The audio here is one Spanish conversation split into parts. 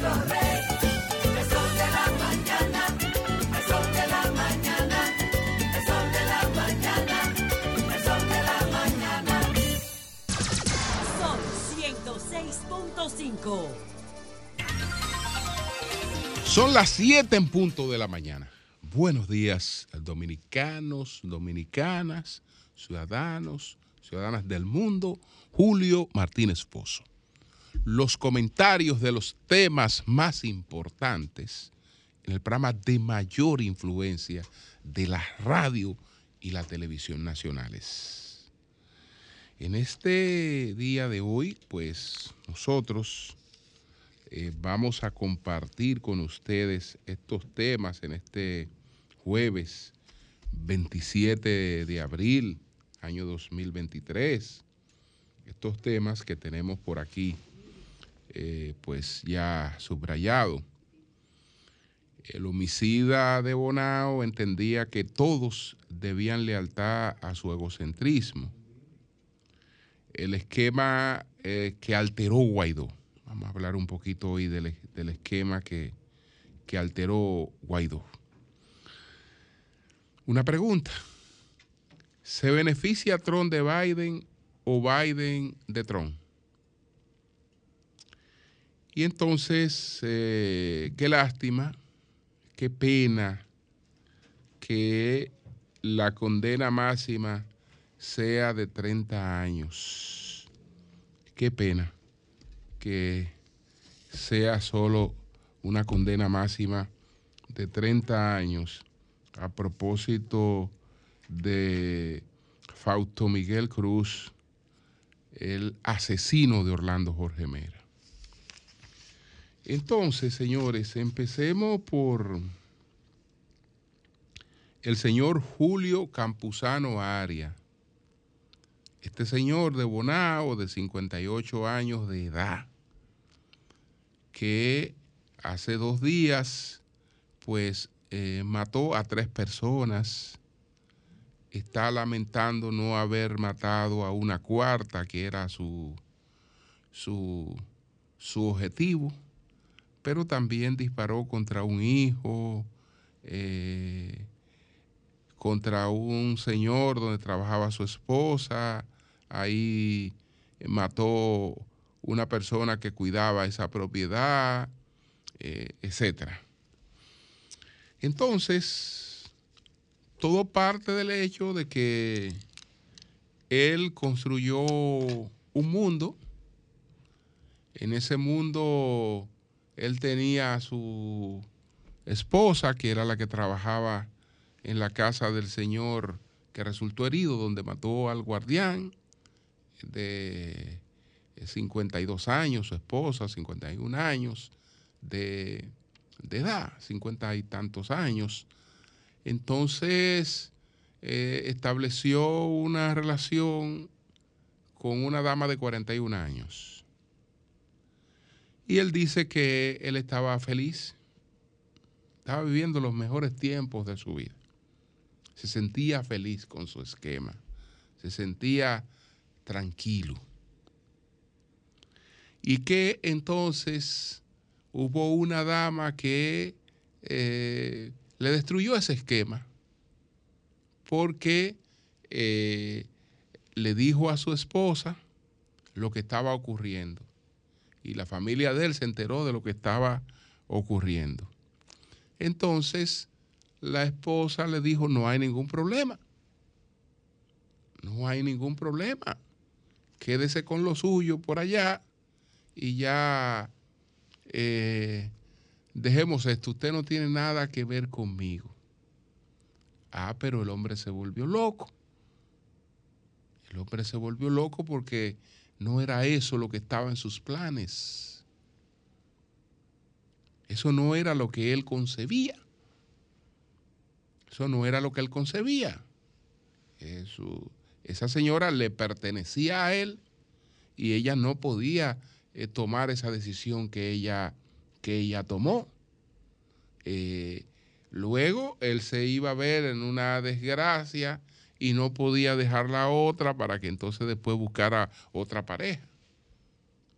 Son 106.5. Son las 7 en punto de la mañana. Buenos días, dominicanos, dominicanas, ciudadanos, ciudadanas del mundo. Julio Martínez Pozo. Los comentarios de los temas más importantes en el programa de mayor influencia de la radio y la televisión nacionales. En este día de hoy, pues nosotros eh, vamos a compartir con ustedes estos temas en este jueves 27 de abril, año 2023. Estos temas que tenemos por aquí, eh, pues ya subrayado. El homicida de Bonao entendía que todos debían lealtad a su egocentrismo. El esquema eh, que alteró Guaidó. Vamos a hablar un poquito hoy del, del esquema que, que alteró Guaidó. Una pregunta. ¿Se beneficia Trump de Biden o Biden de Trump? Y entonces, eh, qué lástima, qué pena que la condena máxima sea de 30 años. Qué pena que sea solo una condena máxima de 30 años a propósito de Fausto Miguel Cruz, el asesino de Orlando Jorge Mera. Entonces, señores, empecemos por el señor Julio Campuzano Aria. Este señor de Bonao, de 58 años de edad, que hace dos días, pues, eh, mató a tres personas, está lamentando no haber matado a una cuarta, que era su, su, su objetivo, pero también disparó contra un hijo, eh, contra un señor donde trabajaba su esposa, ahí mató una persona que cuidaba esa propiedad, eh, etcétera. Entonces, todo parte del hecho de que él construyó un mundo. En ese mundo él tenía a su esposa, que era la que trabajaba en la casa del señor que resultó herido, donde mató al guardián de 52 años, su esposa, 51 años de, de edad, 50 y tantos años. Entonces eh, estableció una relación con una dama de 41 años. Y él dice que él estaba feliz, estaba viviendo los mejores tiempos de su vida. Se sentía feliz con su esquema, se sentía tranquilo. Y que entonces hubo una dama que eh, le destruyó ese esquema porque eh, le dijo a su esposa lo que estaba ocurriendo. Y la familia de él se enteró de lo que estaba ocurriendo. Entonces, la esposa le dijo, no hay ningún problema. No hay ningún problema. Quédese con lo suyo por allá y ya eh, dejemos esto. Usted no tiene nada que ver conmigo. Ah, pero el hombre se volvió loco. El hombre se volvió loco porque no era eso lo que estaba en sus planes. Eso no era lo que él concebía. Eso no era lo que él concebía. Eso, esa señora le pertenecía a él y ella no podía eh, tomar esa decisión que ella, que ella tomó. Eh, luego él se iba a ver en una desgracia y no podía dejar la otra para que entonces después buscara otra pareja.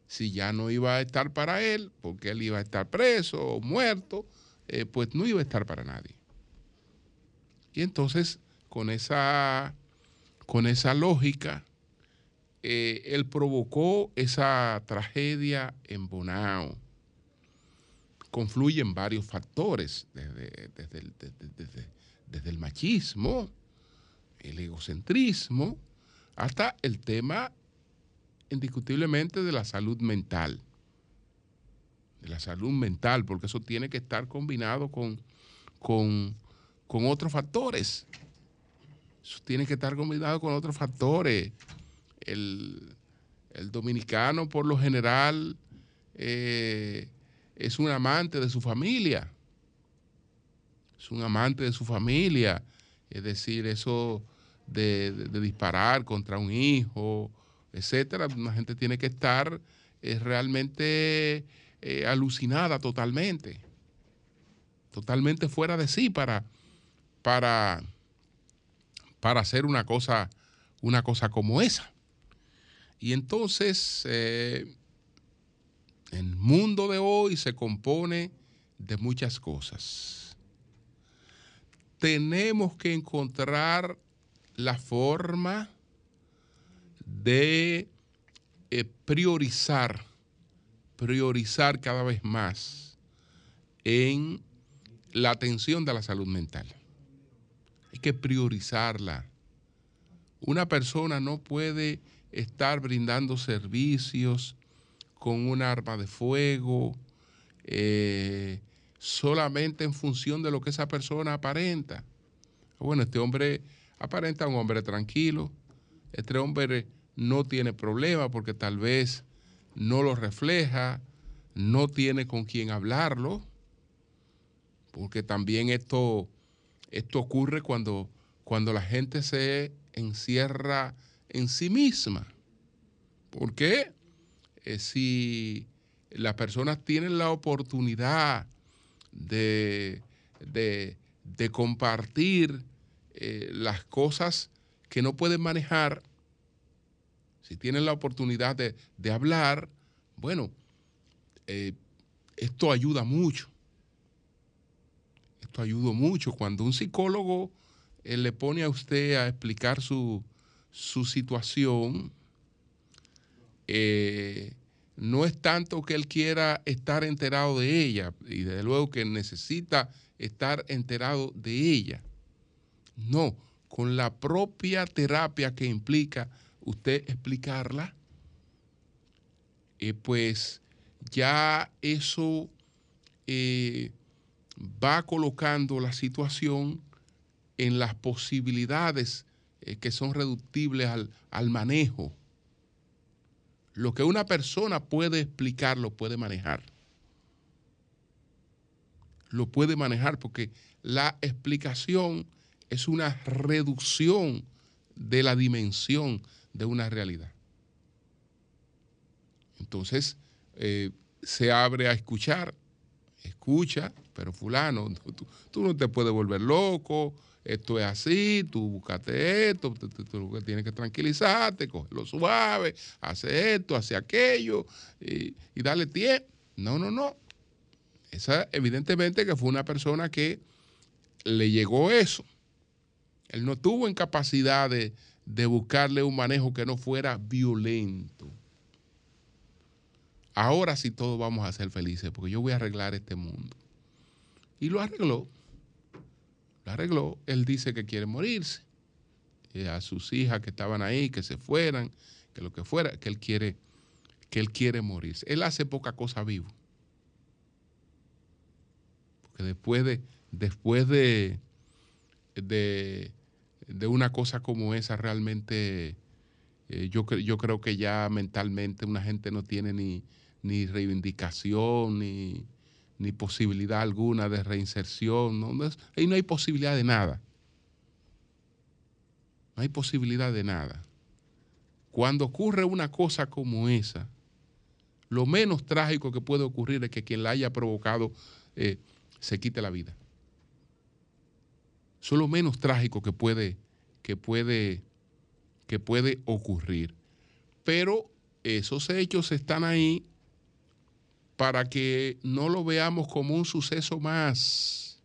si ya no iba a estar para él, porque él iba a estar preso o muerto, eh, pues no iba a estar para nadie. Y entonces, con esa, con esa lógica, eh, él provocó esa tragedia en Bonao. Confluyen varios factores, desde, desde desde- desde el machismo, el egocentrismo, hasta el tema indiscutiblemente de la salud mental. De la salud mental, porque eso tiene que estar combinado con, con, con otros factores. Eso tiene que estar combinado con otros factores. El, dominicano, por lo general, eh, es un amante de su familia. Es un amante de su familia. Es decir, eso de, disparar contra un hijo, etcétera, la gente tiene que estar eh, realmente eh, alucinada totalmente. Totalmente fuera de sí para, para, para hacer una cosa, una cosa como esa. Y entonces, eh, el mundo de hoy se compone de muchas cosas. Tenemos que encontrar la forma de eh, priorizar, priorizar cada vez más en la atención de la salud mental. Hay que priorizarla. Una persona no puede estar brindando servicios con un arma de fuego eh, solamente en función de lo que esa persona aparenta. Bueno, este hombre aparenta un hombre tranquilo, este hombre no tiene problema porque tal vez no lo refleja, no tiene con quién hablarlo, porque también esto, esto ocurre cuando, cuando la gente se encierra en sí misma. Porque eh, si las personas tienen la oportunidad de- de compartir eh, las cosas que no pueden manejar, si tienen la oportunidad de, de hablar, bueno, eh, esto ayuda mucho. Esto ayuda mucho. Cuando un psicólogo eh, le pone a usted a explicar su, su situación, no es tanto que él quiera estar enterado de ella, y desde luego que necesita estar enterado de ella. No, con la propia terapia que implica usted explicarla, eh, pues ya eso eh, va colocando la situación en las posibilidades eh, que son reductibles al, al manejo. Lo que una persona puede explicar, lo puede manejar. Lo puede manejar porque la explicación es una reducción de la dimensión de una realidad. Entonces, eh, se abre a escuchar, escucha, pero fulano, tú, no te puedes volver loco, esto es así, tú buscate esto, tú, tienes que tranquilizarte, cogerlo suave, hace esto, hace aquello, y, y darle tiempo. No, no, no. Esa evidentemente que fue una persona que le llegó eso. Él no tuvo incapacidad de, de buscarle un manejo que no fuera violento. Ahora sí todos vamos a ser felices porque yo voy a arreglar este mundo. Y lo arregló. Lo arregló. Él dice que quiere morirse. Y a sus hijas que estaban ahí, que se fueran, que lo que fuera, que él quiere, que él quiere morirse. Él hace poca cosa vivo. Porque después de, después de, de, de una cosa como esa, realmente eh, yo, yo creo que ya mentalmente una gente no tiene ni, ni reivindicación, ni, ni posibilidad alguna de reinserción. No es- ahí no hay posibilidad de nada. No hay posibilidad de nada. Cuando ocurre una cosa como esa, lo menos trágico que puede ocurrir es que quien la haya provocado eh, se quite la vida. Eso es lo menos trágico que puede, que puede, que puede ocurrir. Pero esos hechos están ahí para que no lo veamos como un suceso más.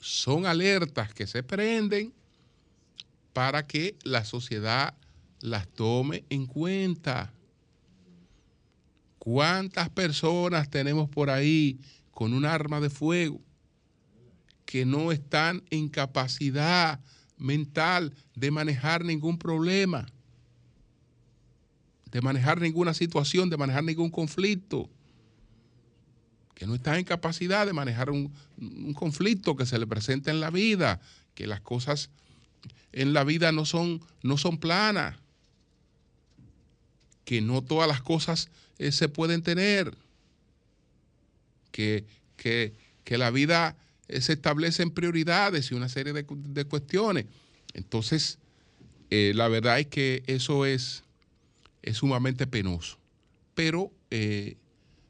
Son alertas que se prenden para que la sociedad las tome en cuenta. ¿Cuántas personas tenemos por ahí con un arma de fuego que no están en capacidad mental de manejar ningún problema? de manejar ninguna situación, de manejar ningún conflicto, que no está en capacidad de manejar un, conflicto que se le presenta en la vida, que las cosas en la vida no son, no son planas, que no todas las cosas eh, se pueden tener, que, que, que la vida se establece en prioridades y una serie de, cuestiones. Entonces, eh, la verdad es que eso es es sumamente penoso. Pero eh,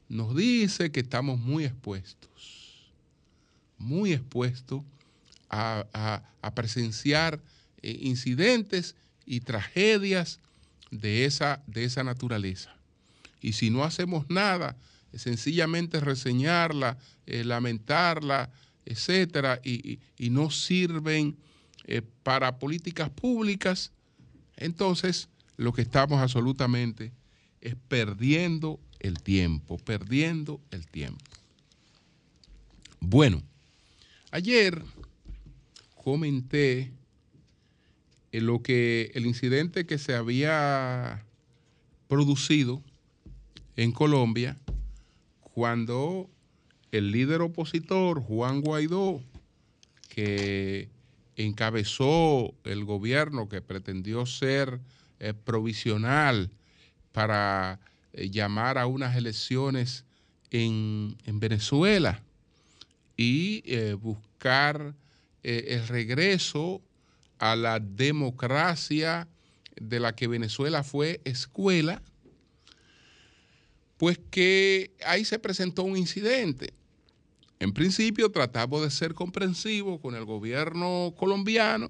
nos dice que estamos muy expuestos, muy expuestos a, a, presenciar eh, incidentes y tragedias de esa, de esa naturaleza. Y si no hacemos nada, sencillamente reseñarla, eh, lamentarla, etcétera, y, no sirven eh, para políticas públicas, entonces lo que estamos absolutamente es perdiendo el tiempo, perdiendo el tiempo. Bueno, ayer comenté en lo que el incidente que se había producido en Colombia cuando el líder opositor Juan Guaidó, que encabezó el gobierno que pretendió ser eh, provisional para eh, llamar a unas elecciones en, en Venezuela y eh, buscar el regreso a la democracia de la que Venezuela fue escuela, pues que ahí se presentó un incidente. En principio tratamos de ser comprensivos con el gobierno colombiano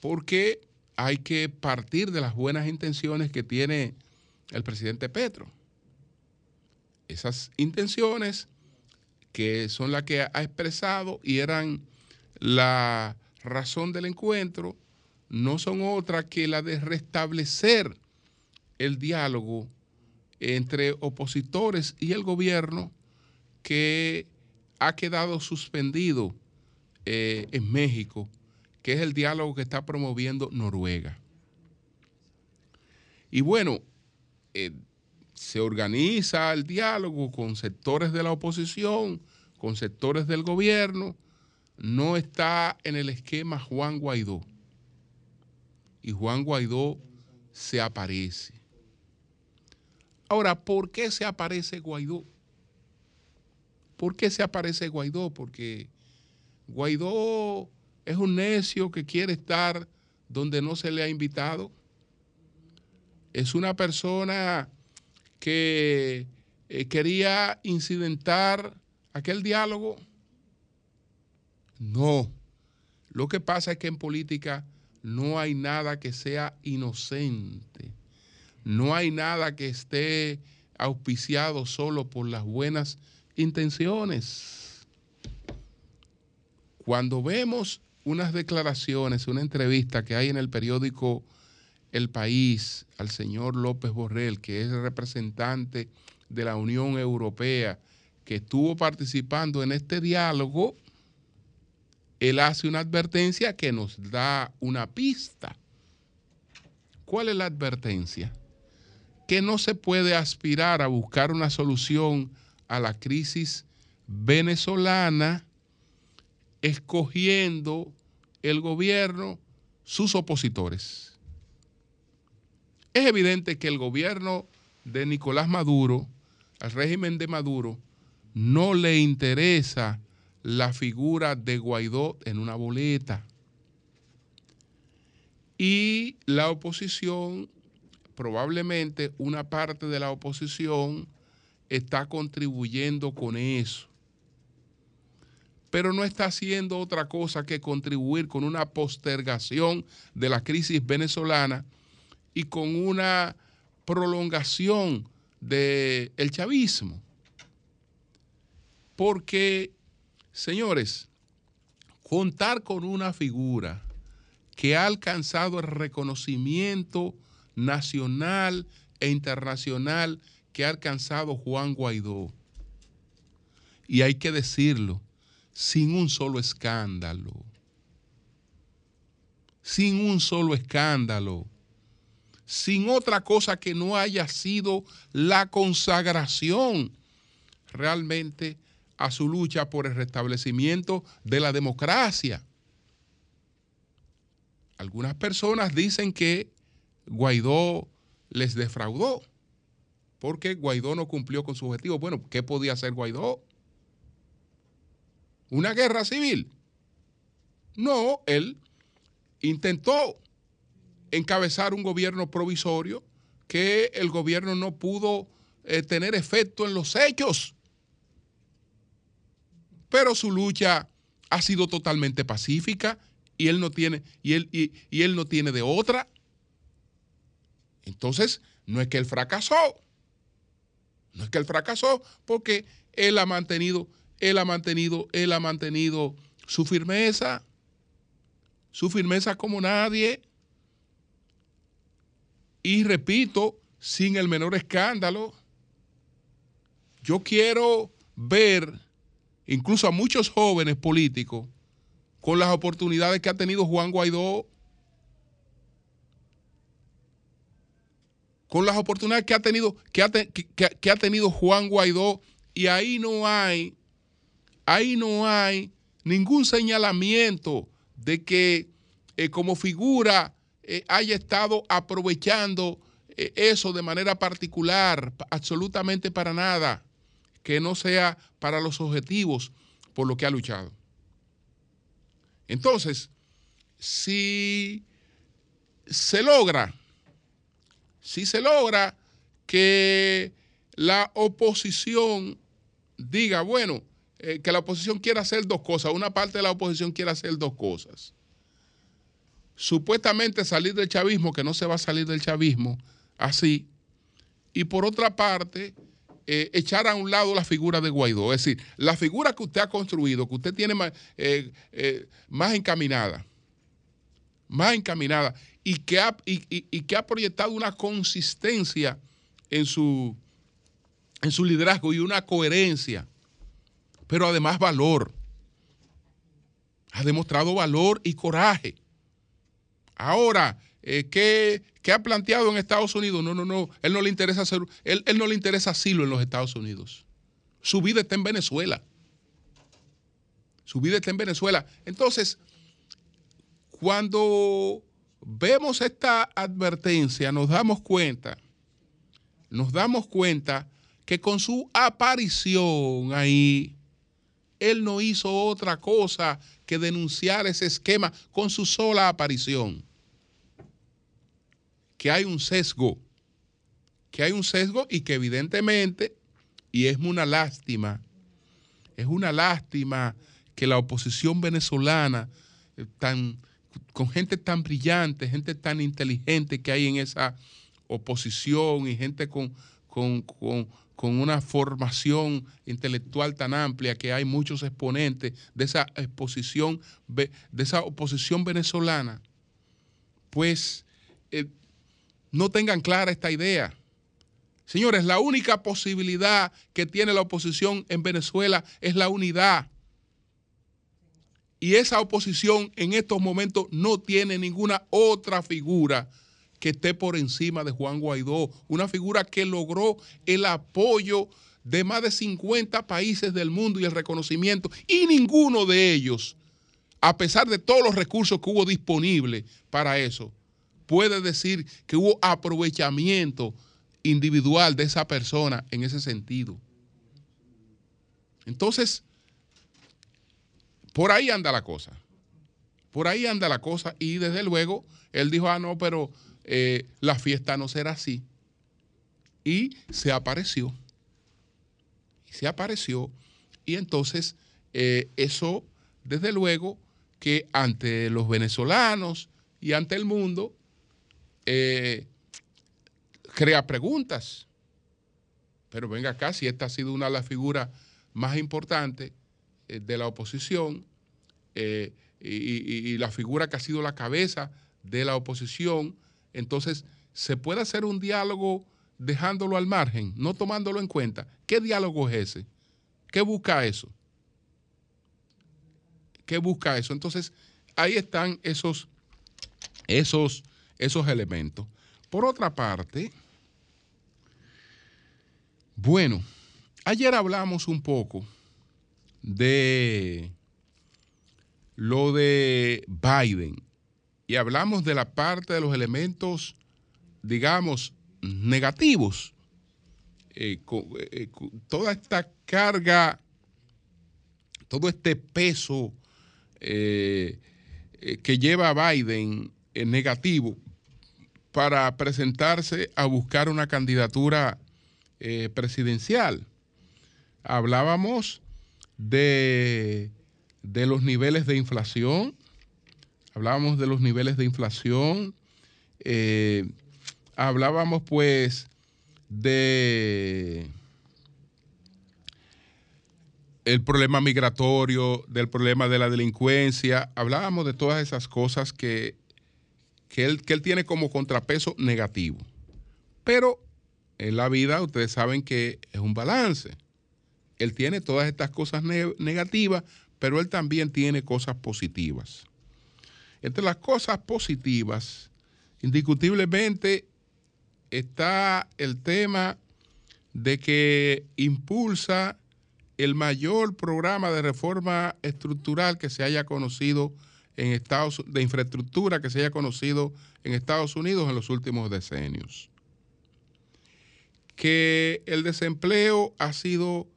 porque hay que partir de las buenas intenciones que tiene el presidente Petro. Esas intenciones que son las que ha expresado y eran la razón del encuentro, no son otra que la de restablecer el diálogo entre opositores y el gobierno que ha quedado suspendido eh, en México que es el diálogo que está promoviendo Noruega. Y bueno, eh, se organiza el diálogo con sectores de la oposición, con sectores del gobierno, no está en el esquema Juan Guaidó. Y Juan Guaidó se aparece. Ahora, ¿por qué se aparece Guaidó? ¿Por qué se aparece Guaidó? Porque Guaidó es un necio que quiere estar donde no se le ha invitado. Es una persona que eh, quería incidentar aquel diálogo. No. Lo que pasa es que en política no hay nada que sea inocente. No hay nada que esté auspiciado solo por las buenas intenciones. Cuando vemos unas declaraciones, una entrevista que hay en el periódico El País al señor López Borrell, que es el representante de la Unión Europea, que estuvo participando en este diálogo, él hace una advertencia que nos da una pista. ¿Cuál es la advertencia? Que no se puede aspirar a buscar una solución a la crisis venezolana escogiendo el gobierno sus opositores. Es evidente que el gobierno de Nicolás Maduro, al régimen de Maduro, no le interesa la figura de Guaidó en una boleta. Y la oposición, probablemente una parte de la oposición, está contribuyendo con eso pero no está haciendo otra cosa que contribuir con una postergación de la crisis venezolana y con una prolongación del chavismo. Porque, señores, contar con una figura que ha alcanzado el reconocimiento nacional e internacional que ha alcanzado Juan Guaidó. Y hay que decirlo, sin un solo escándalo. Sin un solo escándalo. Sin otra cosa que no haya sido la consagración realmente a su lucha por el restablecimiento de la democracia. Algunas personas dicen que Guaidó les defraudó porque Guaidó no cumplió con su objetivo. Bueno, ¿qué podía hacer Guaidó? ¿Una guerra civil? No, él intentó encabezar un gobierno provisorio que el gobierno no pudo eh, tener efecto en los hechos. Pero su lucha ha sido totalmente pacífica y él no tiene, y él, y él no tiene de otra. Entonces, no es que él fracasó. No es que él fracasó porque él ha mantenido, él ha mantenido, él ha mantenido su firmeza, su firmeza como nadie. Y repito, sin el menor escándalo, yo quiero ver incluso a muchos jóvenes políticos con las oportunidades que ha tenido Juan Guaidó, con las oportunidades que ha tenido, que ha, que ha tenido Juan Guaidó, y ahí no hay, ahí no hay ningún señalamiento de que eh, como figura eh, haya estado aprovechando eh, eso de manera particular, absolutamente para nada, que no sea para los objetivos por lo que ha luchado. Entonces, si se logra, si se logra que la oposición diga, bueno, que la oposición quiera hacer dos cosas, una parte de la oposición quiere hacer dos cosas supuestamente salir del chavismo, que no se va a salir del chavismo así, y por otra parte, eh, echar a un lado la figura de Guaidó. Es decir, la figura que usted ha construido, que usted tiene más, eh, eh, más encaminada, más encaminada, y que, ha, y, que ha proyectado una consistencia en su, en su liderazgo y una coherencia, pero además valor. Ha demostrado valor y coraje. Ahora, eh, ¿qué, ha planteado en Estados Unidos? No, no, no. Él no le interesa hacer, él, no le interesa asilo en los Estados Unidos. Su vida está en Venezuela. Su vida está en Venezuela. Entonces, cuando vemos esta advertencia, nos damos cuenta, nos damos cuenta que con su aparición ahí, él no hizo otra cosa que denunciar ese esquema con su sola aparición. Que hay un sesgo, que hay un sesgo y que evidentemente, y es una lástima, es una lástima que la oposición venezolana, eh, tan, con gente tan brillante, gente tan inteligente que hay en esa oposición y gente con, con, con una formación intelectual tan amplia que hay muchos exponentes de esa exposición, de esa oposición venezolana, pues eh, no tengan clara esta idea. Señores, la única posibilidad que tiene la oposición en Venezuela es la unidad. Y esa oposición en estos momentos no tiene ninguna otra figura que esté por encima de Juan Guaidó. Una figura que logró el apoyo de más de 50 países del mundo y el reconocimiento. Y ninguno de ellos, a pesar de todos los recursos que hubo disponibles para eso, puede decir que hubo aprovechamiento individual de esa persona en ese sentido. Entonces, por ahí anda la cosa. Por ahí anda la cosa. Y desde luego, él dijo, ah, no, pero eh, la fiesta no será así. Y se apareció. Se apareció. Y entonces, eh, eso, desde luego, que ante los venezolanos y ante el mundo, eh, crea preguntas. Pero venga acá, si esta ha sido una de las figuras más importantes de la oposición eh, y la figura que ha sido la cabeza de la oposición, entonces se puede hacer un diálogo dejándolo al margen, no tomándolo en cuenta. ¿Qué diálogo es ese? ¿Qué busca eso? ¿Qué busca eso? Entonces, ahí están esos, esos, esos elementos. Por otra parte, bueno, ayer hablamos un poco de lo de Biden y hablamos de la parte de los elementos, digamos, negativos. Eh, eh, co- toda esta carga, todo este peso eh, eh, que lleva a Biden en negativo para presentarse a buscar una candidatura eh, presidencial. Hablábamos de, de los niveles de inflación, hablábamos de los niveles de inflación, eh, hablábamos pues de el problema migratorio, del problema de la delincuencia, hablábamos de todas esas cosas que, que, él, que él tiene como contrapeso negativo. Pero en la vida ustedes saben que es un balance. Él tiene todas estas cosas ne- negativas, pero él también tiene cosas positivas. Entre las cosas positivas, indiscutiblemente está el tema de que impulsa el mayor programa de reforma estructural que se haya conocido en Estados de infraestructura que se haya conocido en Estados Unidos en los últimos decenios. Que el desempleo ha sido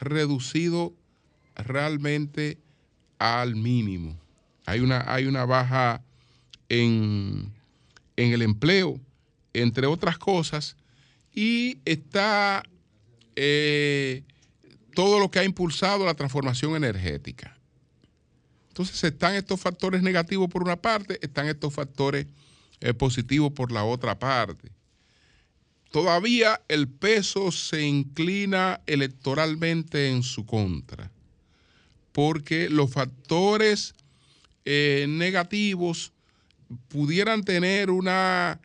reducido realmente al mínimo. Hay una, hay una baja en, en el empleo, entre otras cosas, y está eh, todo lo que ha impulsado la transformación energética. Entonces están estos factores negativos por una parte, están estos factores eh, positivos por la otra parte. Todavía el peso se inclina electoralmente en su contra, porque los factores eh, negativos pudieran tener una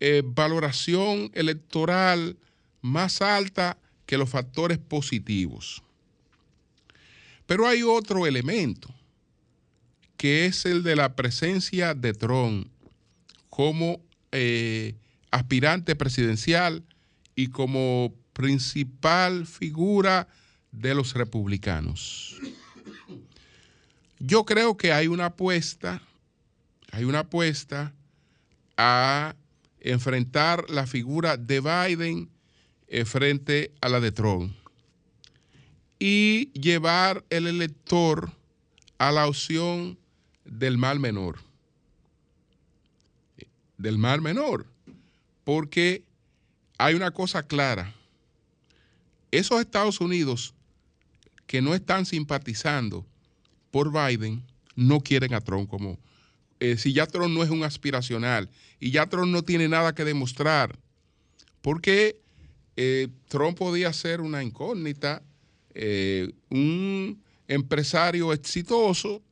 eh, valoración electoral más alta que los factores positivos. Pero hay otro elemento, que es el de la presencia de Trump como eh, aspirante presidencial y como principal figura de los republicanos. Yo creo que hay una apuesta, hay una apuesta a enfrentar la figura de Biden eh, frente a la de Trump y llevar el elector a la opción del mal menor. Del mal menor. Porque hay una cosa clara. Esos Estados Unidos que no están simpatizando por Biden no quieren a Trump como... eh, si ya Trump no es un aspiracional y ya Trump no tiene nada que demostrar. Porque eh, Trump podía ser una incógnita, eh, un empresario exitoso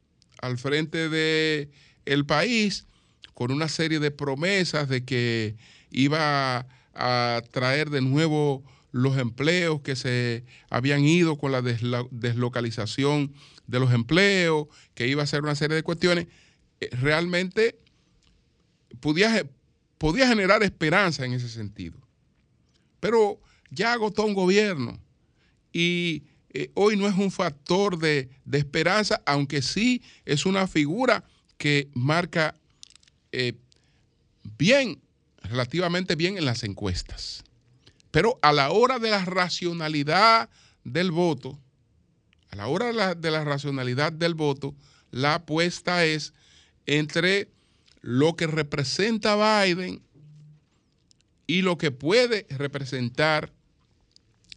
al frente del el país con una serie de promesas de que iba a traer de nuevo los empleos que se habían ido con la deslo- deslocalización de los empleos, que iba a hacer una serie de cuestiones, eh, realmente podía, podía generar esperanza en ese sentido. Pero ya agotó un gobierno y eh, hoy no es un factor de, de esperanza, aunque sí es una figura que marca eh, bien, relativamente bien en las encuestas. Pero a la hora de la racionalidad del voto, a la hora de la, racionalidad del voto, la apuesta es entre lo que representa Biden y lo que puede representar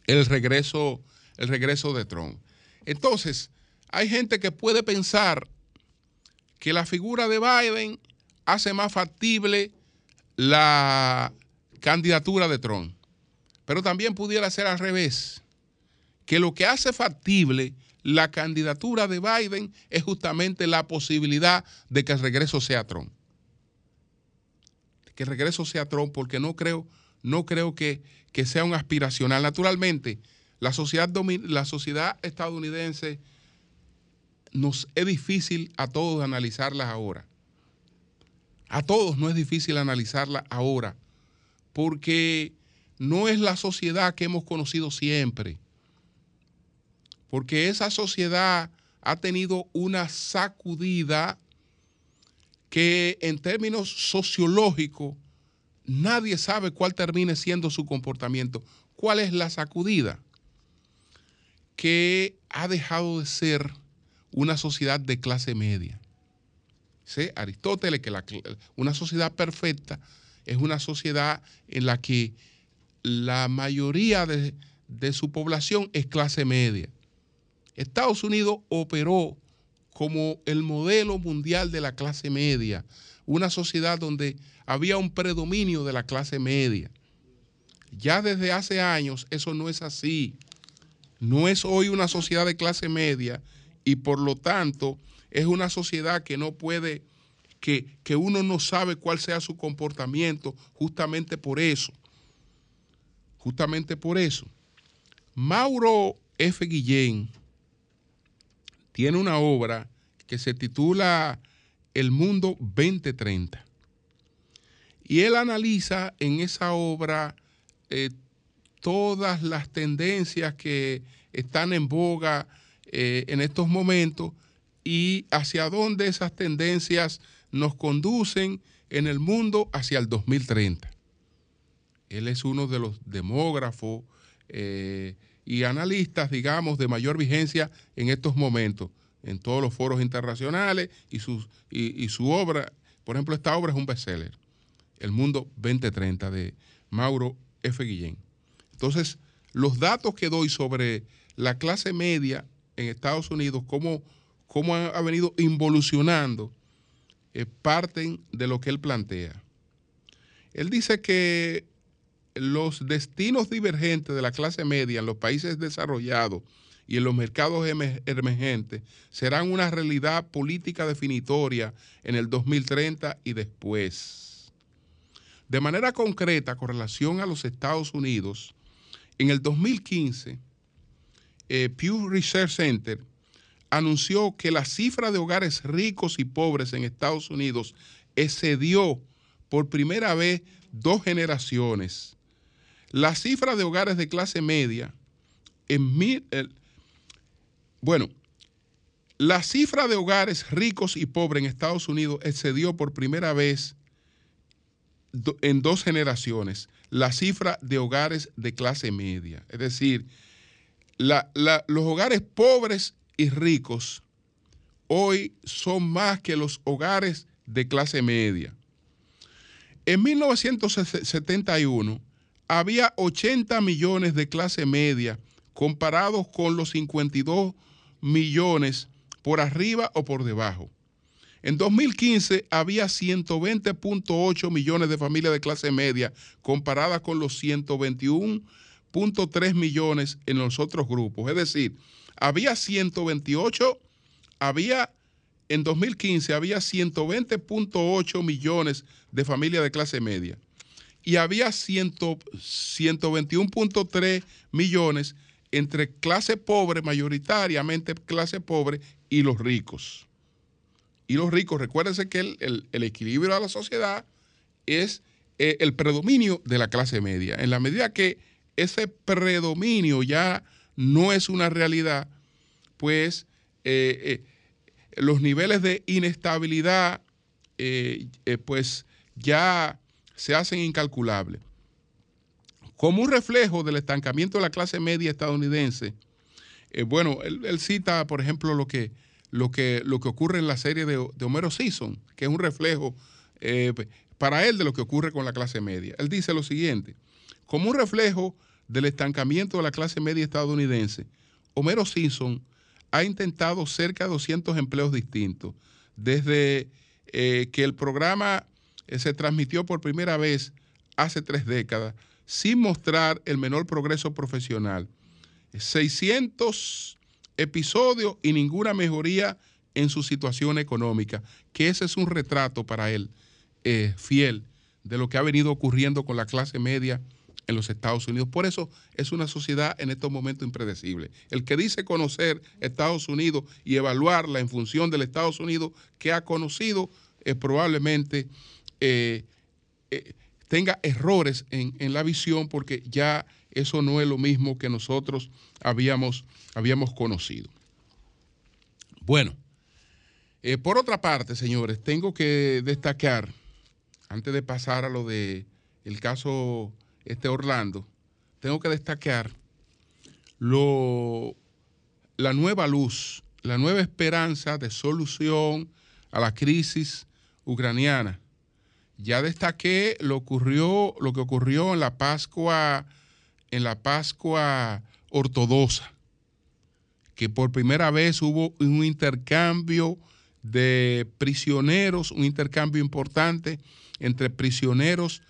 el regreso, el regreso de Trump. Entonces, hay gente que puede pensar que la figura de Biden hace más factible la candidatura de Trump. Pero también pudiera ser al revés, que lo que hace factible la candidatura de Biden es justamente la posibilidad de que el regreso sea Trump. Que el regreso sea Trump, porque no creo, no creo que, que sea un aspiracional. Naturalmente, la sociedad, la sociedad estadounidense nos es difícil a todos analizarlas ahora. A todos no es difícil analizarla ahora, porque no es la sociedad que hemos conocido siempre, porque esa sociedad ha tenido una sacudida que en términos sociológicos nadie sabe cuál termine siendo su comportamiento. ¿Cuál es la sacudida? Que ha dejado de ser una sociedad de clase media. Aristóteles, que una sociedad perfecta es una sociedad en la que la mayoría de su población es clase media. Estados Unidos operó como el modelo mundial de la clase media, una sociedad donde había un predominio de la clase media. Ya desde hace años eso no es así. No es hoy una sociedad de clase media y por lo tanto es una sociedad que no puede, que, que uno no sabe cuál sea su comportamiento justamente por eso justamente por eso. Mauro F. Guillén tiene una obra que se titula El Mundo 2030. Y él analiza en esa obra eh, todas las tendencias que están en boga eh, en estos momentos y hacia dónde esas tendencias nos conducen en el mundo hacia el 2030. Él es uno de los demógrafos eh, y analistas, digamos, de mayor vigencia en estos momentos, en todos los foros internacionales y, y, su obra, por ejemplo, esta obra es un bestseller, El Mundo 2030 de Mauro F. Guillén. Entonces, los datos que doy sobre la clase media en Estados Unidos, cómo, cómo ha, venido involucionando, eh, parten de lo que él plantea. Él dice que los destinos divergentes de la clase media en los países desarrollados y en los mercados emergentes serán una realidad política definitoria en el 2030 y después. De manera concreta, con relación a los Estados Unidos, en el 2015, eh, Pew Research Center anunció que la cifra de hogares ricos y pobres en Estados Unidos excedió por primera vez dos generaciones la cifra de hogares de clase media en mil, bueno, la cifra de hogares ricos y pobres en Estados Unidos excedió por primera vez en dos generaciones la cifra de hogares de clase media. Es decir, los hogares pobres y ricos hoy son más que los hogares de clase media. En 1971, había 80 millones de clase media comparados con los 52 millones por arriba o por debajo. En 2015 había 120.8 millones de familias de clase media comparadas con los 121.3 millones en los otros grupos. Es decir, había 128, había en 2015 había 120.8 millones de familias de clase media y había 121.3 millones entre clase pobre, mayoritariamente clase pobre, y los ricos. Y los ricos, recuérdense que el, equilibrio de la sociedad es eh, el predominio de la clase media. En la medida que ese predominio ya no es una realidad, pues eh, eh, los niveles de inestabilidad, pues ya se hacen incalculables. Como un reflejo del estancamiento de la clase media estadounidense, eh, bueno, él, cita, por ejemplo, lo que, lo, que, lo que ocurre en la serie de, Homero Simpson, que es un reflejo eh, para él de lo que ocurre con la clase media. Él dice lo siguiente, como un reflejo del estancamiento de la clase media estadounidense, Homero Simpson ha intentado cerca de 200 empleos distintos, desde eh, que el programa se transmitió por primera vez hace tres décadas sin mostrar el menor progreso profesional. 600 episodios y ninguna mejoría en su situación económica, que ese es un retrato para él eh, fiel de lo que ha venido ocurriendo con la clase media en los Estados Unidos. Por eso es una sociedad en estos momentos impredecible. El que dice conocer Estados Unidos y evaluarla en función del Estados Unidos que ha conocido, eh, probablemente eh, eh, tenga errores en, en, la visión porque ya eso no es lo mismo que nosotros habíamos, habíamos conocido. Bueno, por otra parte, señores, tengo que destacar, antes de pasar a lo de caso este Orlando, tengo que destacar lo, la nueva luz, la nueva esperanza de solución a la crisis ucraniana. Ya destaqué lo, ocurrió, lo que ocurrió en la Pascua, en la Pascua ortodoxa, que por primera vez hubo un intercambio de prisioneros, un intercambio importante entre prisioneros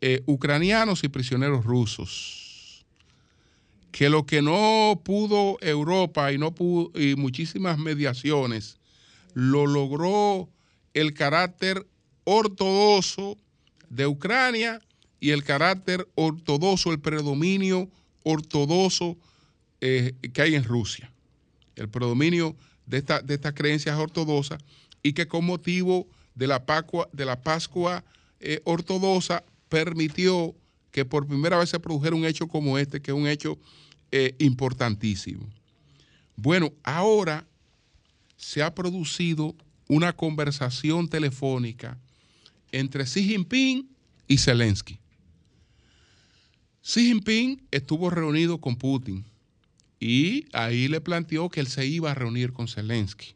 eh, ucranianos y prisioneros rusos. Que lo que no pudo Europa y, no pudo, y muchísimas mediaciones, lo logró el carácter ortodoxo de Ucrania y el carácter ortodoxo, el predominio ortodoxo eh, que hay en Rusia. El predominio de, esta, de estas creencias ortodoxas y que con motivo de la Pascua, de la Pascua eh, ortodoxa permitió que por primera vez se produjera un hecho como este, que es un hecho eh, importantísimo. Bueno, ahora se ha producido una conversación telefónica entre Xi Jinping y Zelensky. Xi Jinping estuvo reunido con Putin y ahí le planteó que él se iba a reunir con Zelensky.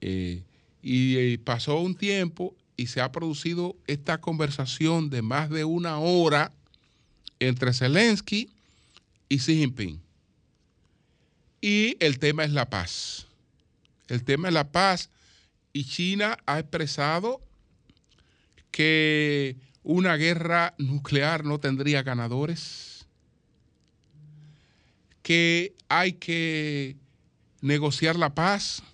Eh, y, eh, pasó un tiempo y se ha producido esta conversación de más de una hora entre Zelensky y Xi Jinping. Y el tema es la paz. El tema es la paz y China ha expresado que una guerra nuclear no tendría ganadores, que hay que negociar la paz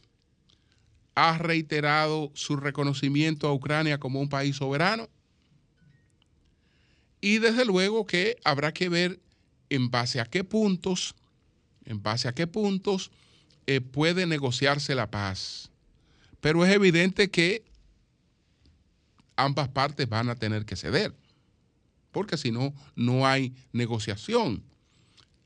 ha reiterado su reconocimiento a Ucrania como un país soberano. Y desde luego que habrá que ver en base a qué puntos, en base a qué puntos eh, puede negociarse la paz. Pero es evidente que ambas partes van a tener que ceder, porque si no, no hay negociación.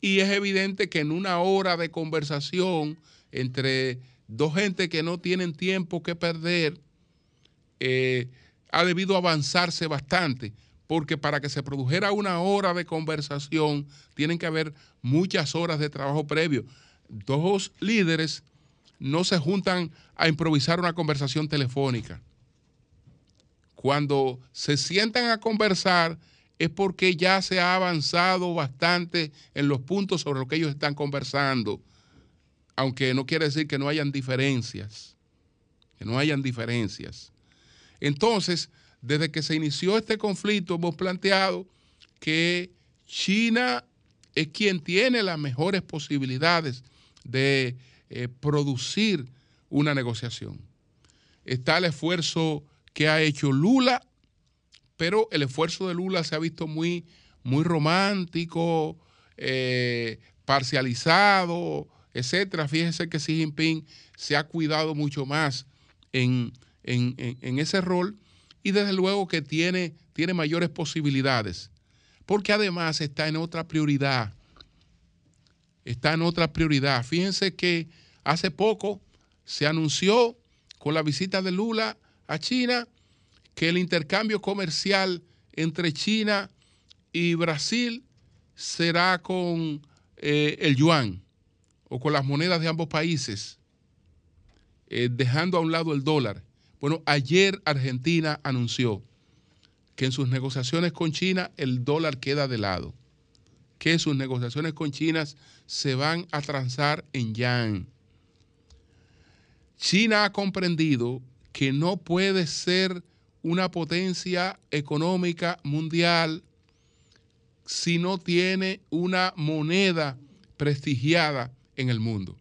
Y es evidente que en una hora de conversación entre dos gente que no tienen tiempo que perder, eh, ha debido avanzarse bastante, porque para que se produjera una hora de conversación, tienen que haber muchas horas de trabajo previo. Dos líderes no se juntan a improvisar una conversación telefónica. Cuando se sientan a conversar es porque ya se ha avanzado bastante en los puntos sobre los que ellos están conversando aunque no quiere decir que no hayan diferencias, que no hayan diferencias. Entonces, desde que se inició este conflicto, hemos planteado que China es quien tiene las mejores posibilidades de eh, producir una negociación. Está el esfuerzo que ha hecho Lula, pero el esfuerzo de Lula se ha visto muy, muy romántico, eh, parcializado, etcétera. Fíjense que Xi Jinping se ha cuidado mucho más en, ese rol y desde luego que tiene, tiene mayores posibilidades, porque además está en otra prioridad. Está en otra prioridad. Fíjense que hace poco se anunció con la visita de Lula a China que el intercambio comercial entre China y Brasil será con eh, el yuan o con las monedas de ambos países, eh, dejando a un lado el dólar. Bueno, ayer Argentina anunció que en sus negociaciones con China el dólar queda de lado, que sus negociaciones con China se van a transar en yan. China ha comprendido que no puede ser una potencia económica mundial si no tiene una moneda prestigiada en el mundo.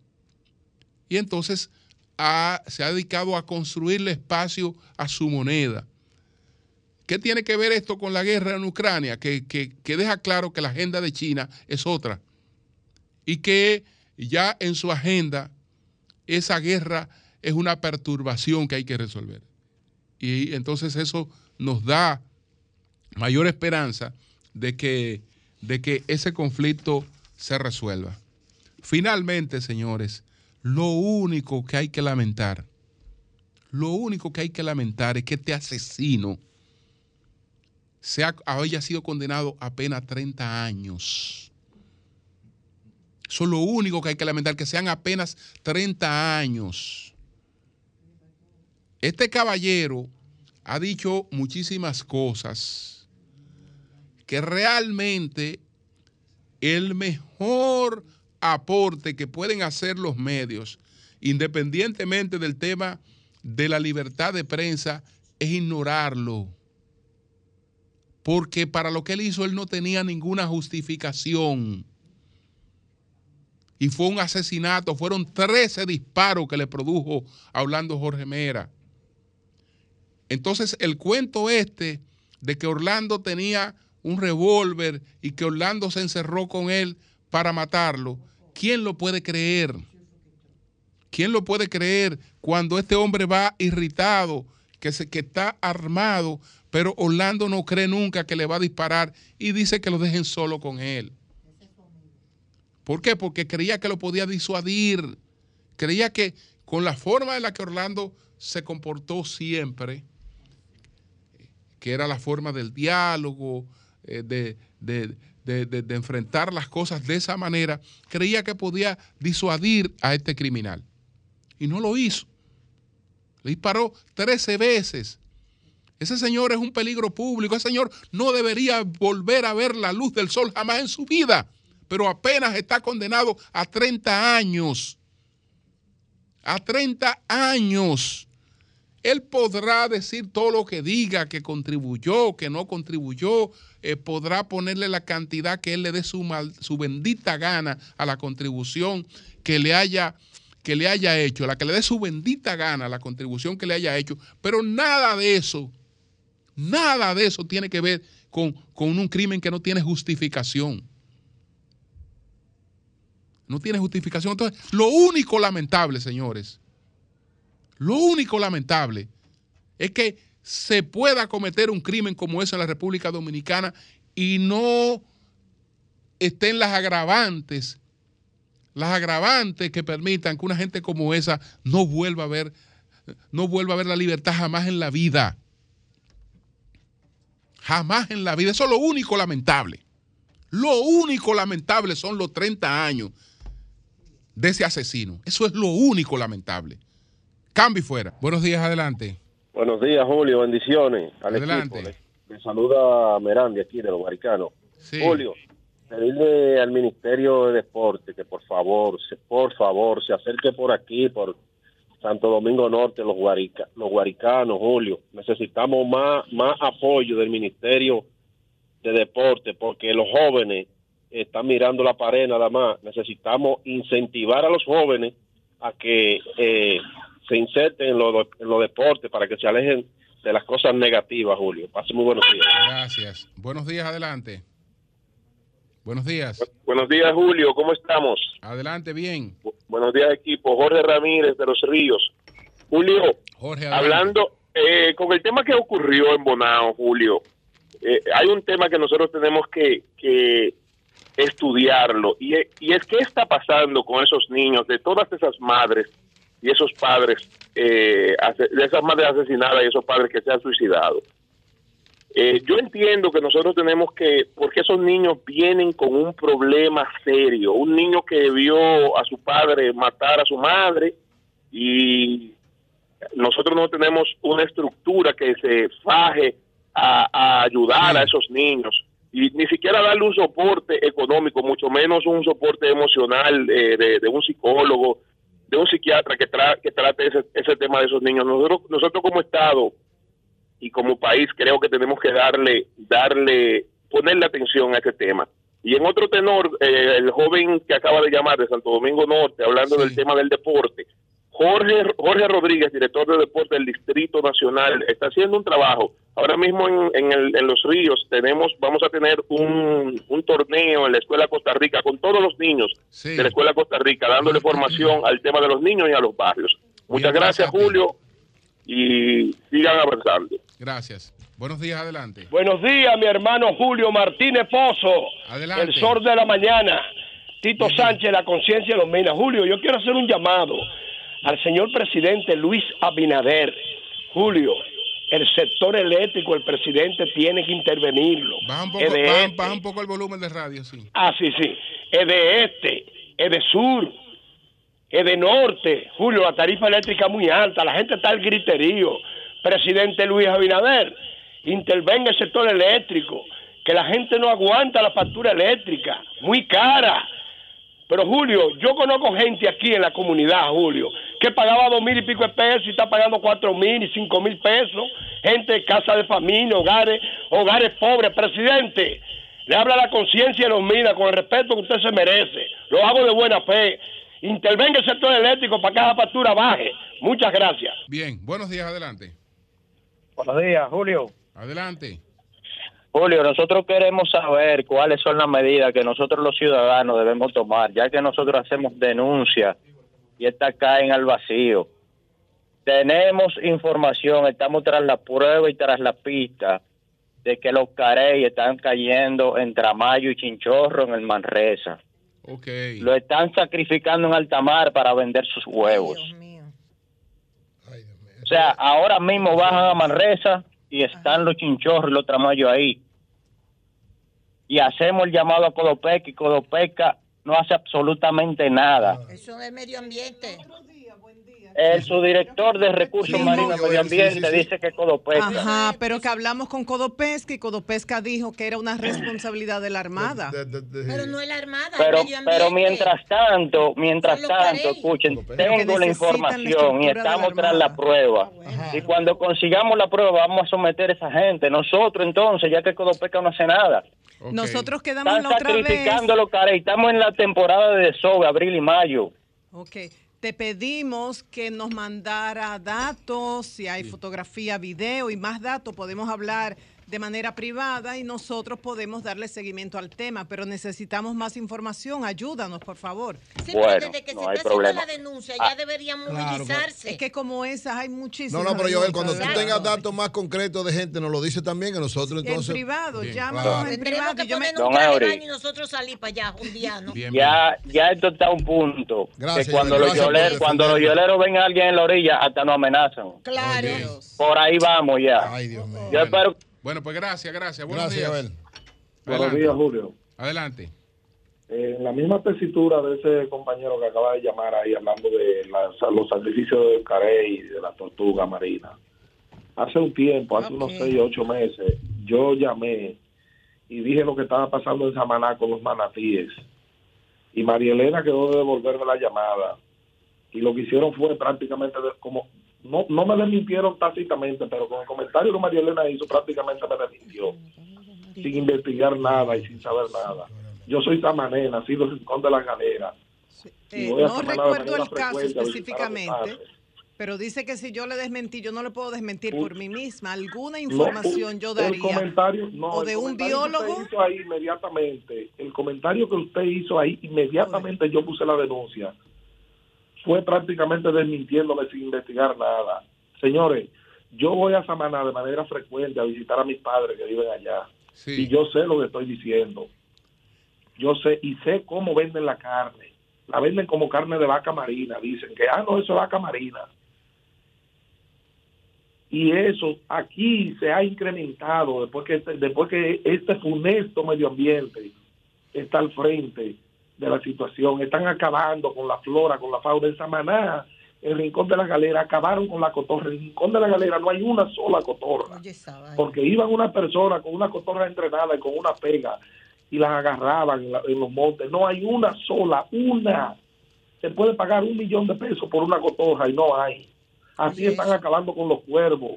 Y entonces ha- se ha dedicado a construirle espacio a su moneda. ¿Qué tiene que ver esto con la guerra en Ucrania? Que, que- que deja claro que la agenda de China es otra y que ya en su agenda esa guerra es una perturbación que hay que resolver. Y entonces eso nos da mayor esperanza de que, de que ese conflicto se resuelva. Finalmente, señores, lo único que hay que lamentar, lo único que hay que lamentar es que este asesino sea, haya sido condenado a apenas 30 años. Eso es lo único que hay que lamentar, que sean apenas 30 años. Este caballero ha dicho muchísimas cosas que realmente el mejor aporte que pueden hacer los medios, independientemente del tema de la libertad de prensa, es ignorarlo. Porque para lo que él hizo, él no tenía ninguna justificación. Y fue un asesinato, fueron 13 disparos que le produjo a Orlando Jorge Mera. Entonces, el cuento este de que Orlando tenía un revólver y que Orlando se encerró con él para matarlo, ¿quién lo puede creer? ¿Quién lo puede creer cuando este hombre va irritado, que, se, que está armado, pero Orlando no cree nunca que le va a disparar y dice que lo dejen solo con él? ¿Por qué? Porque creía que lo podía disuadir. Creía que con la forma en la que Orlando se comportó siempre, que era la forma del diálogo, eh, de, de- de- de- enfrentar las cosas de esa manera, creía que podía disuadir a este criminal. Y no lo hizo. Le disparó 13 veces. Ese señor es un peligro público. Ese señor no debería volver a ver la luz del sol jamás en su vida. Pero apenas está condenado a 30 años. A 30 años. Él podrá decir todo lo que diga, que contribuyó, que no contribuyó, eh, podrá ponerle la cantidad que él le dé su, su bendita gana a la contribución que le haya que le haya hecho, la que le dé su bendita gana, a la contribución que le haya hecho, pero nada de eso, nada de eso tiene que ver con, con un crimen que no tiene justificación. No tiene justificación. Entonces, lo único lamentable, señores, lo único lamentable es que se pueda cometer un crimen como ese en la República Dominicana y no estén las agravantes, las agravantes que permitan que una gente como esa no vuelva a ver, no vuelva a ver la libertad jamás en la vida. Jamás en la vida. Eso es lo único lamentable. Lo único lamentable son los 30 años de ese asesino. Eso es lo único lamentable. Cambio y fuera. Buenos días, adelante. Buenos días, Julio. Bendiciones al Adelante. equipo. Le, le saluda Merandi aquí de los Maricanos. Sí. Julio, pedirle al Ministerio de Deporte que por favor, se- por favor, se acerque por aquí, por Santo Domingo Norte, los, guarica, los guaricanos, Julio. Necesitamos más, más apoyo del Ministerio de Deporte porque los jóvenes están mirando la pared nada más. Necesitamos incentivar a los jóvenes a que eh, se inserten en los en los deportes para que se alejen de las cosas negativas, Julio. Pase muy buenos días. Gracias. Buenos días, adelante. Buenos días. Buenos días, Julio. ¿Cómo estamos? Adelante, bien. Bu- Buenos días, equipo. Jorge Ramírez de Los Ríos. Julio, Jorge, adelante. hablando eh, con el tema que ocurrió en Bonao, Julio, eh, hay un tema que nosotros tenemos que, que estudiarlo y, e- y es qué está pasando con esos niños, de todas esas madres y esos padres, eh, de esas madres asesinadas y esos padres que se han suicidado. Eh, yo entiendo que nosotros tenemos que, porque esos niños vienen con un problema serio, un niño que vio a su padre matar a su madre y nosotros no tenemos una estructura que se faje a, ayudar a esos niños y ni siquiera darle un soporte económico, mucho menos un soporte emocional eh, de un psicólogo, de un psiquiatra que, tra- que trate ese, ese tema de esos niños. Nosotros, nosotros como Estado y como país creo que tenemos que darle, darle, ponerle atención a ese tema. Y en otro tenor, eh, el joven que acaba de llamar de Santo Domingo Norte, hablando Sí. del tema del deporte, Jorge, Jorge Rodríguez, director de deporte del Distrito Nacional, está haciendo un trabajo. Ahora mismo en, en el- en los ríos tenemos, vamos a tener un, un torneo en la Escuela Costa Rica con todos los niños Sí. de la Escuela Costa Rica, dándole formación al tema de los niños y a los barrios. Muchas Bien, gracias. Julio, y sigan avanzando. Gracias. Buenos días, adelante. Buenos días, mi hermano Julio Martínez Pozo. Adelante. El sol de la mañana. Tito Bien. Sánchez, la conciencia de los minas. Julio, yo quiero hacer un llamado al señor presidente Luis Abinader. Julio, el sector eléctrico, el presidente tiene que intervenirlo. Baja un, poco, baja, este. baja un poco el volumen de radio, sí. Ah, sí, sí. Es de este, es de sur, es de norte. Julio, la tarifa eléctrica es muy alta, la gente está al griterío. Presidente Luis Abinader, intervenga el sector eléctrico, que la gente no aguanta la factura eléctrica, muy cara. Pero Julio, yo conozco gente aquí en la comunidad, Julio, que pagaba dos mil y pico de pesos y está pagando cuatro mil y cinco mil pesos. Gente de casa de familia, hogares, hogares pobres. Presidente, le habla la conciencia de los minas con el respeto que usted se merece. Lo hago de buena fe. Intervenga el sector eléctrico para que esa factura baje. Muchas gracias. Bien, buenos días, adelante. Buenos días, Julio. Adelante. Julio, nosotros queremos saber cuáles son las medidas que nosotros los ciudadanos debemos tomar, ya que nosotros hacemos denuncias y estas caen al vacío. Tenemos información, estamos tras la prueba y tras la pista de que los carey están cayendo en Tramayo y Chinchorro en el Manresa. Ok. Lo están sacrificando en altamar para vender sus huevos. Dios mío. O sea, ahora mismo bajan a Manresa y están los chinchorros y los tramayos ahí. Y hacemos el llamado a Codopeca y Codopeca no hace absolutamente nada. Eso es medio ambiente. El subdirector de Recursos Sí, Marinos y Medio sí, sí, Ambiente sí. dice que Codopeca. Ajá, pero que hablamos con Codopesca y Codopesca dijo que era una responsabilidad de la Armada. De- de- de- Pero no es la armada, Pero, el medio ambiente. pero mientras tanto, mientras tanto, escuchen, tengo la información y la estamos tras la prueba. Ajá. Y cuando consigamos la prueba vamos a someter a esa gente. Nosotros entonces, ya que Codopeca no hace nada. ok. Nosotros quedamos Están la otra vez. sacrificando los carey. Estamos en la temporada de desove, abril y mayo. Ok, te pedimos que nos mandara datos, si hay fotografía, video y más datos, podemos hablar de manera privada y nosotros podemos darle seguimiento al tema, pero necesitamos más información. Ayúdanos, por favor. Sí, Bueno, pero desde que no se hay está problema. haciendo la denuncia Ah, ya deberían claro, movilizarse. Es que como esas hay muchísimas. No, no, pero Joel, cuando tú denuncias. tengas datos más concretos de gente, nos lo dices también, que nosotros En entonces... privado, Bien, llámanos claro. en privado. que y yo me- Don traje de Eury. baño y nosotros salir para allá un día, ¿no? Bien, bien. Ya, ya esto está a un punto. Gracias, que cuando los, yoleros, cuando los yoleros ven a alguien en la orilla, hasta nos amenazan. Claro. Por ahí vamos ya. Ay, Dios mío. Yo espero Bueno, pues gracias, gracias. Buenos Gracias, días. Joel. Buenos días, Julio. Adelante. Eh, en la misma tesitura de ese compañero que acaba de llamar ahí hablando de las- los sacrificios del carey y de la tortuga marina. Hace un tiempo, hace unos Ok. seis o ocho meses, yo llamé y dije lo que estaba pasando en Samaná con los manatíes. Y María Elena quedó de devolverme la llamada. Y lo que hicieron fue prácticamente de- como, no, no me desmintieron tácitamente, pero con el comentario que María Elena hizo prácticamente me desmintió. Sin investigar nada y sin saber nada. Yo soy samané, nacido en el Rincón de la Galera. Eh, no recuerdo el caso específicamente, pero dice que si yo le desmentí, yo no le puedo desmentir Un- por mí misma. Alguna No, información yo daría. comentario, no, o el de un comentario que biólogo. usted hizo ahí inmediatamente, el comentario que usted hizo ahí, inmediatamente yo puse la denuncia. Fue prácticamente desmintiéndome sin investigar nada. Señores, yo voy a Samaná de manera frecuente a visitar a mis padres que viven allá. Sí. Y yo sé lo que estoy diciendo. Yo sé y sé cómo venden la carne. La venden como carne de vaca marina. Dicen que, ah, no, eso es vaca marina. Y eso aquí se ha incrementado después que, este- después que este funesto medio ambiente está al frente de la situación. Están acabando con la flora, con la fauna. En Samaná, el Rincón de la Galera, acabaron con la cotorra. En el Rincón de la Galera no hay una sola cotorra porque iban una persona con una cotorra entrenada y con una pega y las agarraban en, la- en los montes. No hay una sola, una. Se puede pagar un millón de pesos por una cotorra y no hay. Así Oye, están eso. acabando con los cuervos.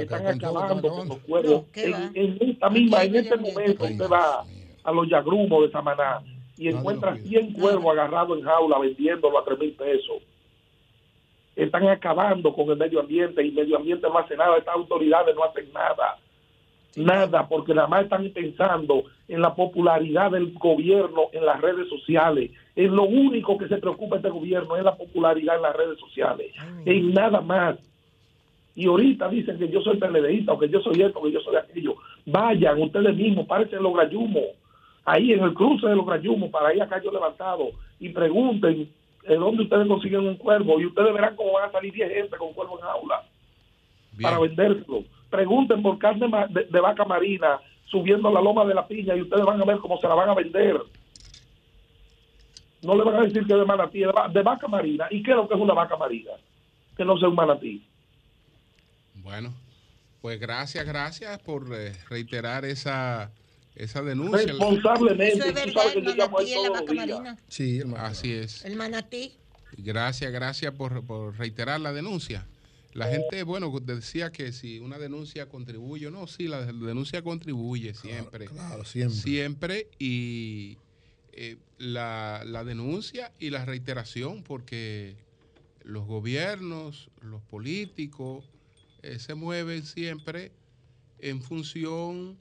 están con todo, acabando están con los cuervos. en, en esta misma, en este momento, usted va a los yagrumos de Samaná y Nadie encuentra lo cuida. 100 cuervos agarrados en jaula vendiéndolo a 3 mil pesos. Están acabando con el medio ambiente y el medio ambiente no hace nada. Estas autoridades no hacen nada. Nada, porque nada más están pensando en la popularidad del gobierno en las redes sociales. Es lo único que se preocupa este gobierno, es la popularidad en las redes sociales. En nada más. Y ahorita dicen que yo soy PLDista o que yo soy esto, que yo soy aquello. Vayan ustedes mismos, párense en los grayumos, ahí en el cruce de los grayumos, para ahí a Cayo Levantado, y pregunten de dónde ustedes consiguen un cuervo, y ustedes verán cómo van a salir 10 gente con cuervo en aula Bien. para vendérselo. Pregunten por carne de, de vaca marina subiendo la loma de la piña y ustedes van a ver cómo se la van a vender. No le van a decir que es de manatí, de, va- de vaca marina. ¿Y qué es lo que es una vaca marina? Que no sea un manatí. Bueno, pues gracias, gracias por eh, reiterar esa, esa denuncia. Responsablemente. Eso es verdad, el manatí en la todos vaca los días. marina. Sí, hermano. Así es. El manatí. Gracias, gracias por, por reiterar la denuncia. La gente, bueno, decía que si una denuncia contribuye, no, sí, la denuncia contribuye siempre. Claro, siempre. Siempre y eh, la, la denuncia y la reiteración, porque los gobiernos, los políticos, eh, se mueven siempre en función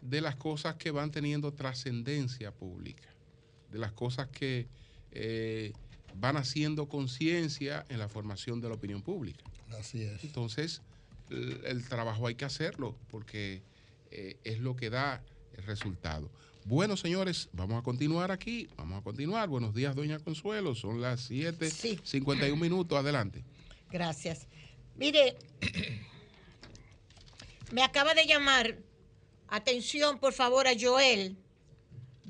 de las cosas que van teniendo trascendencia pública, de las cosas que eh, van haciendo conciencia en la formación de la opinión pública. Así es. Entonces, el, el trabajo hay que hacerlo porque eh, es lo que da el resultado. Bueno, señores, vamos a continuar aquí. Vamos a continuar. Buenos días, doña Consuelo. Son las 7:51 minutos. Adelante. Gracias. Mire, me acaba de llamar, atención por favor a Joel,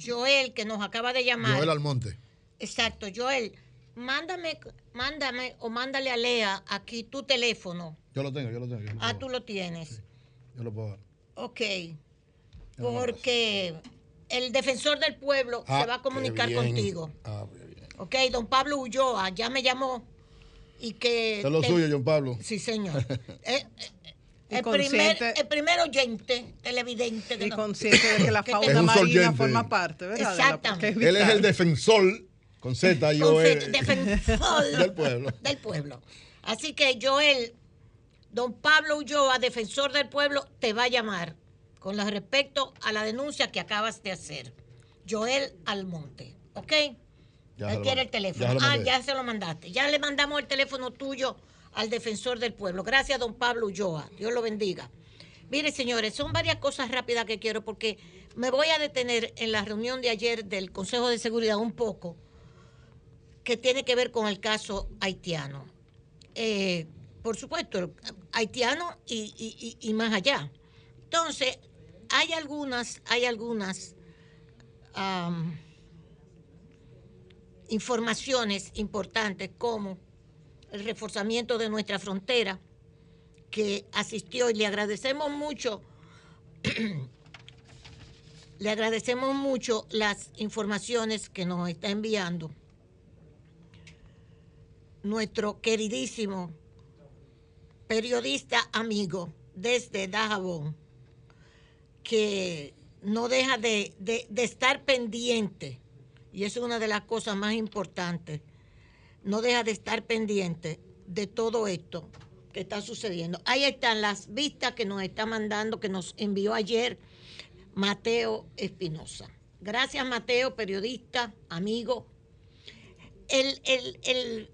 Joel que nos acaba de llamar. Joel Almonte. Exacto, Joel, mándame, mándame o mándale a Lea aquí tu teléfono. Yo lo tengo, yo lo tengo. Yo lo, Ah, tú lo tienes. yo lo puedo dar. Ok. Porque el defensor del pueblo Ah, se va a comunicar contigo. Ah, bien. Ok, don Pablo Ulloa ya me llamó y que... Es lo te- suyo, John Pablo. Sí, señor. Eh, eh, el, primer, el primer oyente televidente. que Y consciente de que la fauna marina forma parte, ¿verdad? Exactamente. Él es el defensor, con Z, fe- defensor del pueblo. del pueblo. Así que Joel, don Pablo Ulloa, defensor del pueblo, te va a llamar con respecto a la denuncia que acabas de hacer. Joel Almonte, ¿ok? Ya Él quiere el teléfono. Ya ah, ya se lo mandaste. Ya le mandamos el teléfono tuyo al defensor del pueblo. Gracias, don Pablo Ulloa. Dios lo bendiga. Mire, señores, son varias cosas rápidas que quiero porque me voy a detener en la reunión de ayer del Consejo de Seguridad un poco, que tiene que ver con el caso haitiano. Eh, por supuesto, haitiano y, y- y- más allá. Entonces, hay algunas, hay algunas informaciones importantes como el reforzamiento de nuestra frontera que asistió y le agradecemos mucho le agradecemos mucho las informaciones que nos está enviando nuestro queridísimo periodista amigo desde Dajabón que no deja de, de- estar pendiente, y es una de las cosas más importantes, no deja de estar pendiente de todo esto que está sucediendo. Ahí están las vistas que nos está mandando, que nos envió ayer Mateo Espinosa. Gracias Mateo, periodista, amigo. El, el- el-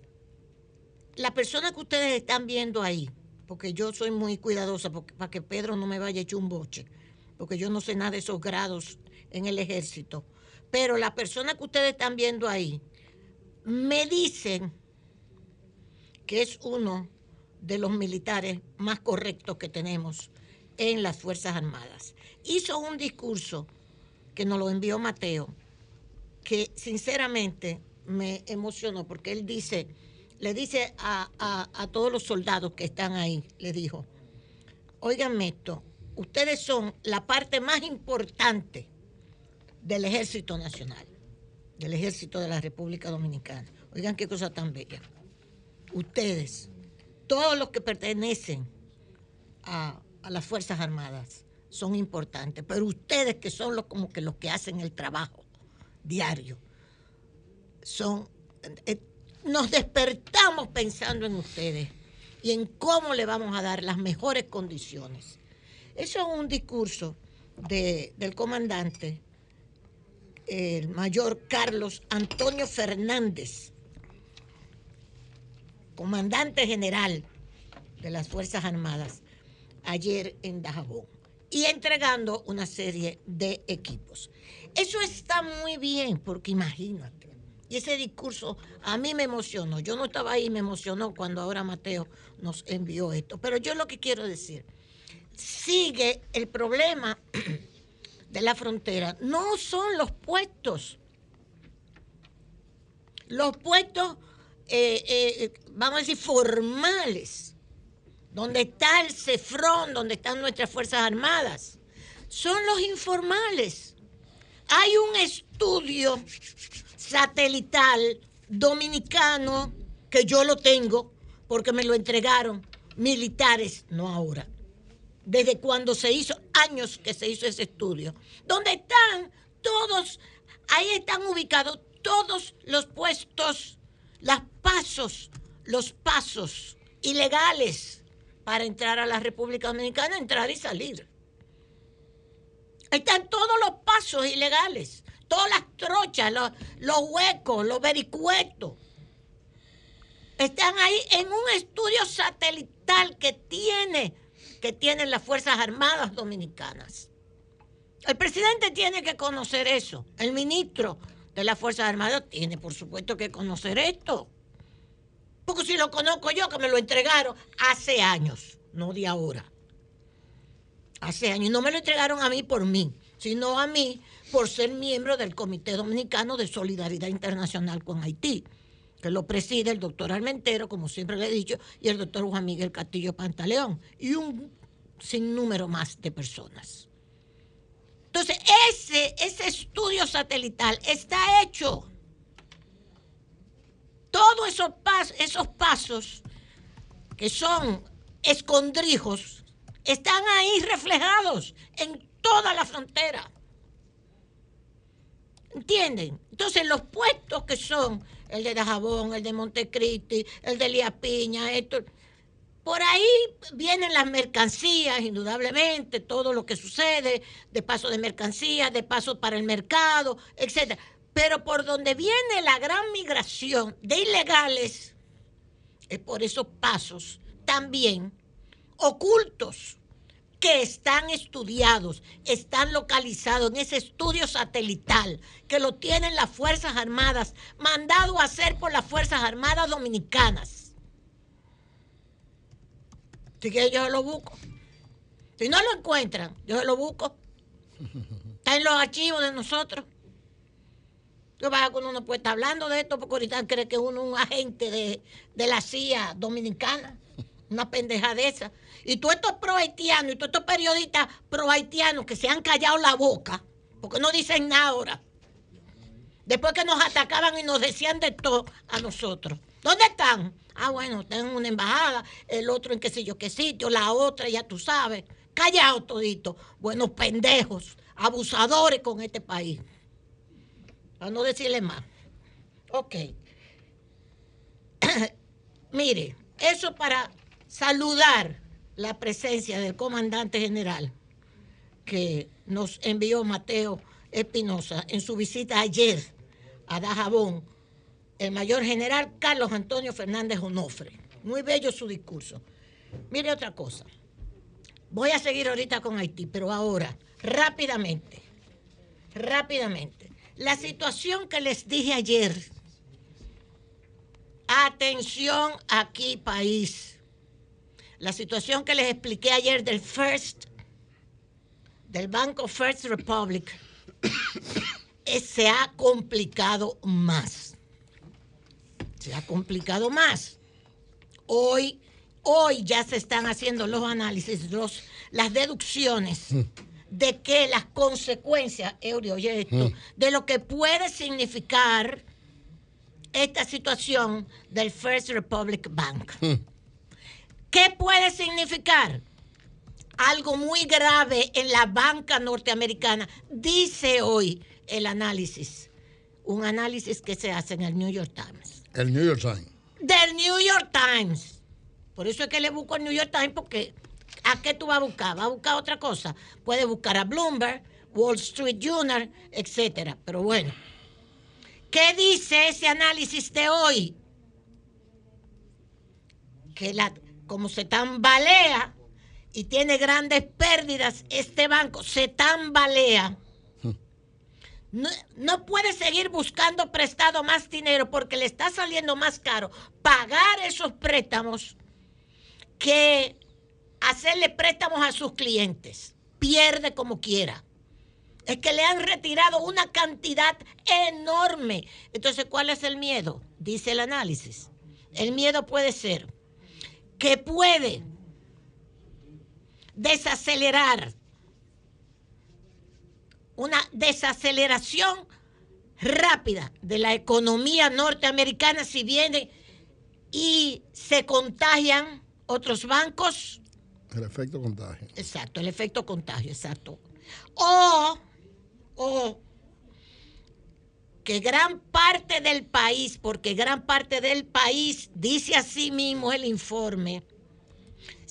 la persona que ustedes están viendo ahí, porque yo soy muy cuidadosa para que Pedro no me vaya a echar un boche, porque yo no sé nada de esos grados en el ejército. Pero la persona que ustedes están viendo ahí, me dicen que es uno de los militares más correctos que tenemos en las Fuerzas Armadas. Hizo un discurso que nos lo envió Mateo, que sinceramente me emocionó, porque él dice, le dice a, todos los soldados que están ahí, le dijo, oiganme esto, ustedes son la parte más importante del Ejército Nacional, del Ejército de la República Dominicana. Oigan qué cosa tan bella. Ustedes, todos los que pertenecen a, las Fuerzas Armadas son importantes, pero ustedes que son los, como que los que hacen el trabajo diario, son, eh, nos despertamos pensando en ustedes y en cómo le vamos a dar las mejores condiciones. Eso es un discurso de- del comandante, el mayor Carlos Antonio Fernández, comandante general de las Fuerzas Armadas, ayer en Dajabón, y entregando una serie de equipos. Eso está muy bien, porque imagínate, y ese discurso a mí me emocionó, yo no estaba ahí, me emocionó cuando ahora Mateo nos envió esto, pero yo lo que quiero decir, sigue el problema de la frontera, no son los puestos, los puestos, eh, eh, vamos a decir, formales, donde está el CEFRON, donde están nuestras Fuerzas Armadas, son los informales. Hay un estudio satelital dominicano que yo lo tengo porque me lo entregaron militares, no ahora. Desde cuando se hizo, años que se hizo ese estudio, donde están todos, ahí están ubicados todos los puestos, los pasos, los pasos ilegales para entrar a la República Dominicana, entrar y salir. Están todos los pasos ilegales, todas las trochas, los, los huecos, los vericuetos. Están ahí en un estudio satelital que tiene, tienen las Fuerzas Armadas Dominicanas. El presidente tiene que conocer eso. El ministro de las Fuerzas Armadas tiene, por supuesto, que conocer esto. Porque si lo conozco yo, que me lo entregaron hace años, no de ahora. Hace años. Y no me lo entregaron a mí por mí, sino a mí por ser miembro del Comité Dominicano de Solidaridad Internacional con Haití, que lo preside el doctor Armentero, como siempre le he dicho, y el doctor Juan Miguel Castillo Pantaleón, y un sinnúmero más de personas. Entonces, ese, ese estudio satelital está hecho. Todos esos, pas- esos pasos que son escondrijos están ahí reflejados en toda la frontera. ¿Entienden? Entonces los puestos que son el de Dajabón, el de Montecristi, el de Lía Piña, esto, por ahí vienen las mercancías, indudablemente, todo lo que sucede, de paso de mercancías, de paso para el mercado, etcétera. Pero por donde viene la gran migración de ilegales, es por esos pasos también ocultos que están estudiados, están localizados en ese estudio satelital que lo tienen las Fuerzas Armadas, mandado a hacer por las Fuerzas Armadas Dominicanas. Así que yo lo busco. Si no lo encuentran, yo lo busco. Está en los archivos de nosotros. Yo vaya que uno no puede estar hablando de esto porque ahorita cree que uno es un agente de, de la CIA dominicana. Una pendeja de esa. Y todos estos pro haitianos y todos estos periodistas pro haitianos que se han callado la boca, porque no dicen nada ahora. Después que nos atacaban y nos decían de todo a nosotros. ¿Dónde están? Ah, bueno, están en una embajada, el otro en qué sé yo qué sitio, la otra, ya tú sabes. Callados todito. Buenos pendejos, abusadores con este país. Para no decirle más. Ok. Mire, eso para saludar la presencia del comandante general que nos envió Mateo Espinosa en su visita ayer a Dajabón, el mayor general Carlos Antonio Fernández Onofre. Muy bello su discurso. Mire otra cosa. Voy a seguir ahorita con Haití, pero ahora, rápidamente, rápidamente. La situación que les dije ayer. Atención aquí, país. La situación que les expliqué ayer del First, del Banco First Republic, se ha complicado más. Se ha complicado más. Hoy, hoy ya se están haciendo los análisis, los, las deducciones de que las consecuencias, Eury, oye esto, de lo que puede significar esta situación del First Republic Bank. ¿Qué puede significar? algo muy grave en la banca norteamericana, dice hoy el análisis. Un análisis que se hace en el New York Times. El New York Times. Del New York Times. Por eso es que le busco el New York Times porque ¿a qué tú vas a buscar? ¿Vas a buscar otra cosa? Puedes buscar a Bloomberg, Wall Street Journal, etcétera. Pero bueno, ¿qué dice ese análisis de hoy? Que la, como se tambalea y tiene grandes pérdidas, este banco se tambalea. No, no puede seguir buscando prestado más dinero porque le está saliendo más caro pagar esos préstamos que hacerle préstamos a sus clientes. Pierde como quiera. Es que le han retirado una cantidad enorme. Entonces, ¿cuál es el miedo? Dice el análisis. El miedo puede ser que puede desacelerar una desaceleración rápida de la economía norteamericana si viene y se contagian otros bancos. El efecto contagio. Exacto, el efecto contagio, exacto. O, o que gran parte del país, porque gran parte del país, dice así mismo el informe,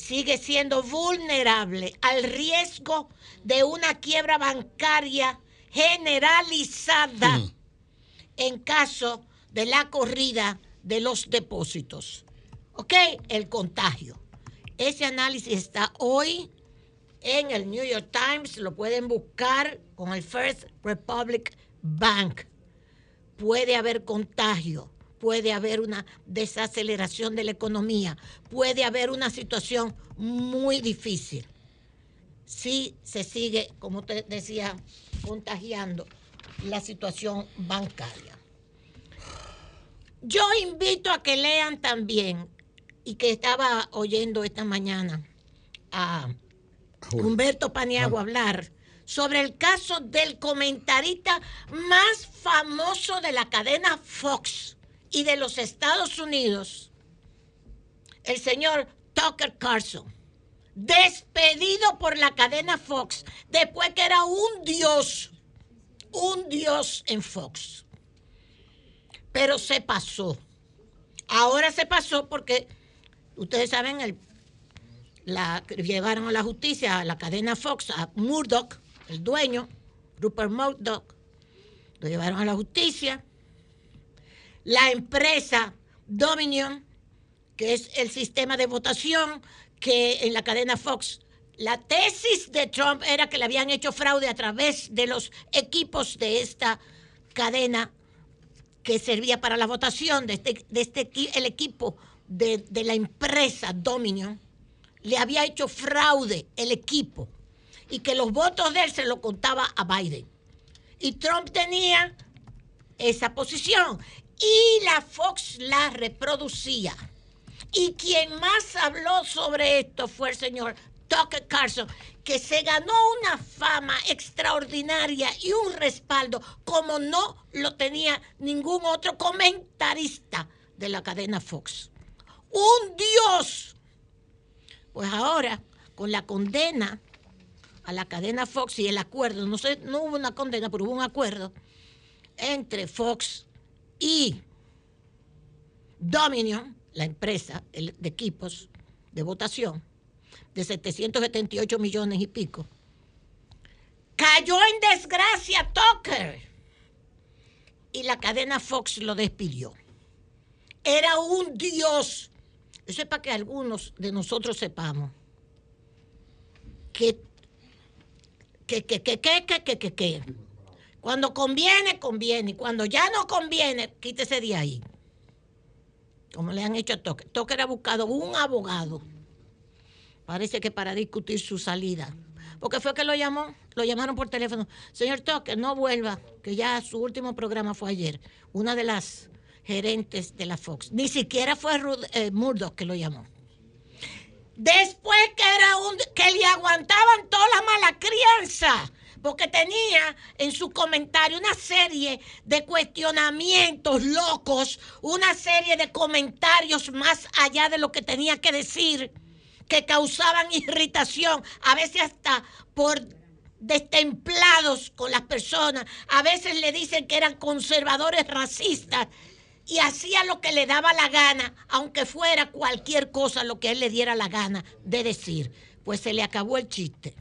sigue siendo vulnerable al riesgo de una quiebra bancaria generalizada en caso de la corrida de los depósitos. ¿Ok? El contagio. Ese análisis está hoy en el New York Times, lo pueden buscar con el First Republic Bank. Puede haber contagio, puede haber una desaceleración de la economía, puede haber una situación muy difícil. Si se sigue, como te decía, contagiando la situación bancaria. Yo invito a que lean también, y que estaba oyendo esta mañana a Humberto Paniagua hablar sobre el caso del comentarista más famoso de la cadena Fox y de los Estados Unidos, el señor Tucker Carlson, despedido por la cadena Fox después que era un dios, un dios en Fox. Pero se pasó. Ahora se pasó porque ustedes saben, el, la, llevaron a la justicia, a la cadena Fox, a Murdoch, el dueño, Rupert Murdoch, lo llevaron a la justicia. La empresa Dominion, que es el sistema de votación que en la cadena Fox, la tesis de Trump era que le habían hecho fraude a través de los equipos de esta cadena que servía para la votación de este, este el equipo de, de la empresa Dominion le había hecho fraude el equipo y que los votos de él se lo contaba a Biden. Y Trump tenía esa posición y la Fox la reproducía. Y quien más habló sobre esto fue el señor Tucker Carlson, que se ganó una fama extraordinaria y un respaldo como no lo tenía ningún otro comentarista de la cadena Fox. Un dios. Pues ahora, con la condena a la cadena Fox y el acuerdo, no sé, no hubo una condena, pero hubo un acuerdo entre Fox y Dominion, la empresa de equipos de votación, de 778 millones y pico, cayó en desgracia Tucker y la cadena Fox lo despidió. Era un dios. Eso es para que algunos de nosotros sepamos que que, que, que, que, que, que, que, cuando conviene, conviene. Cuando ya no conviene, quítese de ahí. Como le han hecho a Tucker. Tucker ha buscado un abogado. Parece que para discutir su salida. Porque fue que lo llamó, lo llamaron por teléfono. Señor Tucker, no vuelva, que ya su último programa fue ayer. Una de las gerentes de la Fox. Ni siquiera fue eh, Murdoch que lo llamó. Después que era un que le aguantaban toda la mala crianza, porque tenía en su comentario una serie de cuestionamientos locos, una serie de comentarios más allá de lo que tenía que decir, que causaban irritación, a veces hasta por destemplados con las personas, a veces le dicen que eran conservadores racistas y hacía lo que le daba la gana, aunque fuera cualquier cosa lo que él le diera la gana de decir. Pues se le acabó el chiste,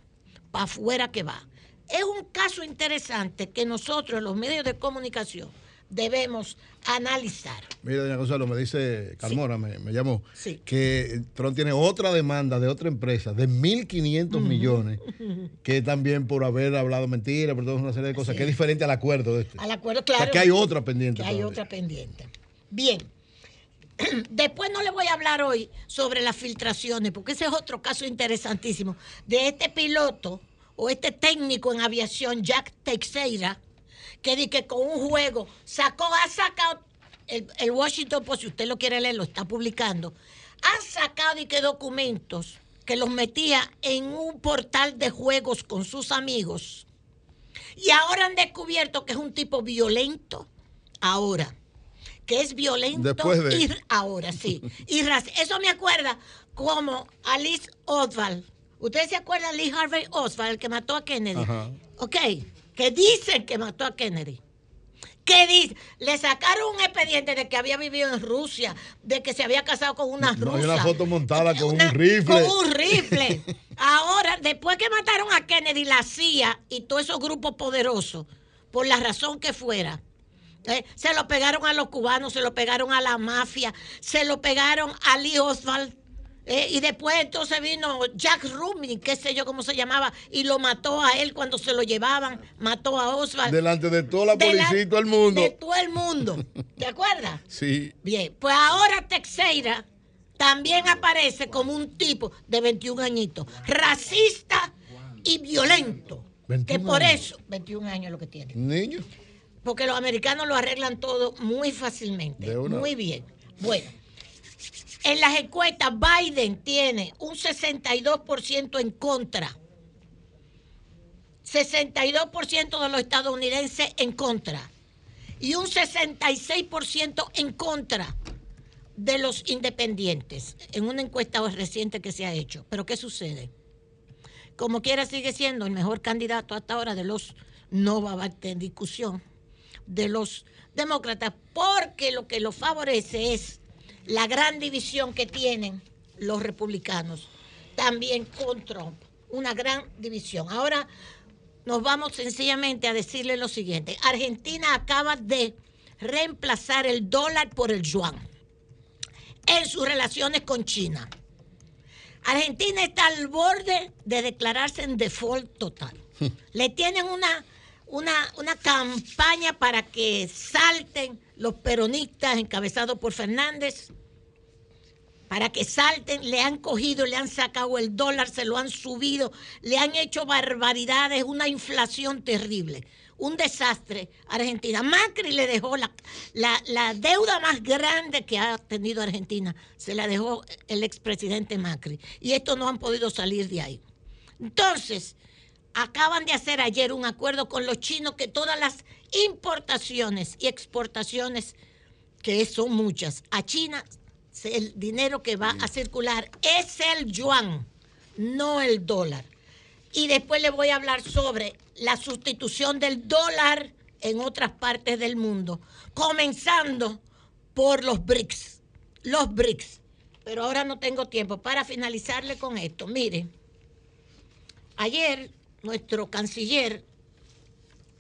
para afuera que va. Es un caso interesante que nosotros, los medios de comunicación, debemos analizar. Mira, doña Gonzalo, me dice Carmona, me, me llamó, Sí. que Trump tiene otra demanda de otra empresa de 1.500 millones, que también por haber hablado mentiras, por toda una serie de cosas, que es diferente al acuerdo de este. Al acuerdo, O sea, claro. que hay otra pendiente. Que hay todavía. otra pendiente. Bien. Después no le voy a hablar hoy sobre las filtraciones, porque ese es otro caso interesantísimo de este piloto o este técnico en aviación, Jack Teixeira, que di que con un juego sacó, ha sacado, el, el Washington Post, si usted lo quiere leer, lo está publicando, ha sacado y que documentos que los metía en un portal de juegos con sus amigos. Y ahora han descubierto que es un tipo violento. Ahora. Que es violento. Después de- y- ahora sí. Y eso me acuerda como Alice Oswald. ¿Ustedes se acuerdan de Lee Harvey Oswald, el que mató a Kennedy? Ajá. Ok. Que dicen que mató a Kennedy. ¿Qué dice? Le sacaron un expediente de que había vivido en Rusia, de que se había casado con una No, rusa. hay una foto montada con Una- un rifle. Con un rifle. Ahora, después que mataron a Kennedy, la CIA y todos esos grupos poderosos, por la razón que fuera, eh, se lo pegaron a los cubanos, se lo pegaron a la mafia, se lo pegaron a Lee Oswald. Eh, y después entonces vino Jack Ruby, qué sé yo cómo se llamaba, y lo mató a él cuando se lo llevaban, mató a Oswald. Delante de toda la policía y todo el mundo. De todo el mundo. ¿Te acuerdas? Sí. Bien, pues ahora Teixeira también aparece como un tipo de 21 añitos, racista y violento. Que 21 por años. eso, 21 años es lo que tiene. Niño. Porque los americanos lo arreglan todo muy fácilmente. De una. Muy bien. Bueno, en las encuestas Biden tiene un 62% en contra. 62% de los estadounidenses en contra. Y un 66% en contra de los independientes en una encuesta reciente que se ha hecho. Pero ¿qué sucede? Como quiera sigue siendo el mejor candidato hasta ahora de los, no va a haber discusión, de los demócratas, porque lo que lo favorece es la gran división que tienen los republicanos, también con Trump, una gran división. Ahora nos vamos sencillamente a decirle lo siguiente, Argentina acaba de reemplazar el dólar por el yuan en sus relaciones con China. Argentina está al borde de declararse en default total. Le tienen una, una, una campaña para que salten los peronistas encabezados por Fernández, para que salten, le han cogido, le han sacado el dólar, se lo han subido, le han hecho barbaridades, una inflación terrible, un desastre Argentina. Macri le dejó la, la, la deuda más grande que ha tenido Argentina, se la dejó el expresidente Macri, y estos no han podido salir de ahí. Entonces, acaban de hacer ayer un acuerdo con los chinos que todas las importaciones y exportaciones, que son muchas, a China, el dinero que va a circular es el yuan, no el dólar. Y después le voy a hablar sobre la sustitución del dólar en otras partes del mundo, comenzando por los BRICS. Los BRICS. Pero ahora no tengo tiempo para finalizarle con esto. Mire, ayer nuestro canciller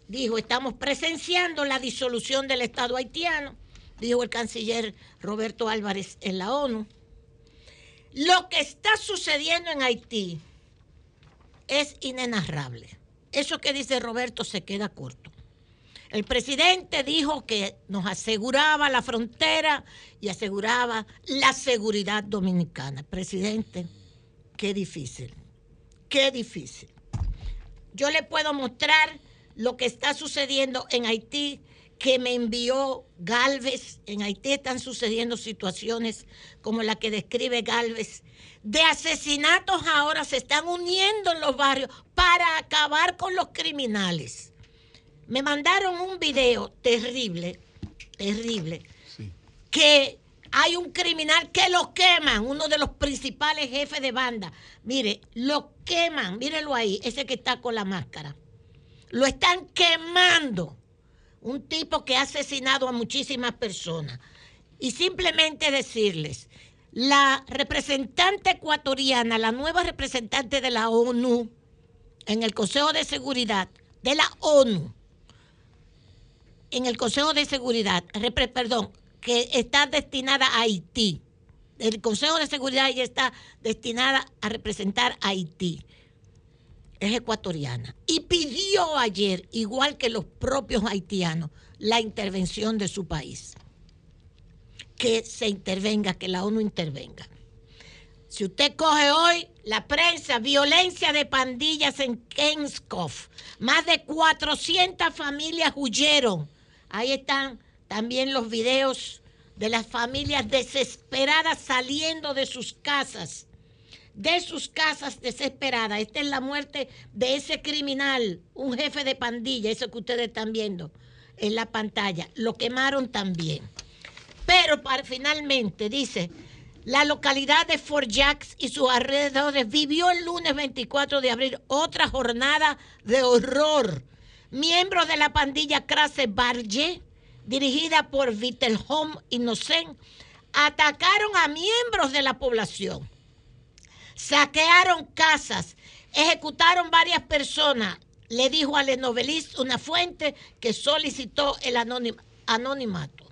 dijo, estamos presenciando la disolución del Estado haitiano, dijo el canciller Roberto Álvarez en la ONU. Lo que está sucediendo en Haití es inenarrable. Eso que dice Roberto se queda corto. El presidente dijo que nos aseguraba la frontera y aseguraba la seguridad dominicana. Presidente, qué difícil, qué difícil. Yo le puedo mostrar lo que está sucediendo en Haití, que me envió Galvez. En Haití están sucediendo situaciones como la que describe Galvez. De asesinatos ahora se están uniendo en los barrios para acabar con los criminales. Me mandaron un video terrible, terrible, que Hay un criminal que lo queman, uno de los principales jefes de banda. Mire, lo queman, mírenlo ahí, ese que está con la máscara. Lo están quemando. Un tipo que ha asesinado a muchísimas personas. Y simplemente decirles, la representante ecuatoriana, la nueva representante de la ONU en el Consejo de Seguridad, de la ONU, en el Consejo de Seguridad, perdón, que está destinada a Haití. El Consejo de Seguridad ya está destinada a representar a Haití. Es ecuatoriana. Y pidió ayer, igual que los propios haitianos, la intervención de su país. Que se intervenga, que la ONU intervenga. Si usted coge hoy la prensa, violencia de pandillas en Kenskov, más de 400 familias huyeron. Ahí están también los videos de las familias desesperadas saliendo de sus casas, de sus casas desesperadas. Esta es la muerte de ese criminal, un jefe de pandilla, eso que ustedes están viendo en la pantalla. Lo quemaron también. Pero para, finalmente dice, la localidad de Fort Jacks y sus alrededores vivió el lunes 24 de abril otra jornada de horror. Miembros de la pandilla Crase Barge, dirigida por Vitelholm Innocent, atacaron a miembros de la población, saquearon casas, ejecutaron varias personas, le dijo al novelista una fuente que solicitó el anonimato.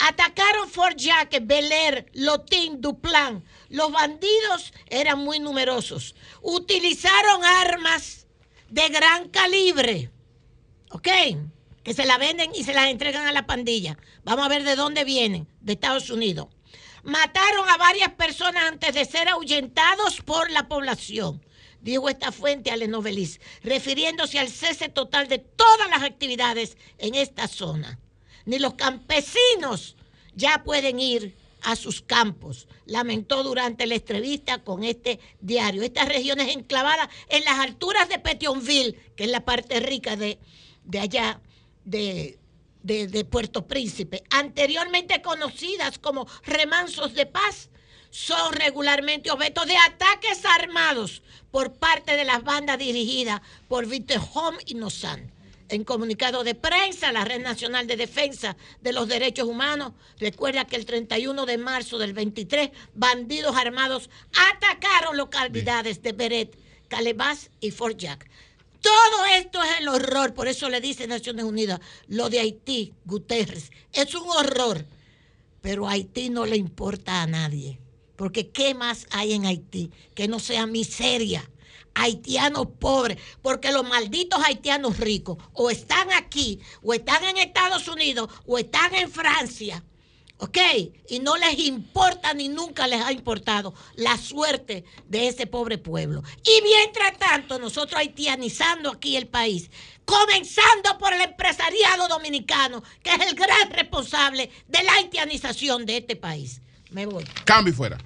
Atacaron Fort Jacques, Bel Air, Lotín, Duplan. Los bandidos eran muy numerosos. Utilizaron armas de gran calibre. ¿Ok? Que se la venden y se las entregan a la pandilla. Vamos a ver de dónde vienen. De Estados Unidos. Mataron a varias personas antes de ser ahuyentados por la población. Dijo esta fuente al Novelis, refiriéndose al cese total de todas las actividades en esta zona ni los campesinos ya pueden ir a sus campos, lamentó durante la entrevista con este diario. Estas regiones enclavadas en las alturas de Petionville, que es la parte rica de, de allá, de, de- de Puerto Príncipe, anteriormente conocidas como remansos de paz, son regularmente objeto de ataques armados por parte de las bandas dirigidas por Víctor Home y Nozan. En comunicado de prensa, la Red Nacional de Defensa de los Derechos Humanos recuerda que el 31 de marzo del 23, bandidos armados atacaron localidades de Beret, Calebás y Fort Jack. Todo esto es el horror, por eso le dice Naciones Unidas, lo de Haití, Guterres, es un horror, pero a Haití no le importa a nadie, porque ¿qué más hay en Haití que no sea miseria? Haitianos pobres, porque los malditos haitianos ricos o están aquí, o están en Estados Unidos, o están en Francia, ¿ok? Y no les importa ni nunca les ha importado la suerte de ese pobre pueblo. Y mientras tanto, nosotros haitianizando aquí el país, comenzando por el empresariado dominicano, que es el gran responsable de la haitianización de este país. Me voy. Cambio fuera.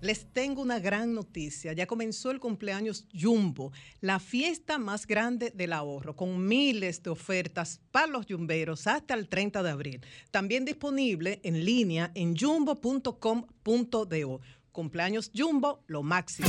Les tengo una gran noticia. Ya comenzó el cumpleaños Jumbo, la fiesta más grande del ahorro, con miles de ofertas para los yumberos hasta el 30 de abril. También disponible en línea en jumbo.com.do. Cumpleaños Jumbo, lo máximo.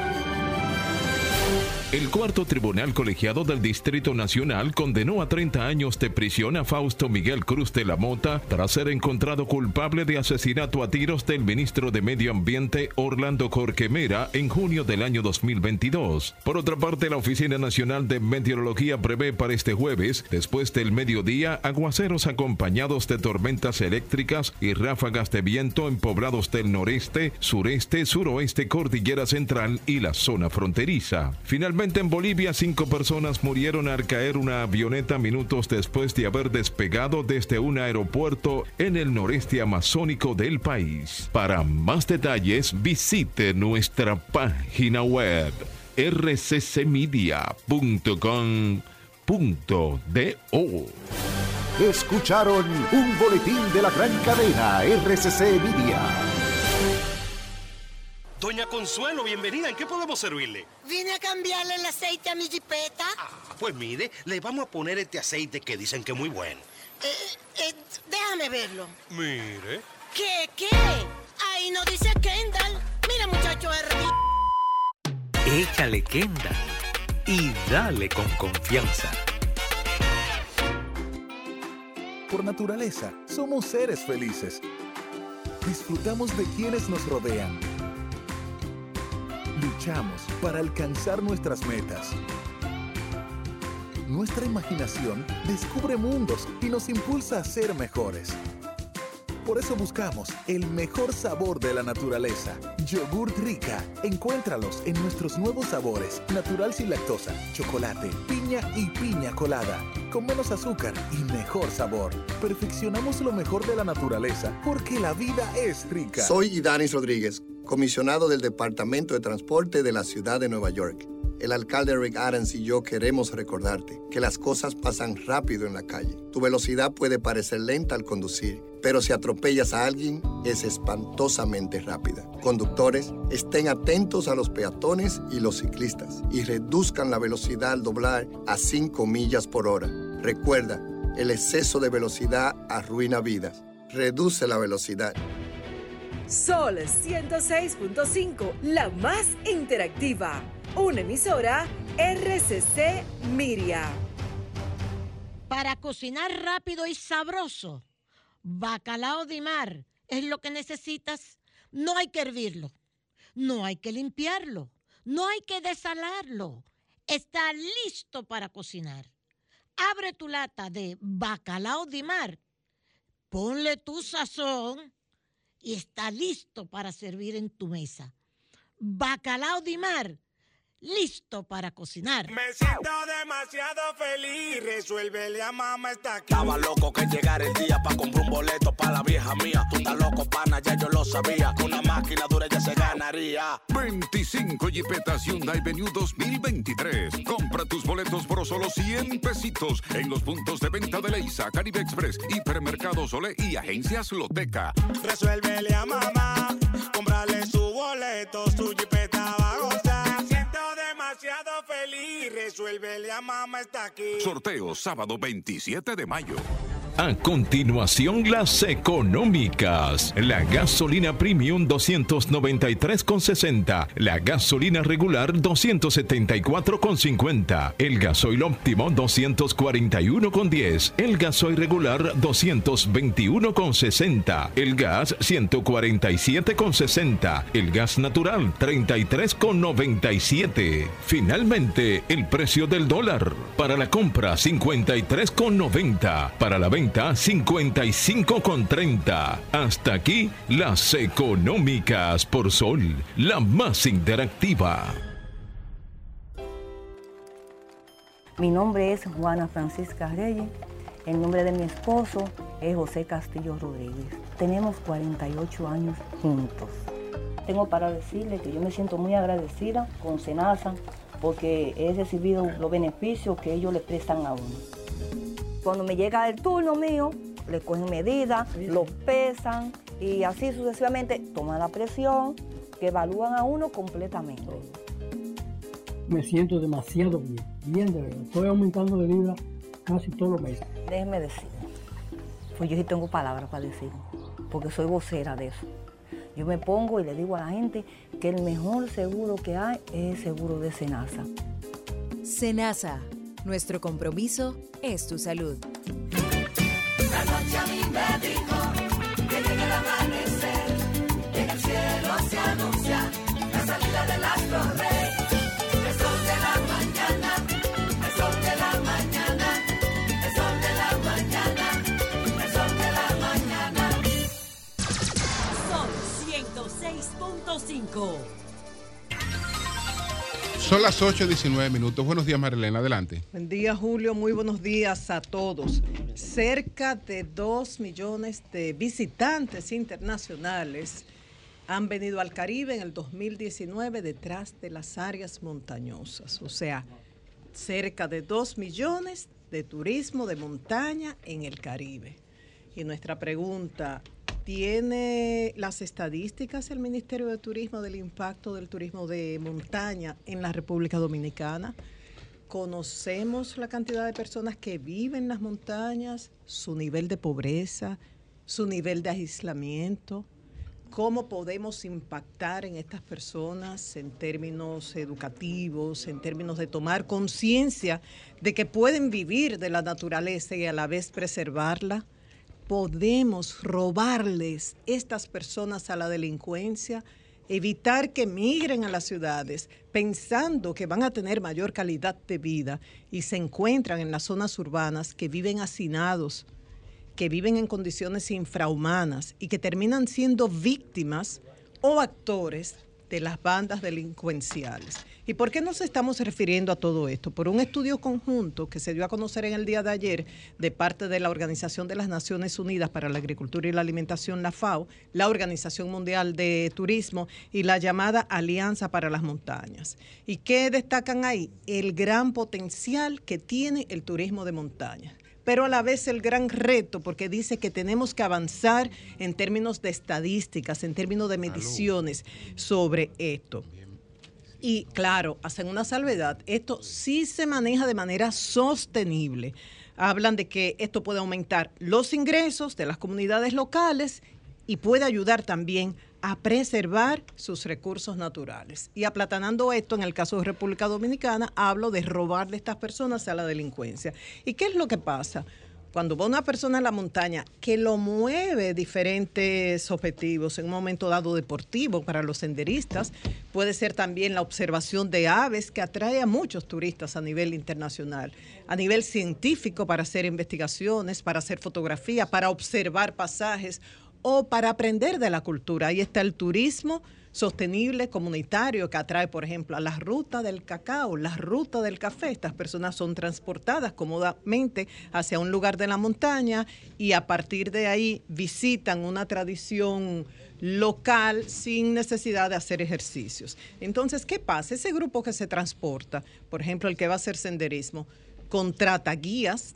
El cuarto tribunal colegiado del Distrito Nacional condenó a 30 años de prisión a Fausto Miguel Cruz de la Mota tras ser encontrado culpable de asesinato a tiros del ministro de Medio Ambiente Orlando Corquemera en junio del año 2022. Por otra parte, la Oficina Nacional de Meteorología prevé para este jueves, después del mediodía, aguaceros acompañados de tormentas eléctricas y ráfagas de viento en poblados del noreste, sureste, suroeste, cordillera central y la zona fronteriza. Finalmente, en Bolivia, cinco personas murieron al caer una avioneta minutos después de haber despegado desde un aeropuerto en el noreste amazónico del país. Para más detalles, visite nuestra página web rccmedia.com.do. Escucharon un boletín de la gran cadena RCC Media. Doña Consuelo, bienvenida. ¿En qué podemos servirle? Vine a cambiarle el aceite a mi jipeta. Ah, pues mire, le vamos a poner este aceite que dicen que es muy bueno. Eh, eh, déjame verlo. Mire. ¿Qué, qué? Ahí no dice Kendall. Mira, muchacho R. Échale Kendall y dale con confianza. Por naturaleza, somos seres felices. Disfrutamos de quienes nos rodean. Luchamos para alcanzar nuestras metas. Nuestra imaginación descubre mundos y nos impulsa a ser mejores. Por eso buscamos el mejor sabor de la naturaleza. Yogurt Rica. Encuéntralos en nuestros nuevos sabores. Natural sin lactosa, chocolate, piña y piña colada. Con menos azúcar y mejor sabor. Perfeccionamos lo mejor de la naturaleza porque la vida es rica. Soy Idanis Rodríguez, comisionado del Departamento de Transporte de la Ciudad de Nueva York. El alcalde Rick Adams y yo queremos recordarte que las cosas pasan rápido en la calle. Tu velocidad puede parecer lenta al conducir, pero si atropellas a alguien es espantosamente rápida. Conductores, estén atentos a los peatones y los ciclistas y reduzcan la velocidad al doblar a 5 millas por hora. Recuerda, el exceso de velocidad arruina vidas. Reduce la velocidad. Sol 106.5, la más interactiva. Una emisora RCC Miria. Para cocinar rápido y sabroso, bacalao de mar es lo que necesitas. No hay que hervirlo, no hay que limpiarlo, no hay que desalarlo. Está listo para cocinar. Abre tu lata de bacalao de mar, ponle tu sazón y está listo para servir en tu mesa. Bacalao de mar, listo para cocinar. Me siento demasiado feliz, resuélvele a mamá está aquí. Estaba loco que llegara el día para comprar un boleto para la vieja mía. Tú estás loco, pana, ya yo lo sabía. Con una máquina dura ya se ganaría. 25 Jeepetas Hyundai Venue 2023. Compra tus boletos por solo 100 pesitos en los puntos de venta de Leisa, Caribe Express, Hipermercados Ole y Agencias Loteca. Resuélvele a mamá, comprarle su feliz, resuélvele a mamá está aquí. Sorteo sábado 27 de mayo. A continuación, las económicas. La gasolina premium 293,60. La gasolina regular 274,50. El gasoil óptimo 241,10. El gasoil regular 221,60. El gas 147,60. El gas natural 33,97. Finalmente, el precio del dólar. Para la compra 53,90. Para la venta 55,30. Hasta aquí las económicas por Sol, la más interactiva. Mi nombre es Juana Francisca Reyes. El nombre de mi esposo es José Castillo Rodríguez. Tenemos 48 años juntos. Tengo para decirle que yo me siento muy agradecida con Senasa porque he recibido los beneficios que ellos le prestan a uno. Cuando me llega el turno mío, le cogen medidas, lo pesan y así sucesivamente toman la presión, que evalúan a uno completamente. Me siento demasiado bien, bien de verdad. Estoy aumentando de vida casi todos los meses. Déjeme decir, pues yo sí tengo palabras para decir, porque soy vocera de eso. Yo me pongo y le digo a la gente que el mejor seguro que hay es el seguro de Senasa. Senasa, nuestro compromiso es tu salud. La noche a mí me dijo que llega el amanecer, en el cielo se anuncia la salida del astro rey. El sol de la mañana, el sol de la mañana, el sol de la mañana, el sol de la mañana. Sol 106.5. Son las 8.19 minutos. Buenos días, Marilena. Adelante. Buen día, Julio. Muy buenos días a todos. Cerca de 2 millones de visitantes internacionales han venido al Caribe en el 2019 detrás de las áreas montañosas. O sea, cerca de 2 millones de turismo de montaña en el Caribe. Y nuestra pregunta, ¿tiene las estadísticas el Ministerio de Turismo del impacto del turismo de montaña en la República Dominicana? ¿Conocemos la cantidad de personas que viven en las montañas, su nivel de pobreza, su nivel de aislamiento? ¿Cómo podemos impactar en estas personas en términos educativos, en términos de tomar conciencia de que pueden vivir de la naturaleza y a la vez preservarla? Podemos robarles estas personas a la delincuencia, evitar que migren a las ciudades pensando que van a tener mayor calidad de vida y se encuentran en las zonas urbanas que viven hacinados, que viven en condiciones infrahumanas y que terminan siendo víctimas o actores de las bandas delincuenciales. ¿Y por qué nos estamos refiriendo a todo esto? Por un estudio conjunto que se dio a conocer en el día de ayer de parte de la Organización de las Naciones Unidas para la Agricultura y la Alimentación, la FAO, la Organización Mundial de Turismo y la llamada Alianza para las Montañas. ¿Y qué destacan ahí? El gran potencial que tiene el turismo de montaña pero a la vez el gran reto, porque dice que tenemos que avanzar en términos de estadísticas, en términos de mediciones sobre esto. Y claro, hacen una salvedad, esto sí se maneja de manera sostenible. Hablan de que esto puede aumentar los ingresos de las comunidades locales y puede ayudar también a preservar sus recursos naturales. Y aplatanando esto, en el caso de República Dominicana, hablo de robarle a estas personas a la delincuencia. ¿Y qué es lo que pasa? Cuando va una persona a la montaña que lo mueve diferentes objetivos, en un momento dado deportivo para los senderistas, puede ser también la observación de aves que atrae a muchos turistas a nivel internacional, a nivel científico para hacer investigaciones, para hacer fotografía, para observar pasajes o para aprender de la cultura. Ahí está el turismo sostenible comunitario que atrae, por ejemplo, a la ruta del cacao, la ruta del café. Estas personas son transportadas cómodamente hacia un lugar de la montaña y a partir de ahí visitan una tradición local sin necesidad de hacer ejercicios. Entonces, ¿qué pasa? Ese grupo que se transporta, por ejemplo, el que va a hacer senderismo, contrata guías,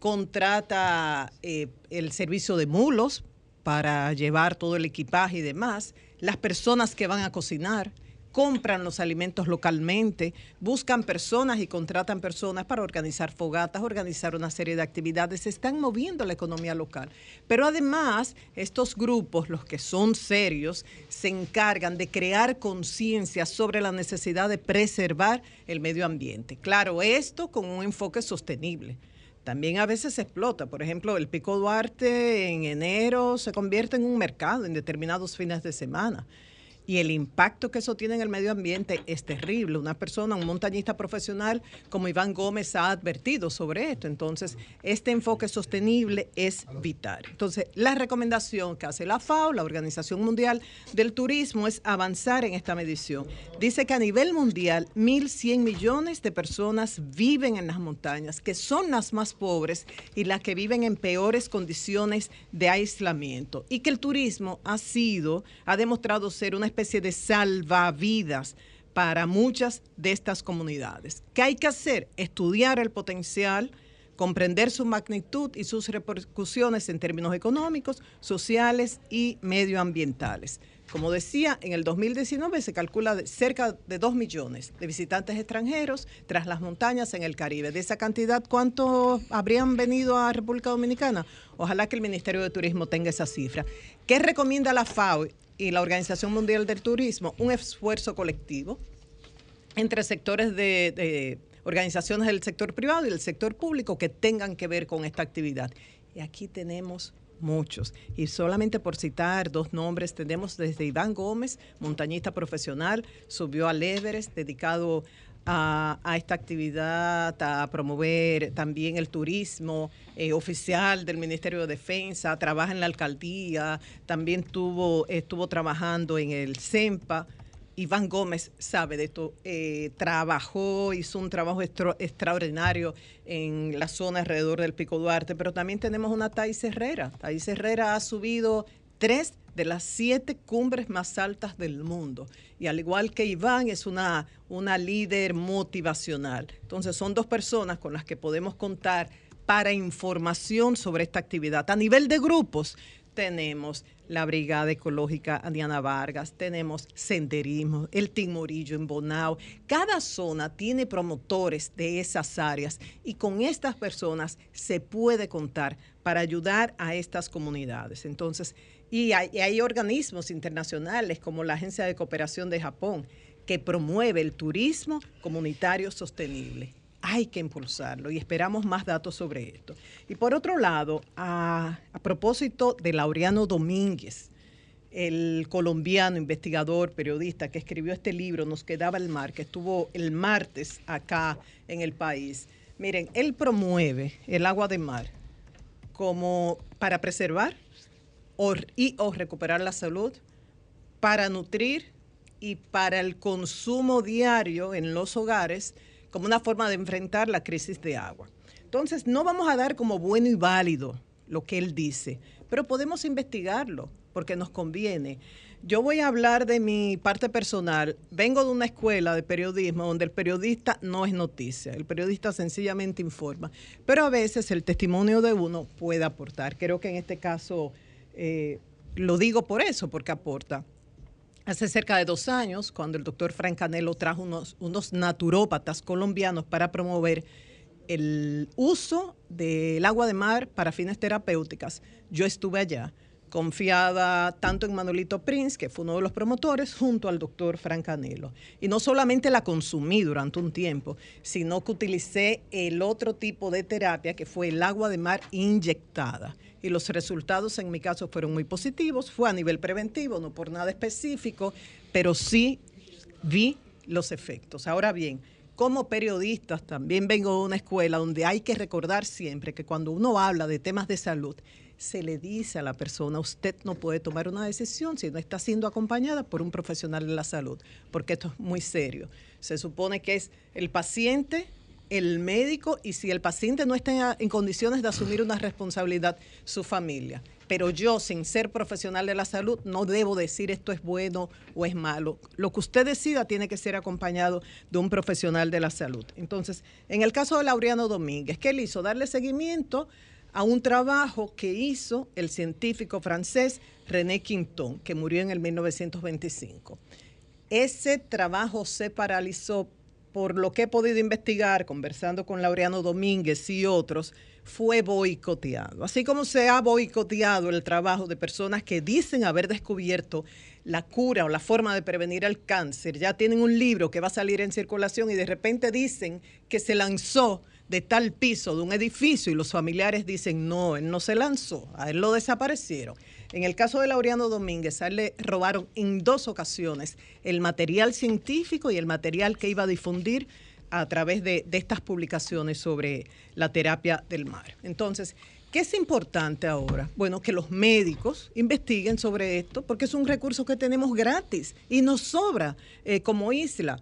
contrata eh, el servicio de mulos para llevar todo el equipaje y demás, las personas que van a cocinar, compran los alimentos localmente, buscan personas y contratan personas para organizar fogatas, organizar una serie de actividades, se están moviendo la economía local. Pero además, estos grupos, los que son serios, se encargan de crear conciencia sobre la necesidad de preservar el medio ambiente. Claro, esto con un enfoque sostenible también a veces se explota. Por ejemplo, el Pico Duarte en enero se convierte en un mercado en determinados fines de semana y el impacto que eso tiene en el medio ambiente es terrible. Una persona, un montañista profesional como Iván Gómez ha advertido sobre esto. Entonces, este enfoque sostenible es vital. Entonces, la recomendación que hace la FAO, la Organización Mundial del Turismo, es avanzar en esta medición. Dice que a nivel mundial, 1.100 millones de personas viven en las montañas, que son las más pobres y las que viven en peores condiciones de aislamiento. Y que el turismo ha sido, ha demostrado ser una especie de salvavidas para muchas de estas comunidades. ¿Qué hay que hacer? Estudiar el potencial, comprender su magnitud y sus repercusiones en términos económicos, sociales y medioambientales. Como decía, en el 2019 se calcula cerca de 2 millones de visitantes extranjeros tras las montañas en el Caribe. De esa cantidad, ¿cuántos habrían venido a República Dominicana? Ojalá que el Ministerio de Turismo tenga esa cifra. ¿Qué recomienda la FAO y la Organización Mundial del Turismo? Un esfuerzo colectivo entre sectores de, de organizaciones del sector privado y del sector público que tengan que ver con esta actividad. Y aquí tenemos muchos. Y solamente por citar dos nombres, tenemos desde Iván Gómez, montañista profesional, subió al Everest, dedicado a, esta actividad, a promover también el turismo eh, oficial del Ministerio de Defensa, trabaja en la alcaldía, también tuvo, estuvo trabajando en el CEMPA. Iván Gómez sabe de esto, eh, trabajó, hizo un trabajo extra, extraordinario en la zona alrededor del Pico Duarte, pero también tenemos una Thais Herrera. Thais Herrera ha subido tres de las siete cumbres más altas del mundo. Y al igual que Iván, es una, una líder motivacional. Entonces son dos personas con las que podemos contar para información sobre esta actividad. A nivel de grupos, tenemos la Brigada Ecológica Diana Vargas, tenemos senderismo, el Timorillo en Bonao. Cada zona tiene promotores de esas áreas y con estas personas se puede contar para ayudar a estas comunidades. Entonces, y hay, y hay organismos internacionales como la Agencia de Cooperación de Japón que promueve el turismo comunitario sostenible hay que impulsarlo y esperamos más datos sobre esto. Y por otro lado, a, propósito de Laureano Domínguez, el colombiano investigador, periodista que escribió este libro, Nos quedaba el mar, que estuvo el martes acá en el país. Miren, él promueve el agua de mar como para preservar y o recuperar la salud, para nutrir y para el consumo diario en los hogares como una forma de enfrentar la crisis de agua. Entonces, no vamos a dar como bueno y válido lo que él dice, pero podemos investigarlo porque nos conviene. Yo voy a hablar de mi parte personal. Vengo de una escuela de periodismo donde el periodista no es noticia, el periodista sencillamente informa, pero a veces el testimonio de uno puede aportar. Creo que en este caso eh, lo digo por eso, porque aporta. Hace cerca de dos años, cuando el doctor Frank Canelo trajo unos, unos naturópatas colombianos para promover el uso del agua de mar para fines terapéuticas, yo estuve allá confiada tanto en Manolito Prince, que fue uno de los promotores, junto al doctor Frank Canelo. Y no solamente la consumí durante un tiempo, sino que utilicé el otro tipo de terapia, que fue el agua de mar inyectada. Y los resultados en mi caso fueron muy positivos, fue a nivel preventivo, no por nada específico, pero sí vi los efectos. Ahora bien, como periodistas también vengo de una escuela donde hay que recordar siempre que cuando uno habla de temas de salud, se le dice a la persona, usted no puede tomar una decisión si no está siendo acompañada por un profesional de la salud, porque esto es muy serio. Se supone que es el paciente, el médico y si el paciente no está en condiciones de asumir una responsabilidad, su familia. Pero yo, sin ser profesional de la salud, no debo decir esto es bueno o es malo. Lo que usted decida tiene que ser acompañado de un profesional de la salud. Entonces, en el caso de Laureano Domínguez, ¿qué él hizo? Darle seguimiento a un trabajo que hizo el científico francés René Quinton, que murió en el 1925. Ese trabajo se paralizó por lo que he podido investigar, conversando con Laureano Domínguez y otros, fue boicoteado. Así como se ha boicoteado el trabajo de personas que dicen haber descubierto la cura o la forma de prevenir el cáncer, ya tienen un libro que va a salir en circulación y de repente dicen que se lanzó de tal piso de un edificio y los familiares dicen, no, él no se lanzó, a él lo desaparecieron. En el caso de Laureano Domínguez, a le robaron en dos ocasiones el material científico y el material que iba a difundir a través de, de estas publicaciones sobre la terapia del mar. Entonces, ¿Qué es importante ahora? Bueno, que los médicos investiguen sobre esto porque es un recurso que tenemos gratis y nos sobra eh, como isla.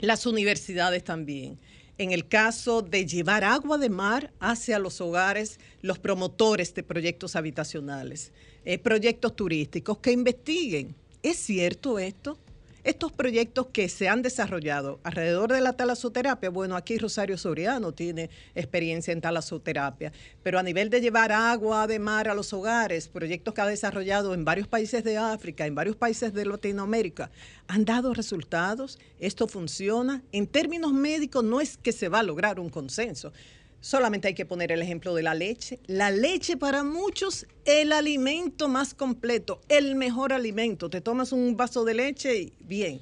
Las universidades también en el caso de llevar agua de mar hacia los hogares, los promotores de proyectos habitacionales, eh, proyectos turísticos, que investiguen. ¿Es cierto esto? Estos proyectos que se han desarrollado alrededor de la talasoterapia, bueno, aquí Rosario Soriano tiene experiencia en talasoterapia, pero a nivel de llevar agua de mar a los hogares, proyectos que ha desarrollado en varios países de África, en varios países de Latinoamérica, han dado resultados, esto funciona. En términos médicos no es que se va a lograr un consenso, Solamente hay que poner el ejemplo de la leche. La leche para muchos, el alimento más completo, el mejor alimento. Te tomas un vaso de leche y bien.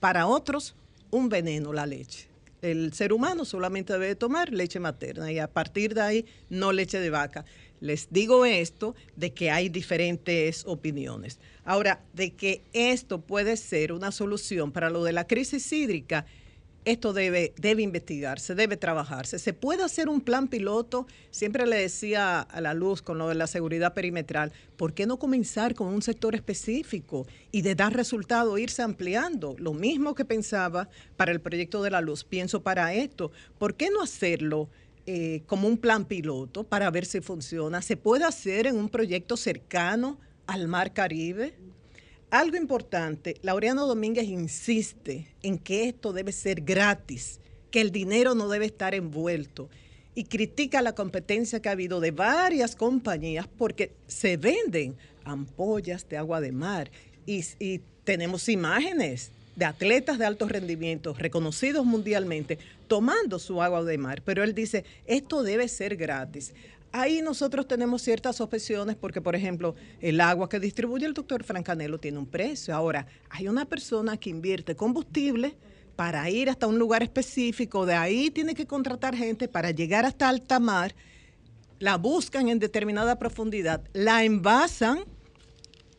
Para otros, un veneno la leche. El ser humano solamente debe tomar leche materna y a partir de ahí no leche de vaca. Les digo esto de que hay diferentes opiniones. Ahora, de que esto puede ser una solución para lo de la crisis hídrica, esto debe, debe investigarse, debe trabajarse. Se puede hacer un plan piloto, siempre le decía a la luz con lo de la seguridad perimetral, ¿por qué no comenzar con un sector específico y de dar resultado irse ampliando? Lo mismo que pensaba para el proyecto de la luz, pienso para esto. ¿Por qué no hacerlo? Eh, como un plan piloto para ver si funciona. Se puede hacer en un proyecto cercano al Mar Caribe. Algo importante, Laureano Domínguez insiste en que esto debe ser gratis, que el dinero no debe estar envuelto y critica la competencia que ha habido de varias compañías porque se venden ampollas de agua de mar y, tenemos imágenes de atletas de alto rendimiento reconocidos mundialmente tomando su agua de mar, pero él dice, esto debe ser gratis. Ahí nosotros tenemos ciertas objeciones porque, por ejemplo, el agua que distribuye el doctor Francanelo tiene un precio. Ahora, hay una persona que invierte combustible para ir hasta un lugar específico, de ahí tiene que contratar gente para llegar hasta alta mar, la buscan en determinada profundidad, la envasan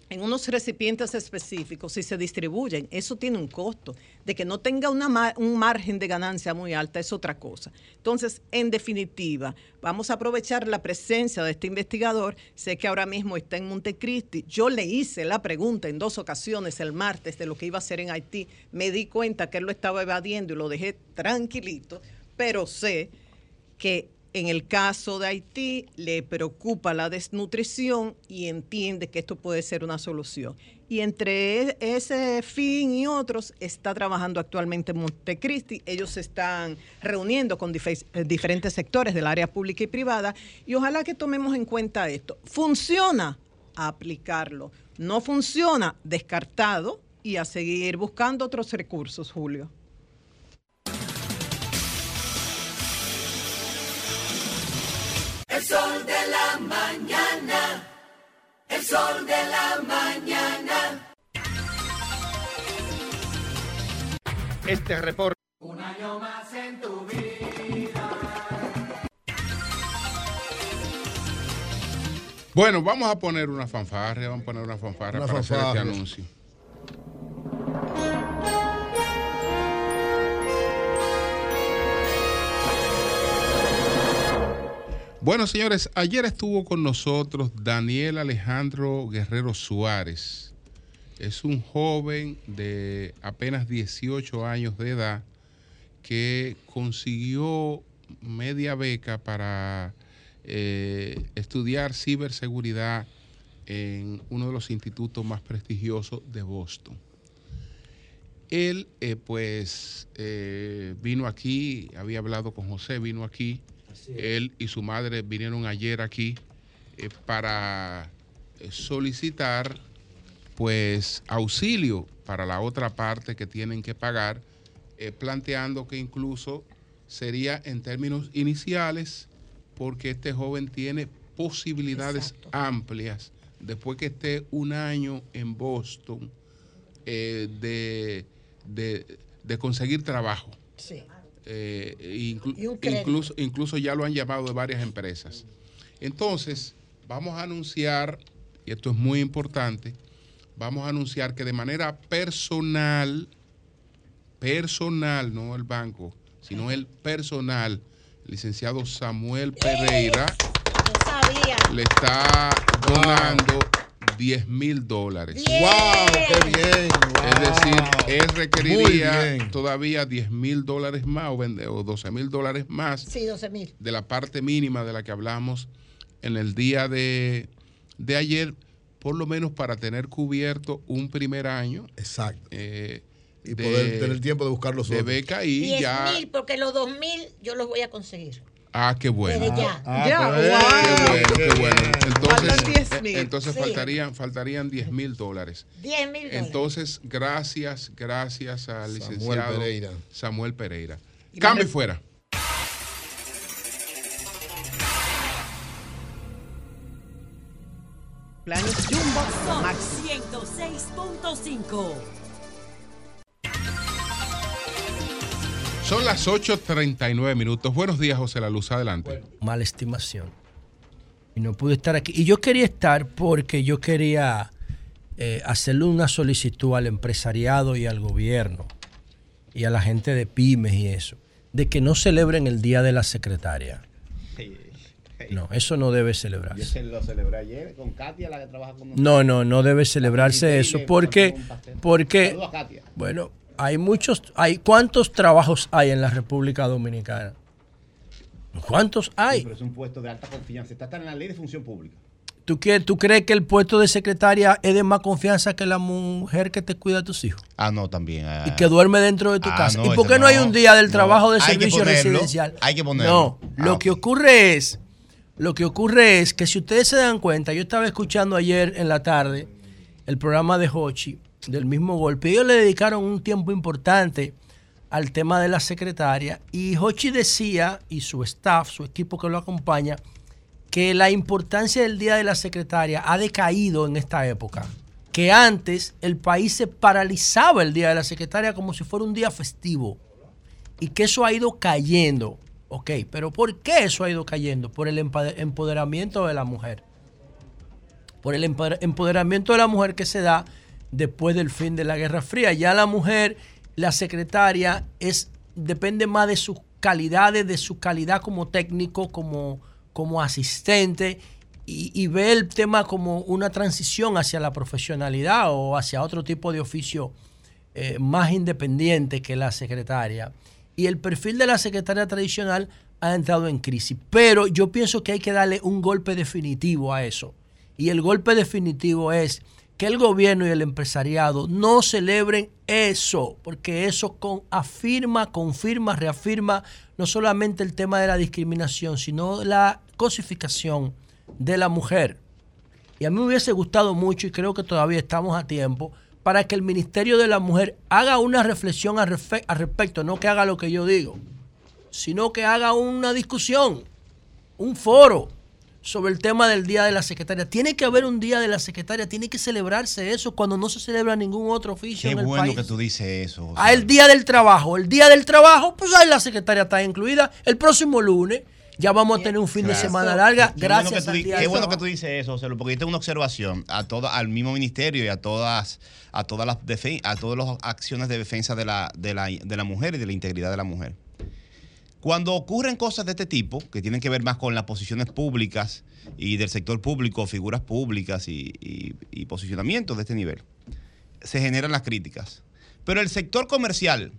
en unos recipientes específicos y se distribuyen, eso tiene un costo. De que no tenga un margen de ganancia muy alta es otra cosa. Entonces, en definitiva, vamos a aprovechar la presencia de este investigador. Sé que ahora mismo está en Montecristi. Yo le hice la pregunta en dos ocasiones el martes de lo que iba a hacer en Haití. Me di cuenta que él lo estaba evadiendo y lo dejé tranquilito, pero sé que en el caso de Haití le preocupa la desnutrición y entiende que esto puede ser una solución. Y entre ese fin y otros está trabajando actualmente en Montecristi. Ellos se están reuniendo con dife- diferentes sectores del área pública y privada y ojalá que tomemos en cuenta esto. ¿Funciona? Aplicarlo. No funciona, descartado y a seguir buscando otros recursos, Julio. El sol de la mañana. El sol de la mañana. Este reporte. Un año más en tu vida. Bueno, vamos a poner una fanfarria, vamos a poner una fanfarria Una para hacer este anuncio. Bueno, señores, ayer estuvo con nosotros Daniel Alejandro Guerrero Suárez. Es un joven de apenas 18 años de edad que consiguió media beca para eh, estudiar ciberseguridad en uno de los institutos más prestigiosos de Boston. Él, eh, pues, eh, vino aquí, había hablado con José, vino aquí. Él y su madre vinieron ayer aquí eh, para eh, solicitar, pues, auxilio para la otra parte que tienen que pagar, eh, planteando que incluso sería en términos iniciales, porque este joven tiene posibilidades amplias después que esté un año en Boston eh, de, de- de conseguir trabajo. Sí. Eh, inclu- incluso, incluso ya lo han llamado de varias empresas. Entonces, vamos a anunciar, y esto es muy importante, vamos a anunciar que de manera personal, personal, no el banco, sino el personal, el licenciado Samuel Pereira le está donando 10 mil dólares. ¡Wow! ¡Qué bien! Es decir, él requeriría todavía 10 mil dólares más o, vende- o 12 mil dólares más Sí, 12 mil. de la parte mínima de la que hablamos en el día de, de ayer, por lo menos para tener cubierto un primer año. Exacto. y poder tener tiempo de buscar los De otros. beca y 10 ya. mil, porque los 2 mil yo los voy a conseguir. Ah, qué bueno. Desde ya. Ah, Ya, pues, wow. Qué bueno, qué bueno. Entonces, Faltan 10,000. eh, entonces Sí. faltarían, faltarían 10 mil dólares. 10 mil dólares. Entonces, gracias, gracias al Samuel licenciado Pereira. Samuel Pereira. Y Cambio y fuera. Planes Jumbo Son Max. 106.5. Son las 8.39 minutos. Buenos días, José La Luz. Adelante. mala estimación. Y no pude estar aquí. Y yo quería estar porque yo quería eh, hacerle una solicitud al empresariado y al gobierno y a la gente de pymes y eso, de que no celebren el Día de la Secretaria. No, eso no debe Yo celebrarse. se lo celebré ayer con Katia, la que trabaja con nosotros. No, no, no debe celebrarse eso porque, porque, Saludos a Katia. bueno, hay muchos, hay cuántos trabajos hay en la República Dominicana. ¿Cuántos hay? Pero es un puesto de alta confianza. Está, está en la ley de función pública. ¿Tú, qué- ¿Tú crees que el puesto de secretaria es de más confianza que la mujer que te cuida a tus hijos? Ah, no, también. ah. Y que duerme dentro de tu Ah, casa. no, ¿Y por qué no, hay un día del no. trabajo de Hay servicio ponerlo, residencial? hay que ponerlo. No, lo Ah, que ocurre es, lo que ocurre es que si ustedes se dan cuenta, yo estaba escuchando ayer en la tarde el programa de Hochi, del mismo golpe, ellos le dedicaron un tiempo importante al tema de la secretaria y Hochi decía, y su staff, su equipo que lo acompaña, que la importancia del Día de la Secretaria ha decaído en esta época. Que antes el país se paralizaba el Día de la Secretaria como si fuera un día festivo. Y que eso ha ido cayendo. Ok, pero ¿por qué eso ha ido cayendo? Por el empoderamiento de la mujer. Por el empoder- empoderamiento de la mujer que se da después del fin de la Guerra Fría. Ya la mujer, la secretaria, es, depende más de sus calidades, de su calidad como técnico, como, como asistente, y, ve el tema como una transición hacia la profesionalidad o hacia otro tipo de oficio eh, más independiente que la secretaria. Y el perfil de la secretaria tradicional ha entrado en crisis. Pero yo pienso que hay que darle un golpe definitivo a eso. Y el golpe definitivo es que el gobierno y el empresariado no celebren eso, porque eso afirma, confirma, reafirma no solamente el tema de la discriminación, sino la cosificación de la mujer. Y a mí me hubiese gustado mucho, y creo que todavía estamos a tiempo, para que el Ministerio de la Mujer haga una reflexión al respecto, no que haga lo que yo digo, sino que haga una discusión, un foro sobre el tema del Día de la Secretaria. Tiene que haber un Día de la Secretaria, tiene que celebrarse eso cuando no se celebra ningún otro oficio Qué en el bueno país. que tú dices eso. Ah, el día del trabajo. El día del trabajo, pues ahí la secretaria está incluida. El próximo lunes ya vamos a tener un fin de semana larga. Qué bueno Gracias que tú día Qué bueno que tú dices eso, José porque yo tengo una observación a toda, al mismo ministerio y a todas, a todas las defen- a todas las acciones de defensa de la, de, la, de la mujer y de la integridad de la mujer. Cuando ocurren cosas de este tipo, que tienen que ver más con las posiciones públicas y del sector público, figuras públicas y, y- y posicionamientos de este nivel, se generan las críticas. Pero el sector comercial,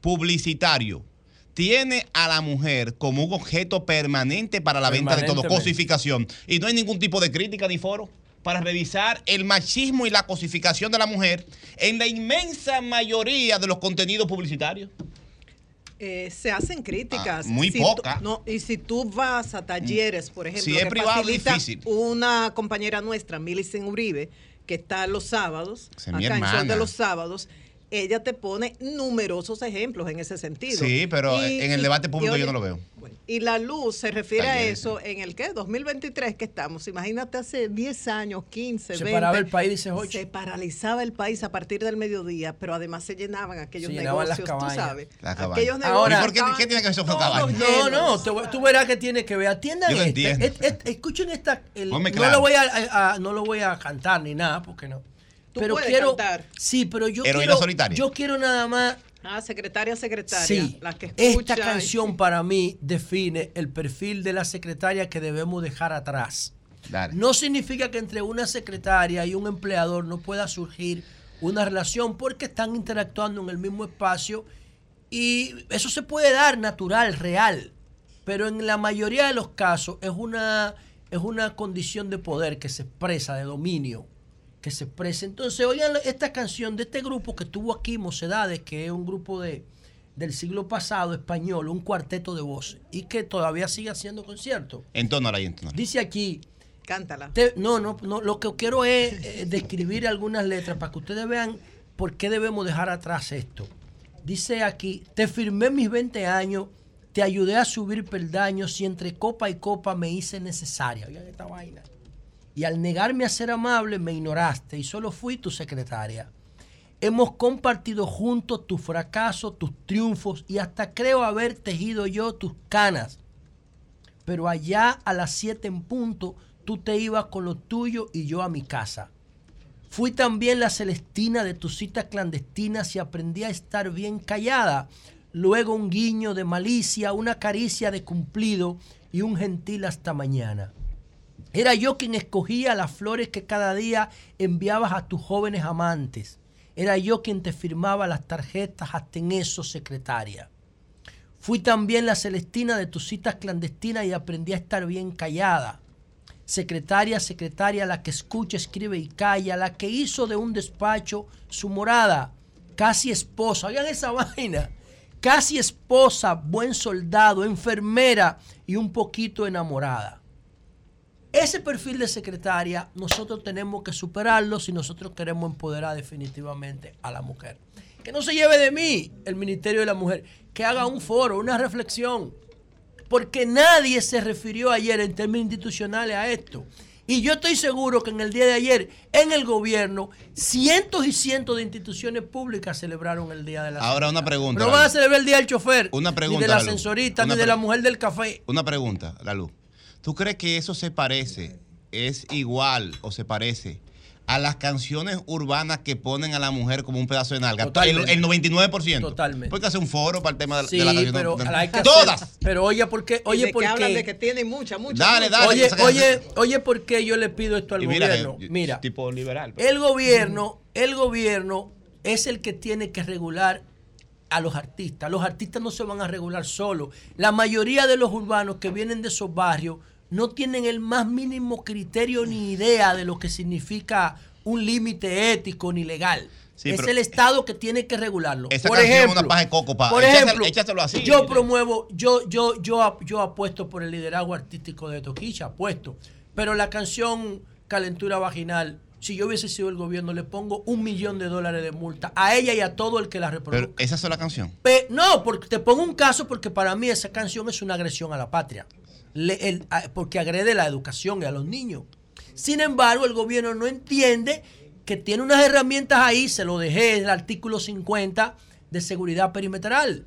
publicitario, tiene a la mujer como un objeto permanente para la venta de todo, cosificación. Y no hay ningún tipo de crítica ni foro para revisar el machismo y la cosificación de la mujer en la inmensa mayoría de los contenidos publicitarios. Eh, se hacen críticas. Ah, muy Si tú- poca. no, y si tú vas a talleres, por ejemplo, Si es que privado, es facilita difícil. una compañera nuestra, Millicent Uribe, que está los sábados, es acá en Sol de los sábados, ella te pone numerosos ejemplos en ese sentido. Sí, pero Y- en el debate y público yo no lo veo. Y la luz se refiere a eso en el qué? 2023 que estamos. Imagínate hace 10 años, 15, Se 20. paraba el país, dice. Se paralizaba el país a partir del mediodía, pero además se llenaban aquellos Se llenaban las negocios, tú sabes. Las cabañas. Aquellos Ahora- negocios. ¿Y por qué- tiene que ver eso con cabañas? No, no, te tú verás que tiene que ver. Atiendan Yo lo este, entiendo. escuchen esta. el- no claro. lo voy a, a- a- no lo voy a cantar ni nada, porque no. Tú pero puedes quiero. cantar. Sí, pero yo Heroína quiero. solitaria. Yo quiero nada más. Ah, secretaria, secretaria. Sí, la que esta y- canción para mí define el perfil de la secretaria que debemos dejar atrás. Dale. No significa que entre una secretaria y un empleador no pueda surgir una relación porque están interactuando en el mismo espacio y eso se puede dar natural, real, pero en la mayoría de los casos es una, es una condición de poder que se expresa, de dominio, que se expresa. Entonces, oigan esta canción de este grupo que tuvo aquí, Mocedades, que es un grupo de, del siglo pasado español, un cuarteto de voces, y que todavía sigue haciendo conciertos. Entónala ahí, entónala. Dice aquí, Cántala. te- no, no, no, lo que quiero es eh, describir algunas letras para que ustedes vean por qué debemos dejar atrás esto. Dice aquí, te firmé mis 20 años, te ayudé a subir peldaños y entre copa y copa me hice necesaria. Oigan esta vaina. Y al negarme a ser amable me ignoraste y solo fui tu secretaria. Hemos compartido juntos tus fracasos, tus triunfos y hasta creo haber tejido yo tus canas pero allá a las 7 en punto tú te ibas con lo tuyo y yo a mi casa. Fui también la Celestina de tus citas clandestinas y aprendí a estar bien callada. Luego un guiño de malicia, una caricia de cumplido y un gentil hasta mañana. Era yo quien escogía las flores que cada día enviabas a tus jóvenes amantes. Era yo quien te firmaba las tarjetas hasta en eso, secretaria. Fui también la Celestina de tus citas clandestinas y aprendí a estar bien callada. Secretaria, secretaria, la que escucha, escribe y calla, la que hizo de un despacho su morada, casi esposa. Oigan esa vaina. Casi esposa, buen soldado, enfermera y un poquito enamorada. Ese perfil de secretaria nosotros tenemos que superarlo si nosotros queremos empoderar definitivamente a la mujer. Que no se lleve de mí el Ministerio de la Mujer, que haga un foro, una reflexión, porque nadie se refirió ayer en términos institucionales a esto. Y yo estoy seguro que en el día de ayer, en el gobierno, cientos y cientos de instituciones públicas celebraron el Día de la Ahora una pregunta. No van a celebrar el Día del chofer, Una pregunta, ni de la ascensorista, ni de la mujer del café. Una pregunta, la luz. ¿Tú crees que eso se parece, es igual o se parece a las canciones urbanas que ponen a la mujer como un pedazo de nalga? El, Totalmente. el 99%. Totalmente. Porque hace un foro para el tema de, Sí, de la canción. pero de- hay que ¡Todas! hacer- pero oye, ¿por qué? Oye, ¿por que hablan qué? de que tiene mucha, mucha. Dale, mucha. dale. Oye, oye, oye, ¿por qué yo le pido esto al Y mira, gobierno? Mira, tipo liberal. el gobierno, el gobierno es el que tiene que regular a los artistas. Los artistas no se van a regular solos. La mayoría de los urbanos que vienen de esos barrios no tienen el más mínimo criterio ni idea de lo que significa un límite ético ni legal. Sí, es el Estado que tiene que regularlo. Por ejemplo, una paja de coco, pa. por ejemplo, échaselo así. yo promuevo, yo, yo, yo, yo apuesto por el liderazgo artístico de Toquicha, apuesto. Pero la canción Calentura Vaginal, si yo hubiese sido el gobierno, le pongo un millón de dólares de multa a ella y a todo el que la reproduzca. Pero esa es la canción. Pe- no, porque te pongo un caso porque para mí esa canción es una agresión a la patria. Porque agrede la educación a los niños. Sin embargo, el gobierno no entiende que tiene unas herramientas ahí, se lo dejé, el artículo 50 de seguridad perimetral,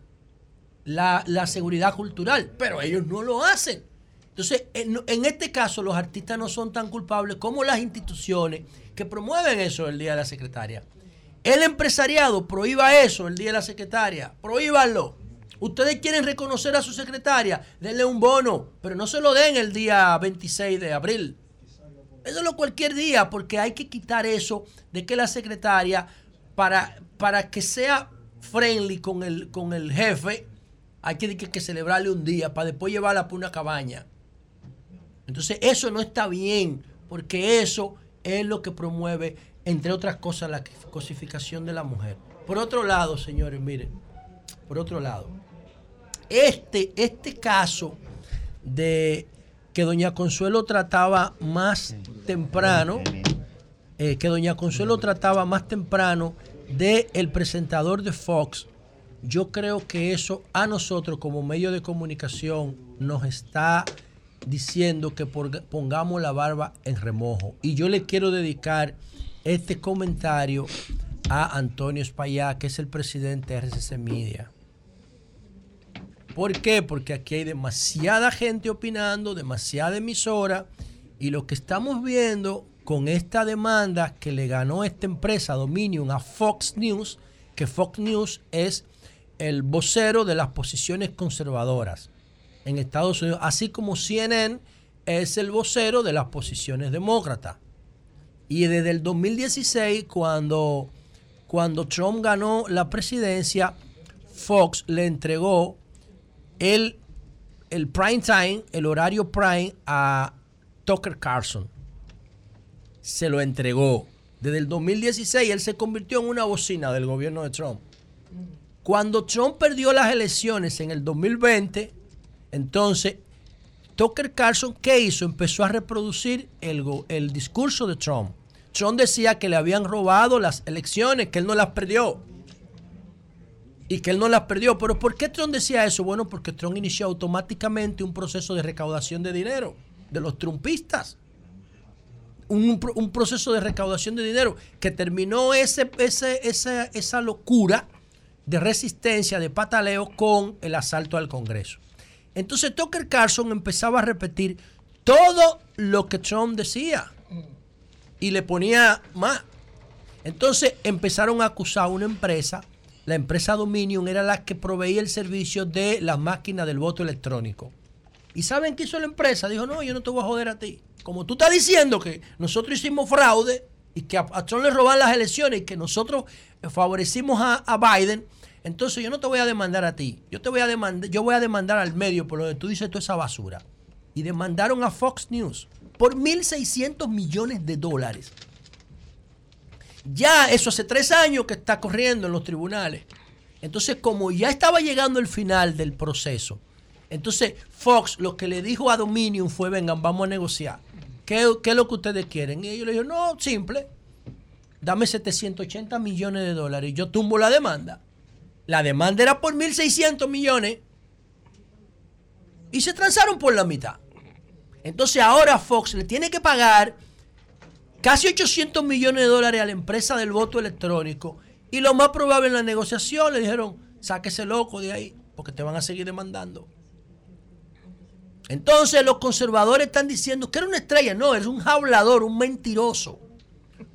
la, la seguridad cultural, pero ellos no lo hacen. Entonces, en, en este caso, los artistas no son tan culpables como las instituciones que promueven eso el Día de la Secretaria. El empresariado prohíba eso el Día de la Secretaria, prohíbanlo. Ustedes quieren reconocer a su secretaria, denle un bono, pero no se lo den el día 26 de abril. Déjenlo cualquier día, porque hay que quitar eso de que la secretaria, para, para que sea friendly con el, con el jefe, hay que, que, que celebrarle un día para después llevarla para una cabaña. Entonces eso no está bien, porque eso es lo que promueve, entre otras cosas, la cosificación de la mujer. Por otro lado, señores, miren, por otro lado, este, este caso de que doña Consuelo trataba más temprano, eh, que doña Consuelo trataba más temprano de el presentador de Fox, yo creo que eso a nosotros como medio de comunicación nos está diciendo que pongamos la barba en remojo. Y yo le quiero dedicar este comentario a Antonio Espaillá, que es el presidente de RCC Media. ¿Por qué? Porque aquí hay demasiada gente opinando, demasiada emisora, y lo que estamos viendo con esta demanda que le ganó esta empresa Dominion a Fox News, que Fox News es el vocero de las posiciones conservadoras en Estados Unidos, así como CNN es el vocero de las posiciones demócratas. Y desde el 2016, cuando, cuando Trump ganó la presidencia, Fox le entregó el, el prime time, el horario prime a Tucker Carlson. Se lo entregó. Desde el 2016 él se convirtió en una bocina del gobierno de Trump. Cuando Trump perdió las elecciones en el 2020, entonces Tucker Carlson, ¿qué hizo? Empezó a reproducir el, el discurso de Trump. Trump decía que le habían robado las elecciones, que él no las perdió. Y que él no las perdió. Pero ¿por qué Trump decía eso? Bueno, porque Trump inició automáticamente un proceso de recaudación de dinero de los trumpistas. Un, un proceso de recaudación de dinero que terminó ese, ese- esa, esa locura de resistencia, de pataleo con el asalto al Congreso. Entonces Tucker Carlson empezaba a repetir todo lo que Trump decía y le ponía más. Entonces empezaron a acusar a una empresa, la empresa Dominion era la que proveía el servicio de las máquinas del voto electrónico. ¿Y saben qué hizo la empresa? Dijo, no, yo no te voy a joder a ti. Como tú estás diciendo que nosotros hicimos fraude y que a, Trump le roban las elecciones y que nosotros eh, favorecimos a, a Biden, entonces yo no te voy a demandar a ti. Yo te voy a demandar, yo voy a demandar al medio por lo que tú dices toda esa basura. Y demandaron a Fox News. por 1.600 millones de dólares. Ya eso hace tres años que está corriendo en los tribunales. Entonces, como ya estaba llegando el final del proceso, entonces Fox lo que le dijo a Dominion fue, vengan, vamos a negociar. ¿Qué, qué es lo que ustedes quieren? Y ellos le dijeron, no, simple, dame 780 millones de dólares y yo tumbo la demanda. La demanda era por 1.600 millones y se transaron por la mitad. Entonces ahora Fox le tiene que pagar casi 800 millones de dólares a la empresa del voto electrónico y lo más probable en la negociación le dijeron, sáquese loco de ahí porque te van a seguir demandando. Entonces los conservadores están diciendo que era una estrella, no, es un hablador, un mentiroso.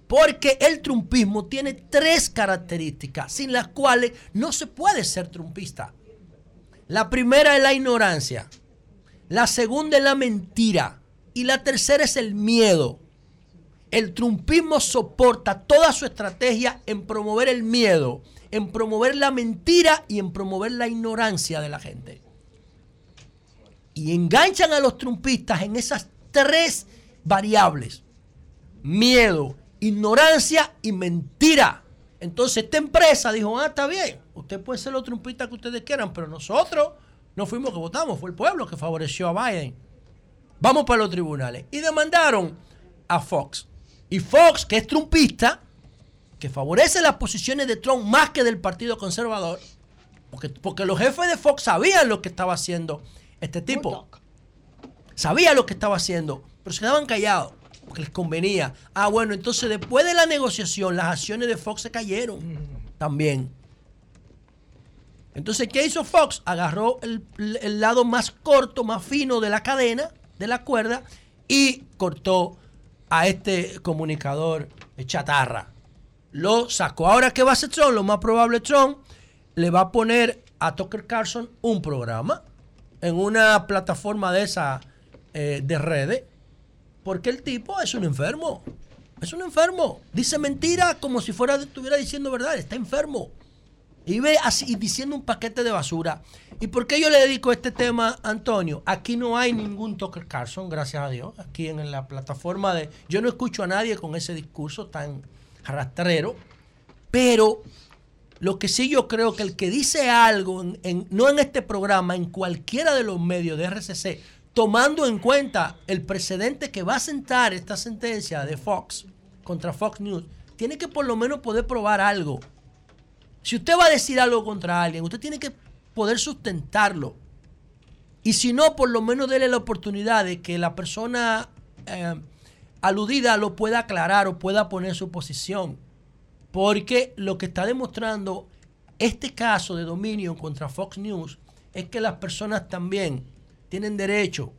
Porque el trumpismo tiene tres características sin las cuales no se puede ser trumpista. La primera es la ignorancia, la segunda es la mentira y la tercera es el miedo. El trumpismo soporta toda su estrategia en promover el miedo, en promover la mentira y en promover la ignorancia de la gente y enganchan a los trumpistas en esas tres variables. Miedo, ignorancia y mentira. Entonces esta empresa dijo, ah, está bien, usted puede ser los trumpistas que ustedes quieran, pero nosotros no fuimos que votamos, fue el pueblo que favoreció a Biden. Vamos para los tribunales. Y demandaron a Fox. Y Fox, que es trumpista, que favorece las posiciones de Trump más que del Partido Conservador, porque, porque los jefes de Fox sabían lo que estaba haciendo este tipo sabía lo que estaba haciendo, pero se quedaban callados porque les convenía. Ah, bueno, entonces después de la negociación, las acciones de Fox se cayeron también. Entonces, ¿qué hizo Fox? Agarró el, el lado más corto, más fino de la cadena, de la cuerda, y cortó a este comunicador chatarra. Lo sacó. Ahora, ¿qué va a hacer Trump? Lo más probable, Trump le va a poner a Tucker Carlson un programa en una plataforma de esa eh, de redes, porque el tipo es un enfermo. Es un enfermo. Dice mentira como si fuera estuviera diciendo verdad. Está enfermo. Y ve así diciendo un paquete de basura. ¿Y por qué yo le dedico este tema, Antonio? Aquí no hay ningún Tucker Carlson, gracias a Dios. Aquí en la plataforma de. Yo no escucho a nadie con ese discurso tan rastrero. Pero lo que sí yo creo que el que dice algo, no en este programa, en cualquiera de los medios de RCC, tomando en cuenta el precedente que va a sentar esta sentencia de Fox contra Fox News, tiene que por lo menos poder probar algo. Si usted va a decir algo contra alguien, usted tiene que poder sustentarlo. Y si no, por lo menos déle la oportunidad de que la persona eh, aludida lo pueda aclarar o pueda poner su posición. Porque lo que está demostrando este caso de dominio contra Fox News es que las personas también tienen derechos,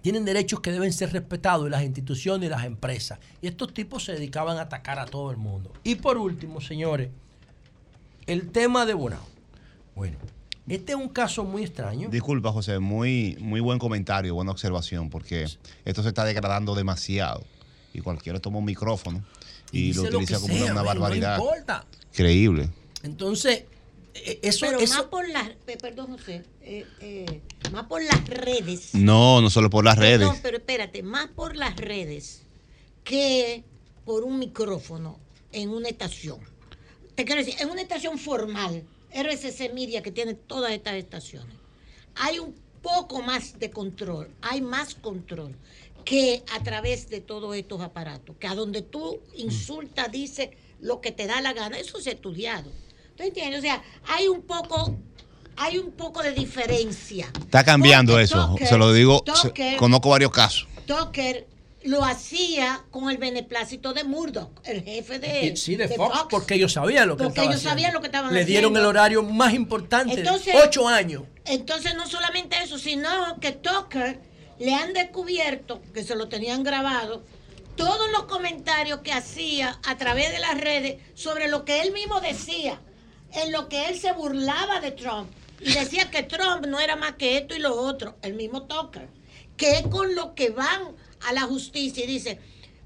tienen derechos que deben ser respetados en las instituciones y las empresas. Y estos tipos se dedicaban a atacar a todo el mundo. Y por último, señores, el tema de Bonao. Bueno, este es un caso muy extraño. Disculpa, José, muy, muy buen comentario, buena observación, porque esto se está degradando demasiado. Y cualquiera toma un micrófono y, lo utiliza como una, barbaridad. No importa. Increíble. Entonces, eh, eso, Pero eso más por las, perdón José, eh, eh, más por las redes. No, no solo por las redes. Perdón, pero espérate, más por las redes que por un micrófono en una estación. Te quiero decir, en una estación formal, RCC Media que tiene todas estas estaciones, hay un poco más de control, hay más control que a través de todos estos aparatos, que a donde tú insultas, dices lo que te da la gana, eso es estudiado. ¿Tú entiendes? O sea, hay un poco, hay un poco de diferencia. Está cambiando Porque eso. Tucker- se lo digo, se- conozco varios casos. Tucker lo hacía con el beneplácito de Murdoch, el jefe de, sí, de, Fox, porque ellos sabían lo que Porque ellos haciendo. sabían lo que estaban Le dieron haciendo. el horario más importante Entonces- ocho años. Entonces, no solamente eso, sino que Tucker le han descubierto, que se lo tenían grabado, todos los comentarios que hacía a través de las redes sobre lo que él mismo decía, en lo que él se burlaba de Trump. Y decía que Trump no era más que esto y lo otro, el mismo Tucker. Que es con lo que van a la justicia y dice,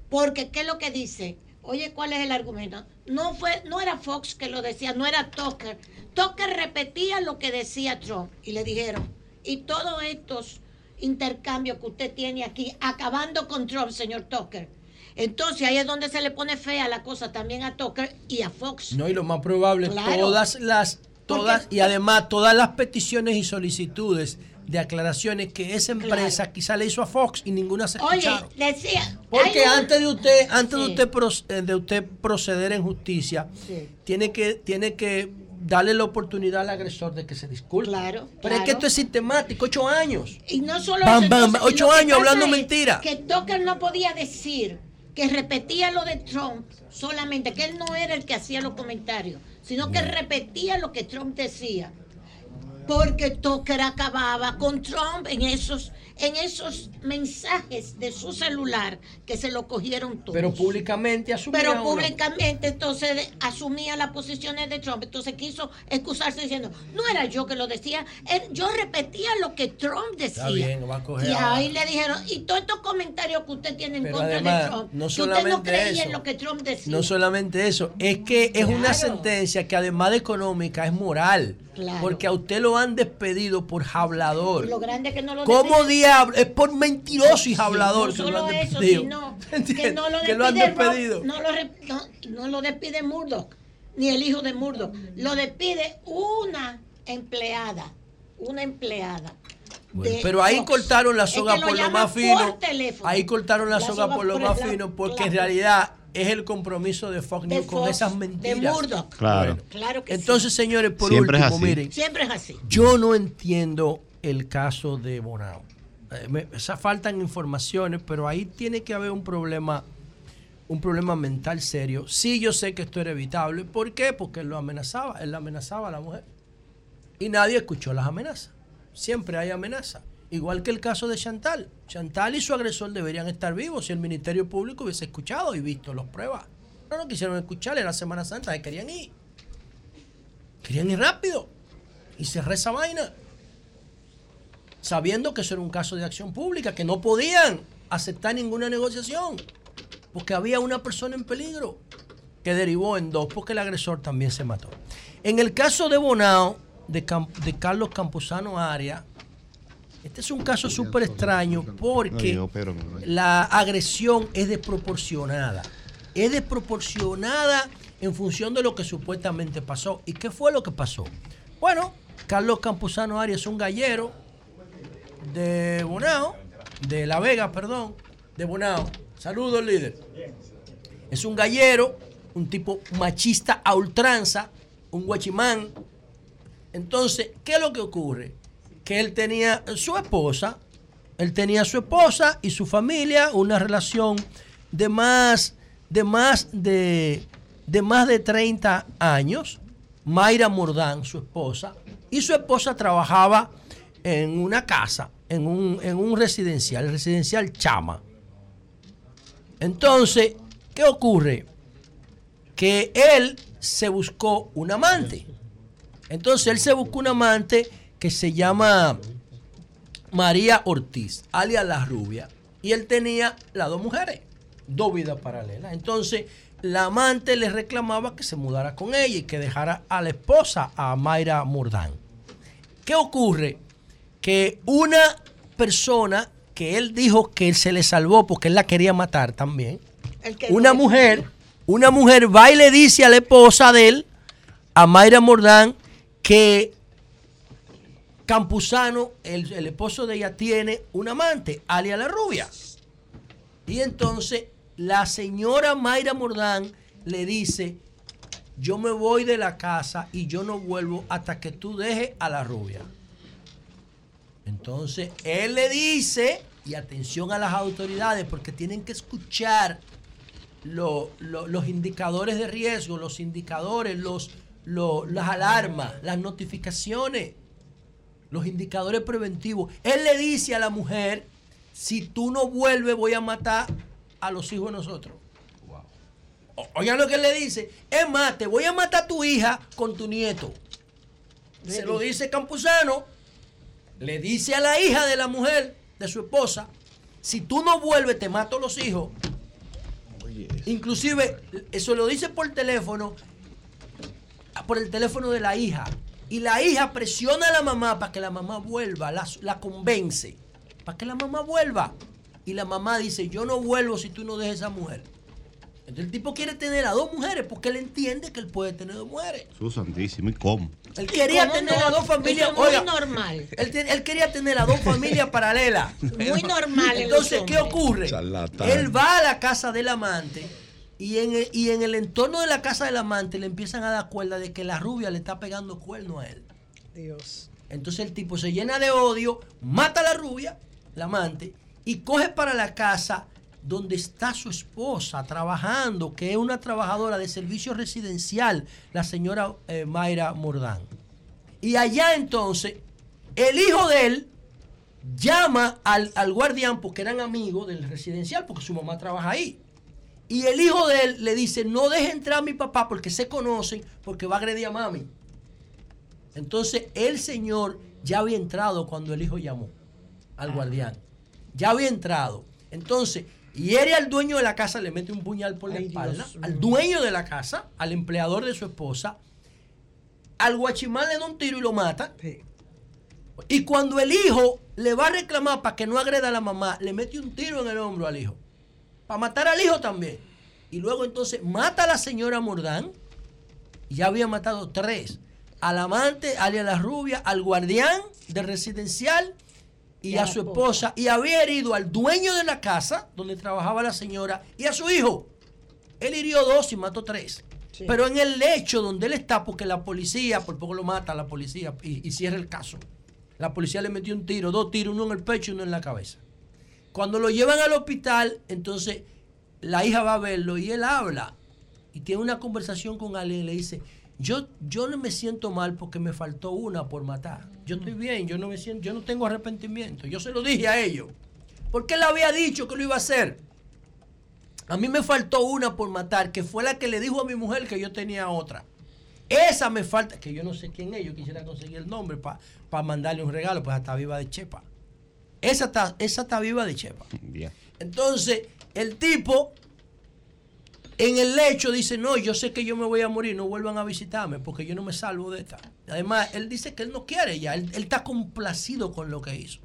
porque ¿qué es lo que dice? Oye, ¿cuál es el argumento? No fue, no era Fox que lo decía, no era Tucker. Tucker repetía lo que decía Trump y le dijeron, y todos estos intercambios que usted tiene aquí, acabando con Trump, señor Tucker. Entonces ahí es donde se le pone fea la cosa también a Tucker y a Fox. No, y lo más probable, Claro. todas las, todas, y además todas las peticiones y solicitudes de aclaraciones que esa empresa quizá le hizo a Fox y ninguna se Oye, escucharon. decía. Porque un- antes de usted, antes de usted eh, de usted proceder en justicia, Sí. tiene que, tiene que darle la oportunidad al agresor de que se disculpe. Claro, Pero es que claro. esto es sistemático, ocho años. Y no solo Bam, eso, bam, entonces, ocho años hablando mentira. Que Tucker no podía decir que repetía lo de Trump solamente, que él no era el que hacía los comentarios, sino que repetía lo que Trump decía. Porque Tucker acababa con Trump en esos, en esos mensajes de su celular que se lo cogieron todos. Pero públicamente asumía Pero públicamente entonces asumía las posiciones de Trump, entonces quiso excusarse diciendo, no era yo que lo decía, yo repetía lo que Trump decía. Está bien, va a coger y ahí le dijeron, y todos estos comentarios que usted tiene en Pero contra además, de Trump, no que usted no creía eso. en lo que Trump decía. No solamente eso, es que es una sentencia que además de económica es moral. Claro. Porque a usted lo han despedido por hablador. Lo grande que no lo ¿Cómo diablo? Es por mentiroso y hablador No que lo eso, despedido. sino que no lo Que lo han despedido. no, lo no, no lo despide Murdoch, ni el hijo de Murdoch. Lo despide una empleada, una empleada. Bueno, pero ahí Fox. cortaron la Es soga que por lo más fino. por. Ahí cortaron la, La soga, soga por lo por más fino porque la- en realidad es el compromiso de Fox De News con Fox, esas de mentiras. Murdoch. Claro. Claro que Entonces, señores, por Siempre último, miren, Siempre es así. yo no entiendo el caso de Bonao. Eh, me- o sea, faltan informaciones, pero ahí tiene que haber un problema, un problema mental serio. Sí, yo sé que esto era evitable. ¿Por qué? Porque él lo amenazaba, él la amenazaba a la mujer. Y nadie escuchó las amenazas. Siempre hay amenazas. Igual que el caso de Chantal. Chantal y su agresor deberían estar vivos si el Ministerio Público hubiese escuchado y visto las pruebas. No, no quisieron escuchar, era Semana Santa, se querían ir. Querían ir rápido. Y cerré esa vaina. Sabiendo que eso era un caso de acción pública, que no podían aceptar ninguna negociación. Porque había una persona en peligro. Que derivó en dos, porque el agresor también se mató. En el caso de Bonao, de, de Carlos Campuzano Aria, este es un caso súper extraño porque No, la agresión es desproporcionada. Es desproporcionada en función de lo que supuestamente pasó. ¿Y qué fue lo que pasó? Bueno, Carlos Campuzano Arias es un gallero de Bonao, de La Vega, perdón, de Bonao. Saludos, líder. Es un gallero, un tipo machista a ultranza, un guachimán. Entonces, ¿qué es lo que ocurre? Que él tenía su esposa, él tenía su esposa y su familia, una relación de más de más de, de más de 30 años. Mayra Mordán, su esposa, y su esposa trabajaba en una casa, en un, en un residencial, el residencial Chama. Entonces, ¿qué ocurre? Que él se buscó un amante. Entonces él se buscó un amante que se llama María Ortiz, alias La Rubia. Y él tenía las dos mujeres, dos vidas paralelas. Entonces la amante le reclamaba que se mudara con ella y que dejara a la esposa, a Mayra Mordán. ¿Qué ocurre? Que una persona que él dijo que él se le salvó porque él la quería matar también, una mujer, una mujer va y le dice a la esposa de él, a Mayra Mordán, que Campuzano, el, esposo de ella, tiene un amante, alia la rubia. Y entonces la señora Mayra Mordán le dice, yo me voy de la casa y yo no vuelvo hasta que tú dejes a la rubia. Entonces él le dice, y atención a las autoridades, porque tienen que escuchar lo- lo- los indicadores de riesgo, los indicadores, los, lo- las alarmas, las notificaciones, los indicadores preventivos. Él le dice a la mujer, si tú no vuelves voy a matar a los hijos de nosotros. O- Oigan lo que él le dice. Es más, te voy a matar a tu hija con tu nieto. Se lo dice Campuzano. Le dice a la hija de la mujer, de su esposa, si tú no vuelves te mato a los hijos. Inclusive, eso lo dice por teléfono, por el teléfono de la hija. Y la hija presiona a la mamá para que la mamá vuelva, la, la convence para que la mamá vuelva. Y la mamá dice, yo no vuelvo si tú no dejes a esa mujer. Entonces el tipo quiere tener a dos mujeres porque él entiende que él puede tener dos mujeres. Jesús santísimo, ¿y cómo? Él quería cómo tener no? a dos familias. Eso es muy oiga, normal. Él, te- él quería tener a dos familias paralelas. Muy normal en Entonces, ¿qué ocurre? Charlatán. Él va a la casa del amante y en, el, y en el entorno de la casa del amante le empiezan a dar cuerda de que la rubia le está pegando cuerno a él. Dios. Entonces el tipo se llena de odio, mata a la rubia, la amante, y coge para la casa donde está su esposa trabajando, que es una trabajadora de servicio residencial, la señora eh, Mayra Mordán. Y allá entonces, el hijo de él llama al, al guardián, porque eran amigos del residencial, porque su mamá trabaja ahí. Y el hijo de él le dice, no deje entrar a mi papá porque se conocen, porque va a agredir a mami. Entonces el señor ya había entrado cuando el hijo llamó al guardián. Ya había entrado. Entonces, hiere al dueño de la casa, le mete un puñal por la espalda, al dueño de la casa, al empleador de su esposa, al guachimán le da un tiro y lo mata. Y cuando el hijo le va a reclamar para que no agreda a la mamá, le mete un tiro en el hombro al hijo. Para matar al hijo también. Y luego entonces mata a la señora Mordán. Ya había matado tres. Al amante, alias la rubia, al guardián del residencial y Y a su esposa. Y había herido al dueño de la casa donde trabajaba la señora y a su hijo. Él hirió dos y mató tres. Pero en el lecho donde él está, porque la policía, por poco lo mata la policía y, y cierra el caso. La policía le metió un tiro, dos tiros, uno en el pecho y uno en la cabeza. Cuando lo llevan al hospital, entonces la hija va a verlo y él habla y tiene una conversación con alguien y le dice, yo, yo no me siento mal porque me faltó una por matar. Yo estoy bien, yo no me siento, yo no tengo arrepentimiento. Yo se lo dije a ellos. Porque él había dicho que lo iba a hacer. A mí me faltó una por matar, que fue la que le dijo a mi mujer que yo tenía otra. Esa me falta, que yo no sé quién es, yo quisiera conseguir el nombre para mandarle un regalo, pues está viva de Chepa. Esa está, esa está viva de Chepa. Bien. Entonces, el tipo en el lecho dice, no, yo sé que yo me voy a morir, no vuelvan a visitarme porque yo no me salvo de esta. Además, él dice que él no quiere ya, él, él está complacido con lo que hizo.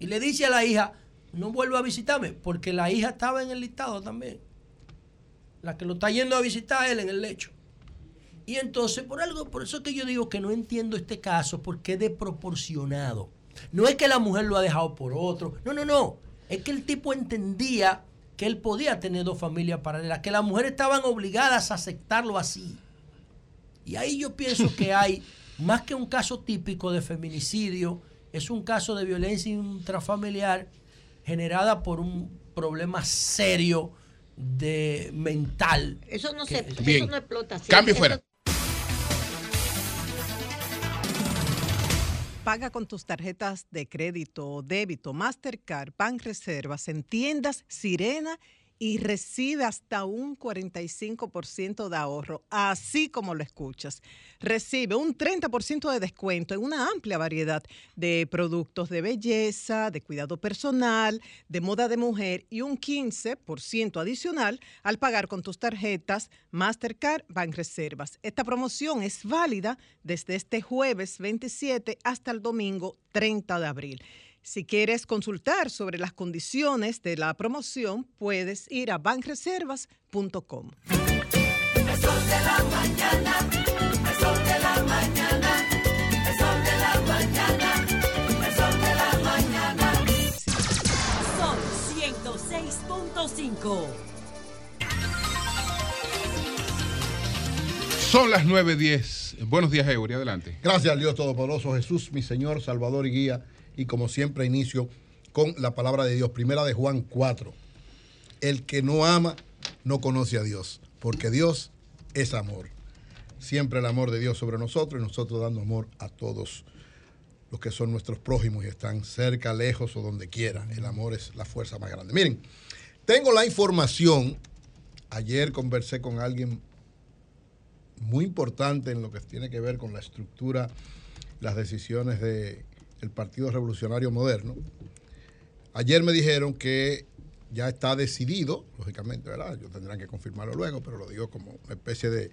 Y le dice a la hija, no vuelva a visitarme porque la hija estaba en el listado también. La que lo está yendo a visitar a él en el lecho. Y entonces, por algo, por eso es que yo digo que no entiendo este caso, porque es desproporcionado. No es que la mujer lo ha dejado por otro. No, no, no. Es que el tipo entendía que él podía tener dos familias paralelas, que las mujeres estaban obligadas a aceptarlo así. Y ahí yo pienso que hay, más que un caso típico de feminicidio, es un caso de violencia intrafamiliar generada por un problema serio de mental. Eso no, que- se, Bien. eso no explota. Cambio Eso- fuera. Paga con tus tarjetas de crédito o débito Mastercard, Bank Reservas en tiendas Sirena y recibe hasta un 45% de ahorro, así como lo escuchas. Recibe un 30% de descuento en una amplia variedad de productos de belleza, de cuidado personal, de moda de mujer y un 15% adicional al pagar con tus tarjetas Mastercard Banreservas. Esta promoción es válida desde este jueves 27 hasta el domingo 30 de abril. Si quieres consultar sobre las condiciones de la promoción, puedes ir a banreservas.com. 106.5. Son las 9.10. Buenos días, Eury. Adelante. Gracias al Dios Todopoderoso, Jesús, mi Señor, Salvador y Guía. Y como siempre, inicio con la palabra de Dios. Primera de Juan 4. El que no ama, no conoce a Dios, porque Dios es amor. Siempre el amor de Dios sobre nosotros y nosotros dando amor a todos los que son nuestros prójimos y están cerca, lejos o donde quiera. El amor es la fuerza más grande. Miren, tengo la información. Ayer conversé con alguien muy importante en lo que tiene que ver con la estructura, las decisiones del Partido Revolucionario Moderno. Ayer me dijeron que ya está decidido, lógicamente, ¿verdad? Yo tendrán que confirmarlo luego, pero lo digo como una especie de,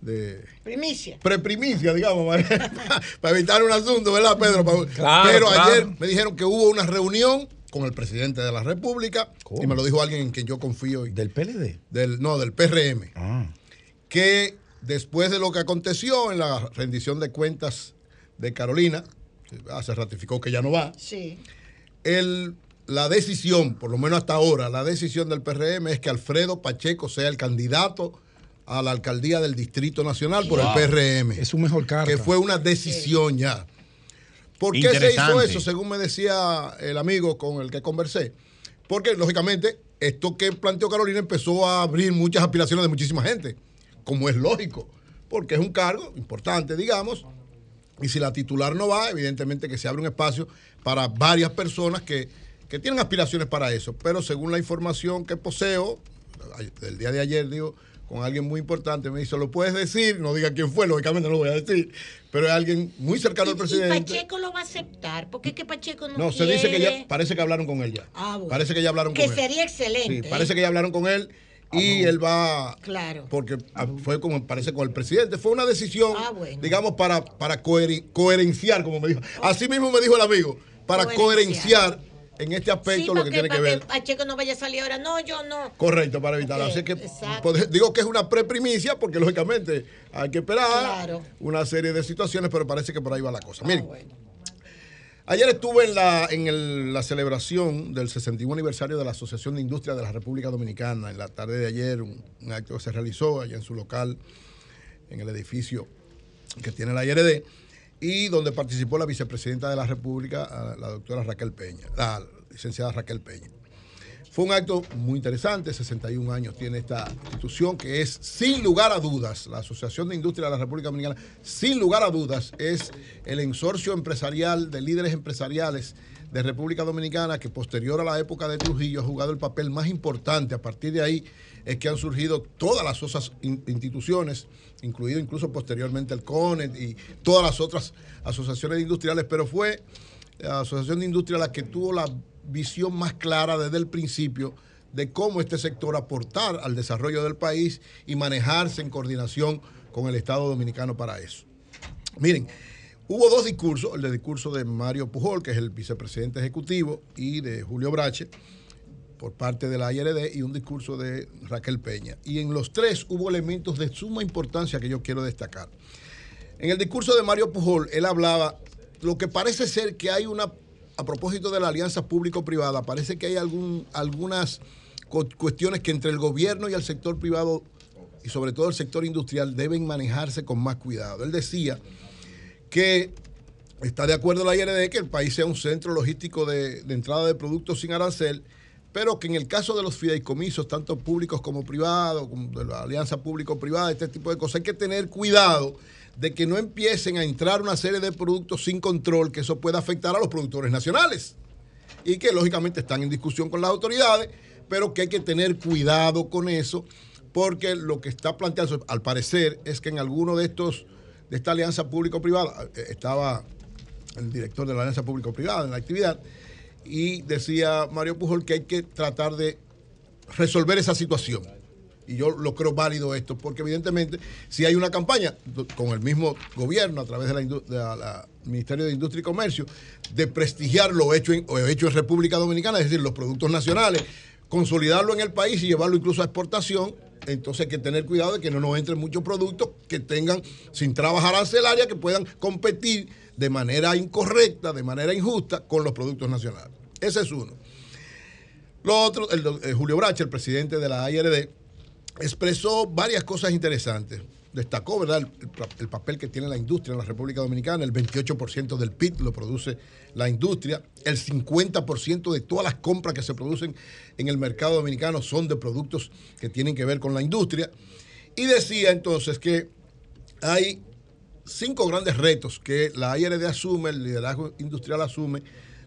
de Primicia. preprimicia, digamos, para, para evitar un asunto, ¿verdad, Pedro? Claro, Pero claro. ayer me dijeron que hubo una reunión con el presidente de la República y me lo dijo alguien en quien yo confío. ¿Del PLD? Del, no, del PRM. Ah. Que después de lo que aconteció en la rendición de cuentas de Carolina, se ratificó que ya no va, Sí. el, la decisión, por lo menos hasta ahora, la decisión del PRM es que Alfredo Pacheco sea el candidato a la alcaldía del Distrito Nacional por Wow. el PRM. Es su mejor carta. Que fue una decisión ya. ¿Por qué se hizo eso, según me decía el amigo con el que conversé? Porque, lógicamente, esto que planteó Carolina empezó a abrir muchas aspiraciones de muchísima gente, como es lógico, porque es un cargo importante, digamos, y si la titular no va, evidentemente que se abre un espacio para varias personas que, que tienen aspiraciones para eso. Pero según la información que poseo, del día de ayer, digo, con alguien muy importante, me dice, ¿lo puedes decir? No diga quién fue, lógicamente no lo voy a decir, pero es alguien muy cercano al Y presidente. Pacheco lo va a aceptar, porque es que Pacheco no, No, se dice que ya, parece que hablaron con él ya. Ah, bueno. Parece que ya hablaron Que con él. sería excelente, Sí, parece ¿eh? que ya hablaron con él y él va Claro. porque ah, fue como parece con el presidente. Fue una decisión, Ah, bueno. digamos, para, para coher- coherenciar, como me dijo. Así mismo me dijo el amigo, para Coherenciar. coherenciar en este aspecto Sí, lo que tiene que para ver. que Pacheco no vaya a salir ahora. No, yo no. Correcto, para evitarlo. Ok, Así que pues, digo que es una preprimicia, porque lógicamente hay que esperar Claro. Ah, una serie de situaciones, pero parece que por ahí va la cosa. Miren, ayer estuve en, la, en el- la celebración del 61 aniversario de la Asociación de Industria de la República Dominicana. En la tarde de ayer, un, un acto que se realizó allá en su local, en el edificio que tiene la IRD, y donde participó la vicepresidenta de la República, la doctora Raquel Peña, la licenciada Raquel Peña. Fue un acto muy interesante, 61 años tiene esta institución que es, sin lugar a dudas, la Asociación de Industria de la República Dominicana, sin lugar a dudas, es el ensorcio empresarial de líderes empresariales de República Dominicana que posterior a la época de Trujillo ha jugado el papel más importante. A partir de ahí es que han surgido todas las otras in- instituciones, incluido incluso posteriormente el CONET y todas las otras asociaciones industriales, pero fue la Asociación de Industria la que tuvo la visión más clara desde el principio de cómo este sector aportar al desarrollo del país y manejarse en coordinación con el Estado Dominicano para eso. Miren, hubo dos discursos, el de discurso de Mario Pujol, que es el vicepresidente ejecutivo, y de Julio Brache, por parte de la IRD, y un discurso de Raquel Peña. Y en los tres hubo elementos de suma importancia que yo quiero destacar. En el discurso de Mario Pujol, él hablaba lo que parece ser que hay una, a propósito de la alianza público-privada, parece que hay algunas cu- cuestiones que entre el gobierno y el sector privado, y sobre todo el sector industrial, deben manejarse con más cuidado. Él decía que está de acuerdo la IRD que el país sea un centro logístico de entrada de productos sin arancel, pero que en el caso de los fideicomisos, tanto públicos como privados, de la alianza público-privada, este tipo de cosas, hay que tener cuidado de que no empiecen a entrar una serie de productos sin control, que eso pueda afectar a los productores nacionales. Y que lógicamente están en discusión con las autoridades, pero que hay que tener cuidado con eso, porque lo que está planteando, al parecer, es que en alguno de estos, de esta alianza público-privada, eh, estaba el director de la alianza público-privada en la actividad, y decía Mario Pujol que hay que tratar de resolver esa situación. Y yo lo creo válido esto, porque evidentemente si hay una campaña con el mismo gobierno a través del de Ministerio de Industria y Comercio de prestigiar lo hecho en, o hecho en República Dominicana, es decir, los productos nacionales, consolidarlo en el país y llevarlo incluso a exportación, entonces hay que tener cuidado de que no nos entren muchos productos que tengan sin trabajar arancelaria, que puedan competir de manera incorrecta, de manera injusta con los productos nacionales. Ese es uno. Lo otro, el, eh, Julio Brache, el presidente de la IRD, expresó varias cosas interesantes. Destacó, ¿verdad?, el, el papel que tiene la industria en la República Dominicana. El 28% del PIB lo produce la industria. El 50% de todas las compras que se producen en el mercado dominicano son de productos que tienen que ver con la industria. Y decía entonces que hay cinco grandes retos que la IRD asume, el liderazgo industrial asume,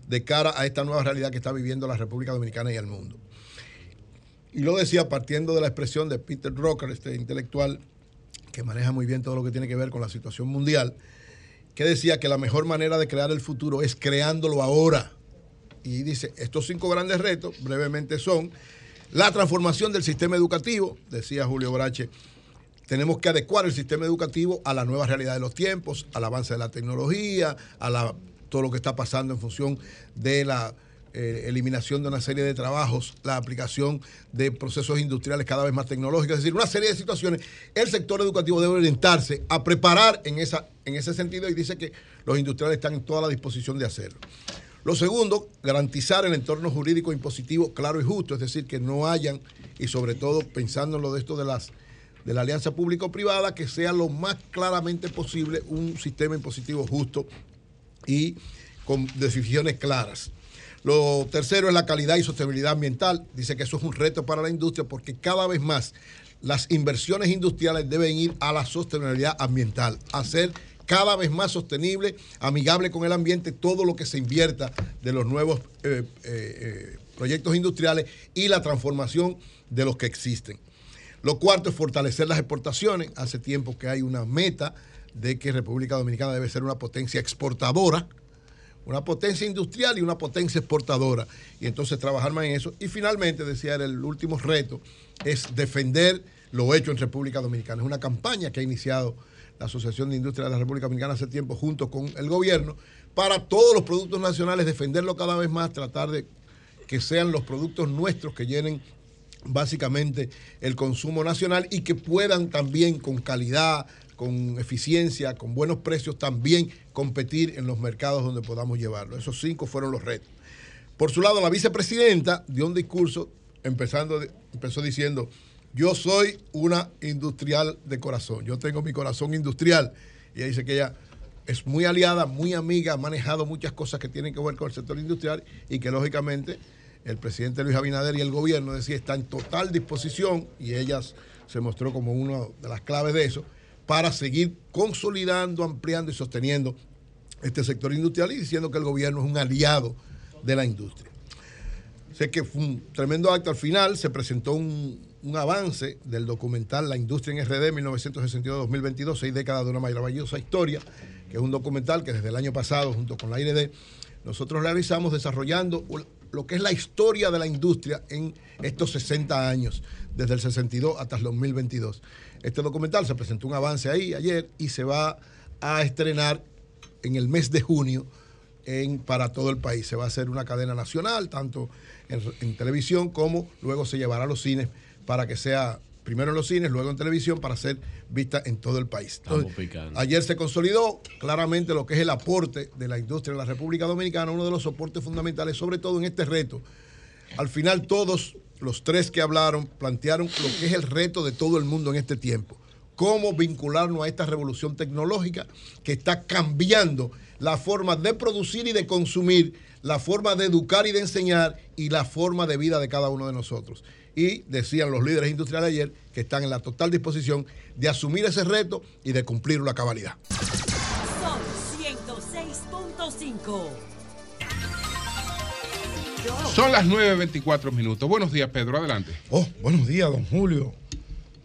de cara a esta nueva realidad que está viviendo la República Dominicana y el mundo. Y lo decía partiendo de la expresión de Peter Drucker, este intelectual que maneja muy bien todo lo que tiene que ver con la situación mundial, que decía que la mejor manera de crear el futuro es creándolo ahora. Y dice, estos cinco grandes retos brevemente son la transformación del sistema educativo, decía Julio Brache, tenemos que adecuar el sistema educativo a la nueva realidad de los tiempos, al avance de la tecnología, a la, todo lo que está pasando en función de la eh, eliminación de una serie de trabajos, la aplicación de procesos industriales cada vez más tecnológicos, es decir, una serie de situaciones. El sector educativo debe orientarse a preparar en, esa, en ese sentido y dice que los industriales están en toda la disposición de hacerlo. Lo segundo, garantizar el entorno jurídico impositivo claro y justo, es decir, que no hayan, y sobre todo pensando en lo de esto de las de la alianza público-privada, que sea lo más claramente posible un sistema impositivo justo y con decisiones claras. Lo tercero es la calidad y sostenibilidad ambiental. Dice que eso es un reto para la industria porque cada vez más las inversiones industriales deben ir a la sostenibilidad ambiental, a ser cada vez más sostenible, amigable con el ambiente, todo lo que se invierta de los nuevos eh, eh, eh, proyectos industriales y la transformación de los que existen. Lo cuarto es fortalecer las exportaciones. Hace tiempo que hay una meta de que República Dominicana debe ser una potencia exportadora, una potencia industrial y una potencia exportadora. Y entonces trabajar más en eso. Y finalmente, decía, el último reto es defender lo hecho en República Dominicana. Es una campaña que ha iniciado la Asociación de Industria de la República Dominicana hace tiempo junto con el gobierno para todos los productos nacionales, defenderlo cada vez más, tratar de que sean los productos nuestros que llenen básicamente el consumo nacional y que puedan también con calidad, con eficiencia, con buenos precios también competir en los mercados donde podamos llevarlo. Esos cinco fueron los retos. Por su lado, la vicepresidenta dio un discurso empezando, empezó diciendo, yo soy una industrial de corazón, yo tengo mi corazón industrial. Y ella dice que ella es muy aliada, muy amiga, ha manejado muchas cosas que tienen que ver con el sector industrial y que lógicamente el presidente Luis Abinader y el gobierno decía está en total disposición y ella se mostró como una de las claves de eso para seguir consolidando, ampliando y sosteniendo este sector industrial y diciendo que el gobierno es un aliado de la industria. Sé que fue un tremendo acto. Al final se presentó un, un avance del documental La Industria en RD 1962-2022, seis décadas de una maravillosa historia, que es un documental que desde el año pasado, junto con la IRD, nosotros realizamos desarrollando lo que es la historia de la industria en estos 60 años, desde el 62 hasta el 2022. Este documental se presentó un avance ahí ayer y se va a estrenar en el mes de junio en, para todo el país. Se va a hacer una cadena nacional, tanto en, en televisión como luego se llevará a los cines para que sea primero en los cines, luego en televisión, para ser vista en todo el país. Entonces, ayer se consolidó claramente lo que es el aporte de la industria en la República Dominicana, uno de los soportes fundamentales, sobre todo en este reto. Al final todos los tres que hablaron plantearon lo que es el reto de todo el mundo en este tiempo. Cómo vincularnos a esta revolución tecnológica que está cambiando la forma de producir y de consumir, la forma de educar y de enseñar y la forma de vida de cada uno de nosotros y decían los líderes industriales ayer que están en la total disposición de asumir ese reto y de cumplirlo a cabalidad. Son 106.5. Son las 9.24 minutos. Buenos días, Pedro. Adelante. Oh, buenos días, don Julio.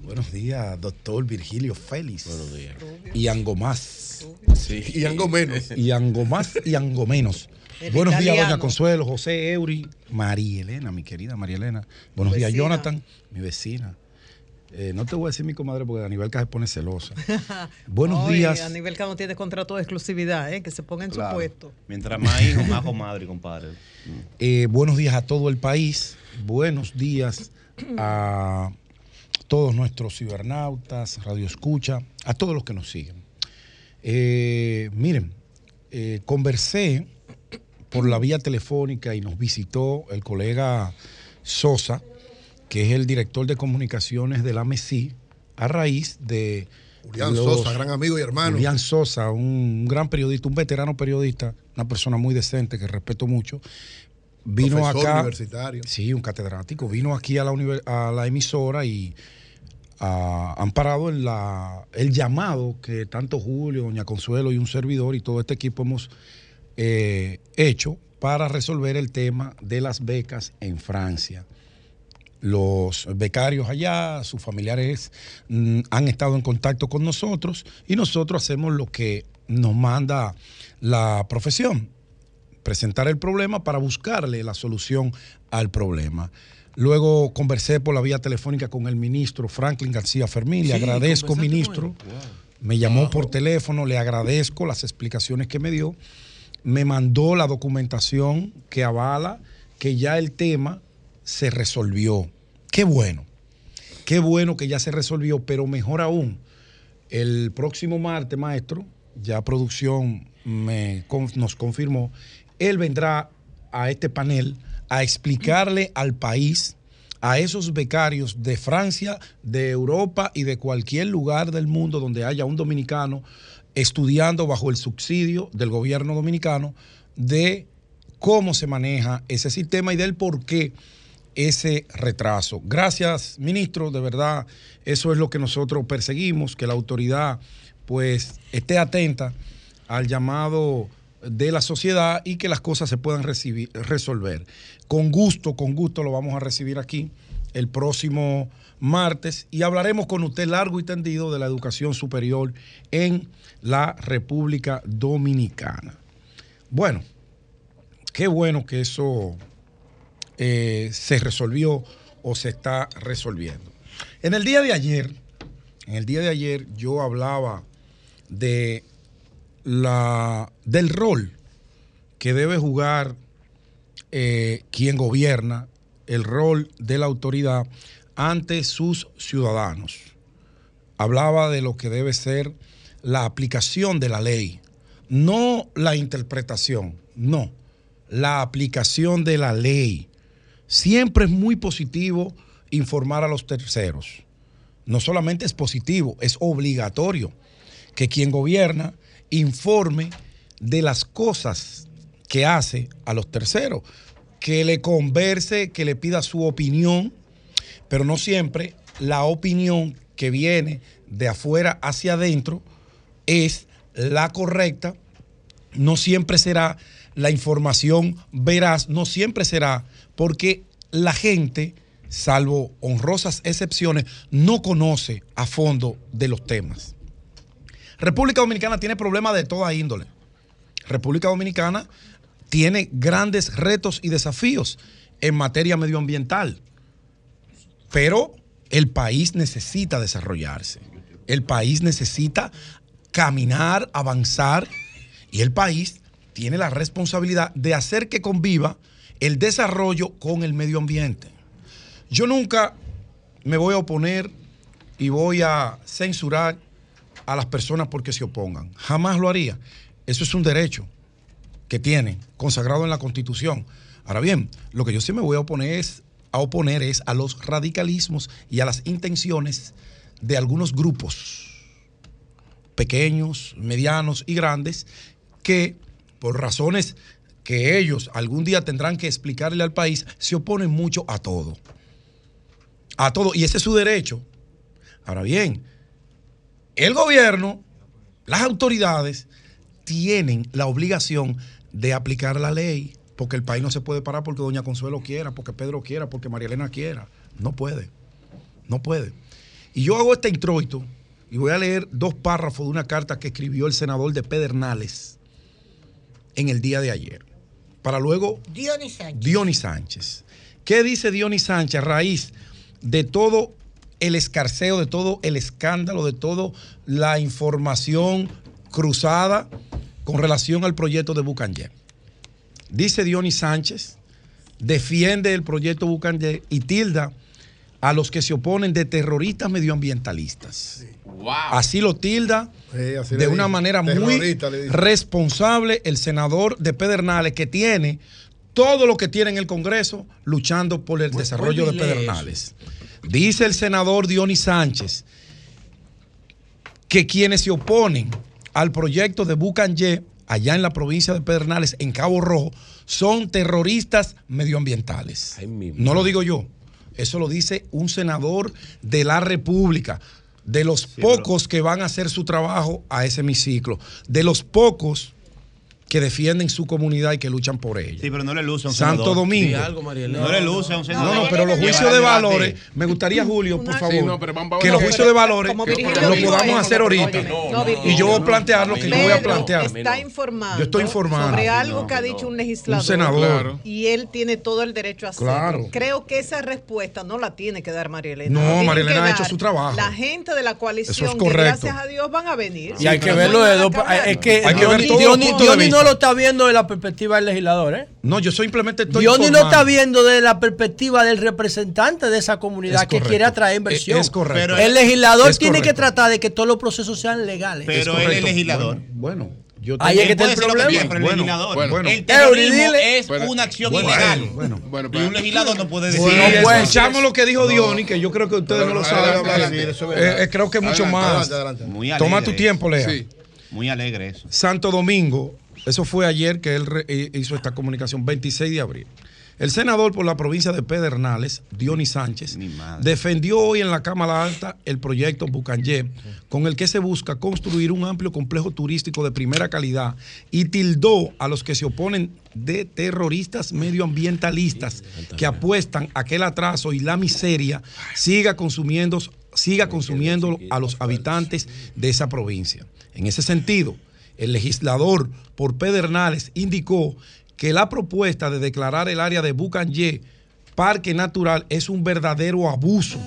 Buenos días, doctor Virgilio Félix. Buenos días. Y Ango más. Sí. Y Ango menos. Y Ango más y Ango menos. Buenos días, doña Consuelo, José Eury, María Elena, mi querida María Elena. Buenos días. Jonathan, mi vecina. Eh, no te voy a decir mi comadre porque Aníbal se pone celosa. Buenos Oye, días. A nivel que no tiene contrato de exclusividad, ¿eh? que se ponga en Claro. su puesto. Mientras más hijos, más comadre, compadre. Eh, buenos días a todo el país. Buenos días a todos nuestros cibernautas, Radio Escucha, a todos los que nos siguen. Eh, miren, eh, conversé por la vía telefónica y nos visitó el colega Sosa, que es el director de comunicaciones de la MESI, a raíz de... Julián los- Sosa, gran amigo y hermano. Julián Sosa, un gran periodista, un veterano periodista, una persona muy decente que respeto mucho. Vino Profesor acá. universitario. Sí, un catedrático. Vino aquí a la, univer- a la emisora y han parado en la, el llamado que tanto Julio, Doña Consuelo y un servidor y todo este equipo hemos eh, hecho para resolver el tema de las becas en Francia. Los becarios allá, sus familiares mm, han estado en contacto con nosotros y nosotros hacemos lo que nos manda la profesión, presentar el problema para buscarle la solución al problema. Luego conversé por la vía telefónica con el ministro Franklin García Fermín. Le Sí, agradezco, ministro. Me llamó por teléfono, le agradezco las explicaciones que me dio. Me mandó la documentación que avala que ya el tema se resolvió. Qué bueno. Qué bueno que ya se resolvió, pero mejor aún, el próximo martes, maestro, ya producción me nos confirmó, él vendrá a este panel a explicarle al país, a esos becarios de Francia, de Europa y de cualquier lugar del mundo donde haya un dominicano estudiando bajo el subsidio del gobierno dominicano, de cómo se maneja ese sistema y del por qué ese retraso. Gracias, ministro, de verdad, eso es lo que nosotros perseguimos, que la autoridad pues esté atenta al llamado de la sociedad y que las cosas se puedan recibir- resolver. Con gusto, con gusto lo vamos a recibir aquí el próximo martes y hablaremos con usted largo y tendido de la educación superior en la República Dominicana. Bueno, qué bueno que eso eh, se resolvió o se está resolviendo. En el día de ayer, en el día de ayer yo hablaba de la, del rol que debe jugar eh, quien gobierna, el rol de la autoridad ante sus ciudadanos. Hablaba de lo que debe ser la aplicación de la ley, no la interpretación, no, la aplicación de la ley. Siempre es muy positivo informar a los terceros. No solamente es positivo, es obligatorio que quien gobierna informe de las cosas que hace a los terceros, que le converse, que le pida su opinión, pero no siempre la opinión que viene de afuera hacia adentro es la correcta, no siempre será la información veraz, no siempre será porque la gente, salvo honrosas excepciones, no conoce a fondo de los temas. República Dominicana tiene problemas de toda índole. República Dominicana tiene grandes retos y desafíos en materia medioambiental, pero el país necesita desarrollarse. El país necesita caminar, avanzar y el país tiene la responsabilidad de hacer que conviva el desarrollo con el medio ambiente. Yo nunca me voy a oponer y voy a censurar a las personas porque se opongan. Jamás lo haría. Eso es un derecho que tienen consagrado en la Constitución. Ahora bien, lo que yo sí me voy a oponer es a oponer es a los radicalismos y a las intenciones de algunos grupos pequeños, medianos y grandes que por razones que ellos algún día tendrán que explicarle al país, se oponen mucho a todo. A todo. Y ese es su derecho. Ahora bien, el gobierno, las autoridades, tienen la obligación de aplicar la ley, porque el país no se puede parar porque doña Consuelo quiera, porque Pedro quiera, porque María Elena quiera. No puede. No puede. Y yo hago este introito y voy a leer dos párrafos de una carta que escribió el senador de Pedernales en el día de ayer. Para luego Dionis Sánchez. Dionis Sánchez. ¿Qué dice Dionis Sánchez a raíz de todo el escarceo, de todo el escándalo, de toda la información cruzada con relación al proyecto de Bucanger? Dice Dionis Sánchez, defiende el proyecto Bucanger y tilda a los que se oponen de terroristas medioambientalistas. Así lo tilda así de una dice. manera muy Terrorista responsable el senador de Pedernales que tiene todo lo que tiene en el Congreso luchando por el desarrollo de Pedernales. Dice el senador Dionis Sánchez que quienes se oponen al proyecto de Bucanje allá en la provincia de Pedernales, en Cabo Rojo, son terroristas medioambientales. No lo digo yo, eso lo dice un senador de la República, de los pocos que van a hacer su trabajo a ese hemiciclo, de los pocos que defienden su comunidad y que luchan por ella. Sí, pero no le luce a un Santo senador. Domingo. Algo. No le luce a un senador. No, no, pero los juicios de valores, me gustaría, Julio, por favor, Sí, no, pero vamos a que los juicios de valores lo podamos hacer ahorita. no, no, Y yo voy a plantear lo que yo voy a plantear. está informando Yo estoy informando. sobre algo que ha dicho un legislador. Un senador. Claro. Y él tiene todo el derecho a hacerlo. Claro. Creo que esa respuesta no la tiene que dar María Elena. No, María Elena ha hecho su trabajo. La gente de la coalición, Eso es que correcto. gracias a Dios van a venir. Y hay que verlo de dos. Es que Hay que ver Diony, no lo está viendo de la perspectiva del legislador, ¿eh? No, yo simplemente estoy Diony no está viendo de la perspectiva del representante de esa comunidad Es que quiere atraer inversión. Es- es correcto. Pero el legislador tiene que tratar de que todos los procesos sean legales. Pero él es legislador. Bueno, yo Ahí es que está el problema. quiera, pero el Bueno, legislador. bueno, bueno. El terrorismo dile. es una acción bueno, ilegal. bueno, Bueno, Y un legislador no puede decir Si eso. puede escuchamos lo que dijo Diony, que yo creo que ustedes no lo saben, adelante, eh, eh, creo que mucho Adelante, más. adelante, adelante. Muy alegre Toma tu tiempo, Lea. Sí. Muy alegre eso. Santo Domingo, eso fue ayer que él eh, hizo esta comunicación, 26 de abril. El senador por la provincia de Pedernales, Diony Sánchez, defendió hoy en la Cámara Alta el proyecto Bucanyé, con el que se busca construir un amplio complejo turístico de primera calidad y tildó a los que se oponen de terroristas medioambientalistas que apuestan a que el atraso y la miseria siga consumiendo, siga consumiendo a los habitantes de esa provincia. En ese sentido, el legislador por Pedernales indicó que la propuesta de declarar el área de Bucanyé parque natural es un verdadero abuso,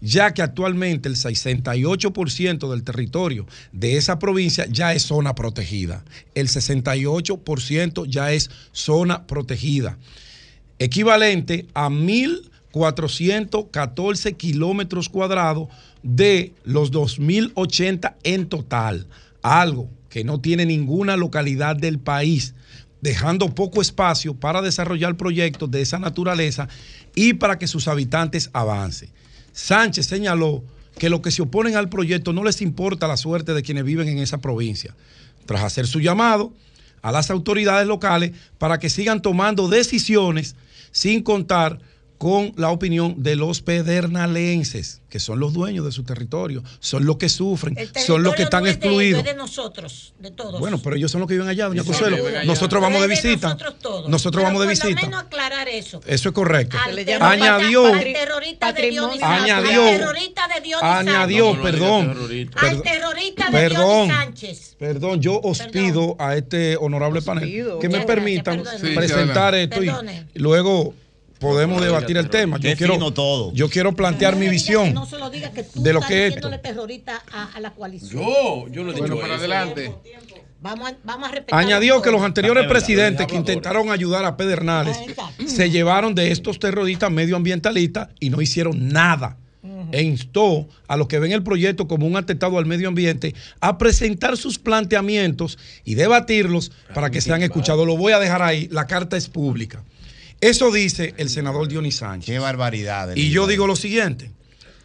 ya que actualmente el 68% del territorio de esa provincia ya es zona protegida. El 68% ya es zona protegida, equivalente a 1.414 kilómetros cuadrados de los 2.080 en total, algo que no tiene ninguna localidad del país dejando poco espacio para desarrollar proyectos de esa naturaleza y para que sus habitantes avancen. Sánchez señaló que los que se oponen al proyecto no les importa la suerte de quienes viven en esa provincia. Tras hacer su llamado a las autoridades locales para que sigan tomando decisiones sin contar con la opinión de los pedernalenses, que son los dueños de su territorio, son los que sufren, son los que están no es de excluidos. es de nosotros, de todos. Bueno, pero ellos son los que viven allá, doña Consuelo. Nosotros vamos de visita. Nosotros, todos. Nosotros vamos de visita. menos aclarar eso. Eso es correcto. Añadió- de Patrimonio. Añadió- de Añadió, perdón. al Perdón, terrorista de perdón. Dionisio Sánchez. Perdón, yo os pido a este honorable panel que me permitan presentar esto y luego podemos debatir el tema. Yo quiero, todo. yo quiero plantear mi visión. que No se lo diga que tú de lo que es diciéndole terrorista a, a la coalición. Yo, yo no he Bueno, dicho para eso. adelante. Vamos a, vamos a respetar. Añadió que los anteriores verdad, presidentes es que intentaron ayudar a Pedernales Ah, se llevaron de estos terroristas medioambientalistas y no hicieron nada. E instó a los que ven el proyecto como un atentado al medio ambiente a presentar sus planteamientos y debatirlos para que sean escuchados. Lo voy a dejar ahí, la carta es pública. Eso dice el senador Dionis Sánchez. Qué barbaridad. Y yo digo lo siguiente,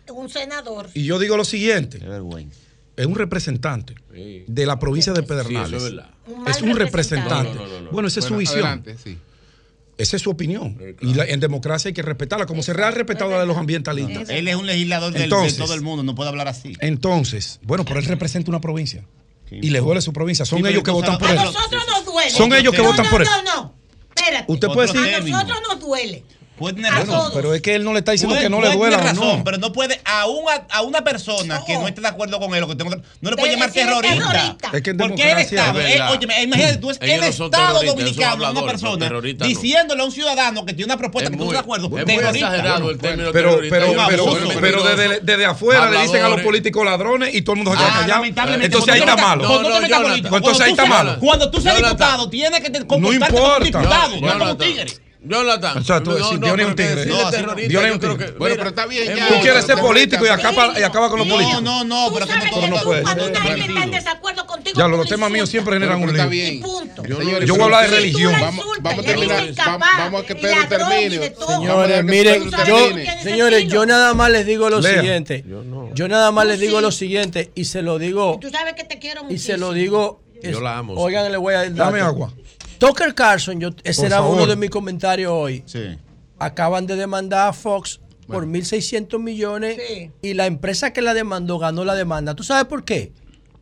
Un senador. y yo digo lo siguiente, Qué vergüenza. es un representante Sí. de la provincia de Sí, Pedernales. eso es. Un mal es un representante. representante. No, no, no, no. Bueno, esa es su visión. adelante, sí. Esa es su opinión. Y la- en democracia hay que respetarla, como se ha respetado la de los ambientalistas. Él es un legislador del- Entonces- de todo el mundo, no puede hablar así. Entonces, bueno, pero él representa una provincia. Y le duele su provincia. Son ellos que votan por A él. nosotros nos duele. Son ellos que No, votan no, por él. No, no, Espérate. Usted puede decir. A nosotros nos duele. Puede tener razón. Pero es que él no le está diciendo Puede- que no le duela tener o razón, no. pero no puede a, un, a una persona que no esté de acuerdo con él o que tenga- no le puede llamar terrorista. terrorista. Es que en Porque el Estado, Es eh, oye, imagínate, tú es el Estado dominicano, una persona, diciéndole a un ciudadano que tiene una propuesta Es que no muy, estás de acuerdo. es muy terrorista. exagerado el término Pero, terrorista. pero, pero, pero desde, desde afuera le dicen a los políticos ladrones y todo el mundo se queda Ah, callado. Entonces ahí está malo. Entonces ahí está seas- malo. Cuando tú seas diputado, tienes que te- comportarte como diputado, no como tigre. Jonathan. O sea, tú decís, Dios es un tigre. No, no. es un tigre. que- Bueno, mira, pero está bien ya. Tú quieres ser político y acaba, y acaba con los No, políticos. No, no, Tú pero que no tú, puede cuando una gente está en desacuerdo contigo, Ya, los lo temas míos siempre generan un está lío. bien. Y punto. Yo, voy a hablar de religión. Vamos, a terminar. Vamos, a que Pedro termine. Señores, miren, yo, señores, yo nada más les digo lo siguiente. Yo nada más les digo lo siguiente y se lo digo Tú sabes que te quiero y se lo digo. Yo la amo, Oigan, le voy a dar Dame agua. Tucker Carlson, yo, ese Por era favor. uno de mis comentarios hoy. Sí. Acaban de demandar a Fox por 1.600 millones Sí. y la empresa que la demandó ganó la demanda. ¿Tú sabes por qué?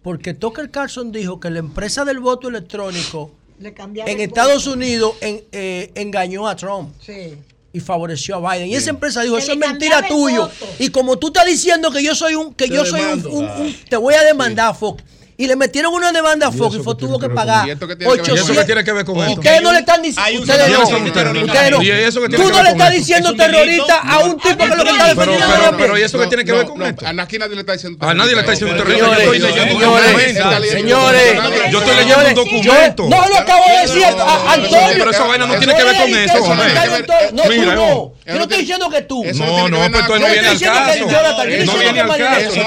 Porque Tucker Carlson dijo que la empresa del voto electrónico Le en Estados voto. Unidos en- eh, engañó a Trump. Sí. Y favoreció a Biden. Y esa empresa dijo, Que eso es mentira tuyo. voto. Y como tú estás diciendo que yo soy un, que Te yo soy un, demando. un- un- te voy a demandar, Fox. Y le metieron una demanda a ¿Y Fox y Fox tuvo que pagar ¿Y esto qué tiene que ver con- 800. ¿Y eso qué tiene que ver con esto? Ustedes no le están diciendo. Ustedes no. terrorista. Ustedes no. ¿Y eso qué tiene Tú no le estás diciendo terrorista a un tipo que lo que está defendiendo pero, a la pero, ¿y eso qué tiene que ver con esto? A aquí nadie le está diciendo A nadie le está diciendo terrorista. terrorista. Yo estoy Señores, leyendo un señores, documento. señores, Yo estoy leyendo un documento. No lo acabo de decir, Antonio. Pero esa vaina no tiene que ver con eso, Mira, no. no. Yo no estoy diciendo que tú. No, no, pues esto no viene al caso. No viene al caso.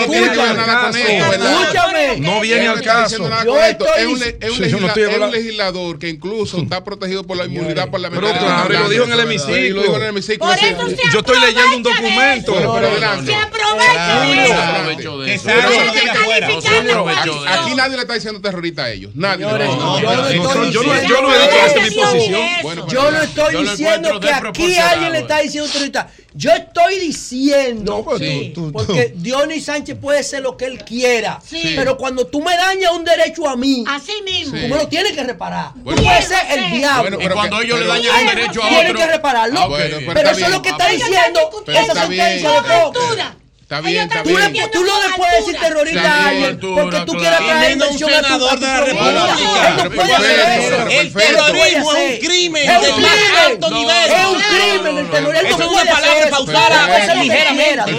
Escúchame. No viene al caso. diciendo Es un, legislador que incluso está protegido por la inmunidad parlamentaria. Pero claro, y lo dijo en el Y lo dijo en el hemiciclo. Yo estoy leyendo un documento. Se aprovecha de eso. Aquí- nadie le está diciendo terrorista a ellos. Nadie. Yo no diciendo- he dicho esa es mi Eso. posición. Bueno, Yo no estoy diciendo que aquí alguien le está diciendo terrorista. Yo estoy diciendo No, pero Sí. tú- tú- porque Dionis Sánchez puede ser lo que él quiera. Sí. Pero cuando tú me dañas un derecho a mí, Así mismo. tú me lo tienes que reparar. Bueno, tú puedes ser el diablo. Bueno, Y cuando ellos le dañan un derecho a Tienen otro. que repararlo. Ah, bueno, pero pero eso es lo que está Ellos diciendo esa sentencia de. Está bien, está Tú, le- no le puedes decir terrorista Está a alguien porque tú quieras traer inversión a tu, senador a tu de la. República. Él no puede hacer eso. El terrorismo es un crimen Es un de más crimen. alto nivel. Es un crimen el terrorismo. Eso es no una puede palabra para usarla ligeramente.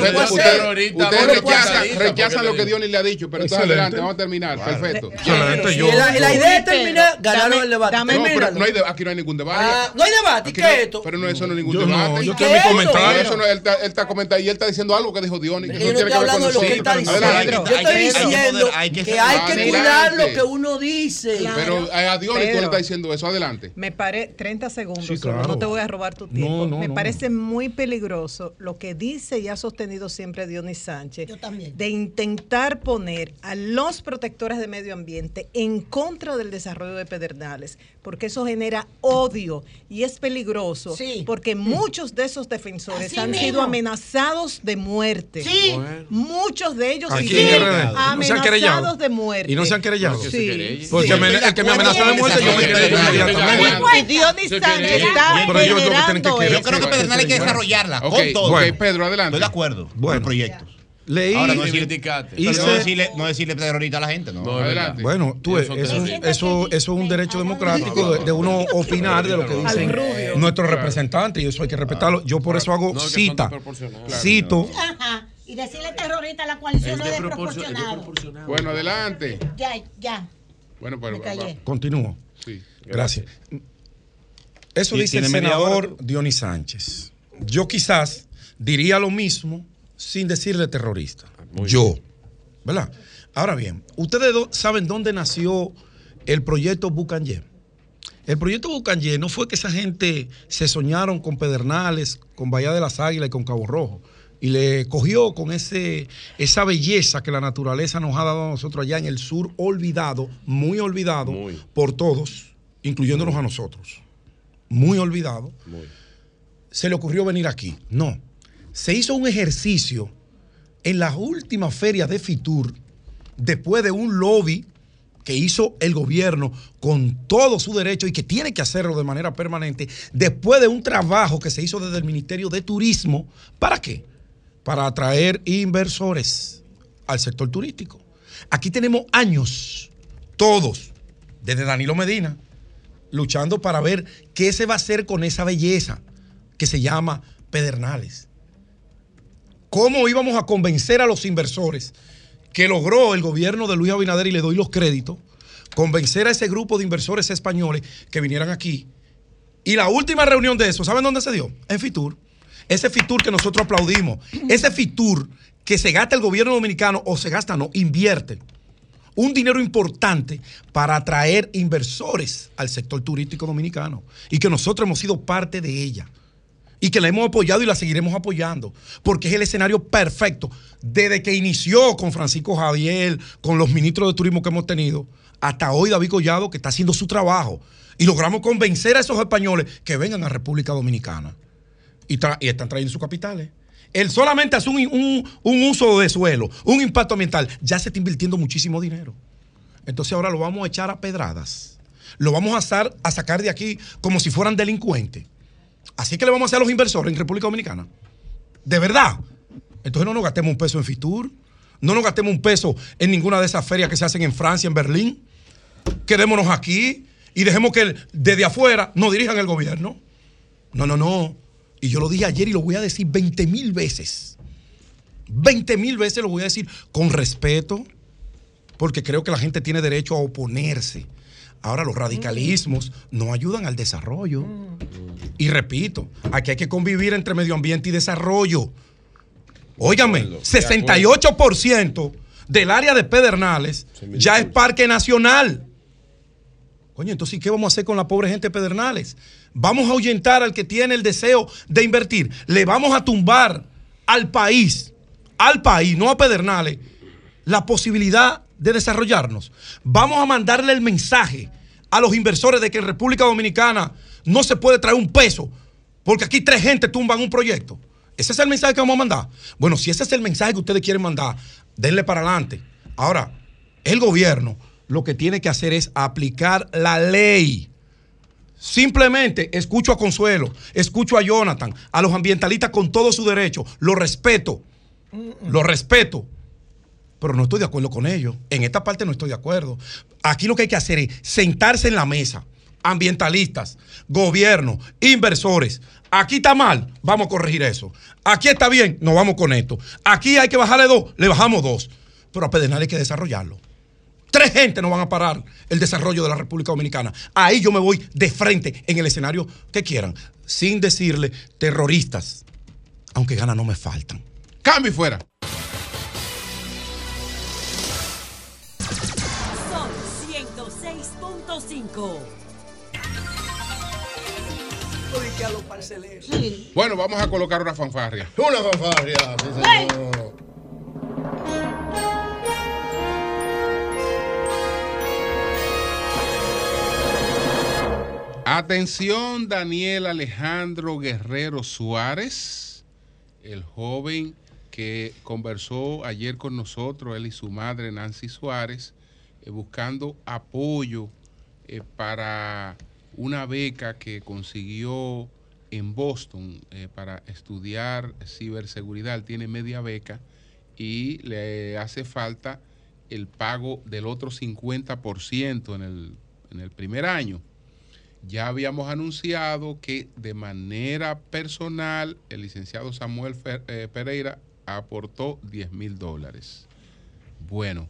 Ustedes, rechazan, lo que Dionis le ha dicho, pero entonces Excelente. adelante, vamos a terminar. Perfecto. La, idea es terminar, ganaron el debate. aquí no hay ningún debate. Ah, no hay debate. ¿Y Aquí qué no- es esto? Pero no, eso no es ningún Yo no, debate. yo ¿Y tengo mi qué es eso? comentario. Eso no, él, está, él está comentando y él está diciendo algo que dijo Que Yo no estoy hablando de lo que él está diciendo. Yo estoy Hay que- hay que diciendo que hay que cuidar lo que uno dice. Pero eh, a Pedro. le estás diciendo eso. Adelante. Me parece 30 segundos, Sí, solo, claro. no te voy a robar tu No, tiempo. no, Me no. parece muy peligroso lo que dice y ha sostenido siempre Dionis Sánchez Yo también. de intentar poner a los protectores de medio ambiente en contra del desarrollo de Pedernales, porque eso genera odio y es peligroso, Sí. porque muchos de esos defensores Así han mismo. sido amenazados de muerte. Sí. Muchos de ellos Aquí sí. ¿No amenazados querellado? de muerte. ¿Y no se han querellado? Sí. Porque sí. me- el que me amenaza de muerte, yo me querello inmediatamente. Y Dionis Sánchez está pero que querer- Yo creo que Pedernal hay que desarrollarla con todo. Pedro, adelante. Estoy de acuerdo con Bueno. los proyectos. Leí. Ahora no decirle, no Hice- decirle, no decirle terrorista a la gente, no. No, Adelante. Bueno, tú Eso eso, eso, eso es un derecho democrático de, de uno opinar de lo que dicen nuestros representantes y eso hay que respetarlo. Yo por eso hago No, cita, cito, Ajá. Y decirle terrorista a la coalición no es desproporcionado. Bueno, adelante. Ya, ya. Bueno, pero continúo. Sí. Gracias. Eso dice el senador hora. Dionis Sánchez. Yo quizás diría lo mismo sin decirle terrorista. Yo. ¿Verdad? Ahora bien, ¿ustedes do- saben dónde nació el proyecto Bucanye? El proyecto Bucanye no fue que esa gente se soñaron con Pedernales, con Bahía de las Águilas y con Cabo Rojo. Y le cogió con ese, esa belleza que la naturaleza nos ha dado a nosotros allá en el sur, olvidado, muy olvidado por todos, incluyéndonos a nosotros. Muy olvidado. Se le ocurrió venir aquí. No. Se hizo un ejercicio en las últimas ferias de Fitur, después de un lobby que hizo el gobierno con todo su derecho y que tiene que hacerlo de manera permanente, después de un trabajo que se hizo desde el Ministerio de Turismo, ¿para qué? Para atraer inversores al sector turístico. Aquí tenemos años, todos, desde Danilo Medina, luchando para ver qué se va a hacer con esa belleza que se llama Pedernales. ¿Cómo íbamos a convencer a los inversores que logró el gobierno de Luis Abinader y le doy los créditos? Convencer a ese grupo de inversores españoles que vinieran aquí. Y la última reunión de eso, ¿saben dónde se dio? En Fitur. Ese Fitur que nosotros aplaudimos, ese Fitur que se gasta el gobierno dominicano o se gasta, no, invierte un dinero importante para atraer inversores al sector turístico dominicano y que nosotros hemos sido parte de ella y que la hemos apoyado y la seguiremos apoyando porque es el escenario perfecto desde que inició con Francisco Javier, con los ministros de turismo que hemos tenido, hasta hoy David Collado que está haciendo su trabajo. Y logramos convencer a esos españoles que vengan a República Dominicana y, están trayendo sus capitales. Él solamente hace un, un- un uso de suelo, un impacto ambiental, ya se está invirtiendo muchísimo dinero. Entonces ahora lo vamos a echar a pedradas. lo vamos a, estar- a sacar de aquí como si fueran delincuentes. Así que le vamos a hacer a los inversores en República Dominicana. De verdad. Entonces no nos gastemos un peso en Fitur. No nos gastemos un peso en ninguna de esas ferias que se hacen en Francia, en Berlín. Quedémonos aquí y dejemos que desde afuera nos dirijan el gobierno. No, no, no. Y yo lo dije ayer y lo voy a decir 20 mil veces. 20 mil veces lo voy a decir con respeto, porque creo que la gente tiene derecho a oponerse. Ahora, los radicalismos no ayudan al desarrollo. Y repito, aquí hay que convivir entre medio ambiente y desarrollo. Óigame, 68% del área de Pedernales ya es parque nacional. Coño, entonces, ¿qué vamos a hacer con la pobre gente de Pedernales? Vamos a ahuyentar al que tiene el deseo de invertir. Le vamos a tumbar al país, al país, no a Pedernales, la posibilidad de desarrollarnos. Vamos a mandarle el mensaje a los inversores de que en República Dominicana no se puede traer un peso, porque aquí tres gente tumban un proyecto. Ese es el mensaje que vamos a mandar. Bueno, si ese es el mensaje que ustedes quieren mandar, denle para adelante. Ahora, el gobierno lo que tiene que hacer es aplicar la ley. Simplemente escucho a Consuelo, escucho a Jonathan, a los ambientalistas con todo su derecho. Lo respeto, lo respeto, pero no estoy de acuerdo con ellos. En esta parte no estoy de acuerdo. Aquí lo que hay que hacer es sentarse en la mesa, ambientalistas, gobierno, inversores. Aquí está mal, vamos a corregir eso. Aquí está bien, nos vamos con esto. Aquí hay que bajarle dos, le bajamos dos. Pero a Pedernal hay que desarrollarlo. Tres gente no van a parar el desarrollo de la República Dominicana. Ahí yo me voy de frente en el escenario que quieran, sin decirle terroristas, aunque ganas no me faltan. Cambio y fuera. Son 106.5. Bueno, vamos a colocar una fanfarria. Una fanfarria, sí, señor. Atención, Daniel Alejandro Guerrero Suárez, el joven que conversó ayer con nosotros, él y su madre Nancy Suárez, eh, buscando apoyo eh, para una beca que consiguió en Boston eh, para estudiar ciberseguridad. Él tiene media beca y le hace falta el pago del otro 50% en el, en el primer año. Ya habíamos anunciado que de manera personal el licenciado Samuel Fer- eh, Pereira aportó 10 mil dólares. Bueno,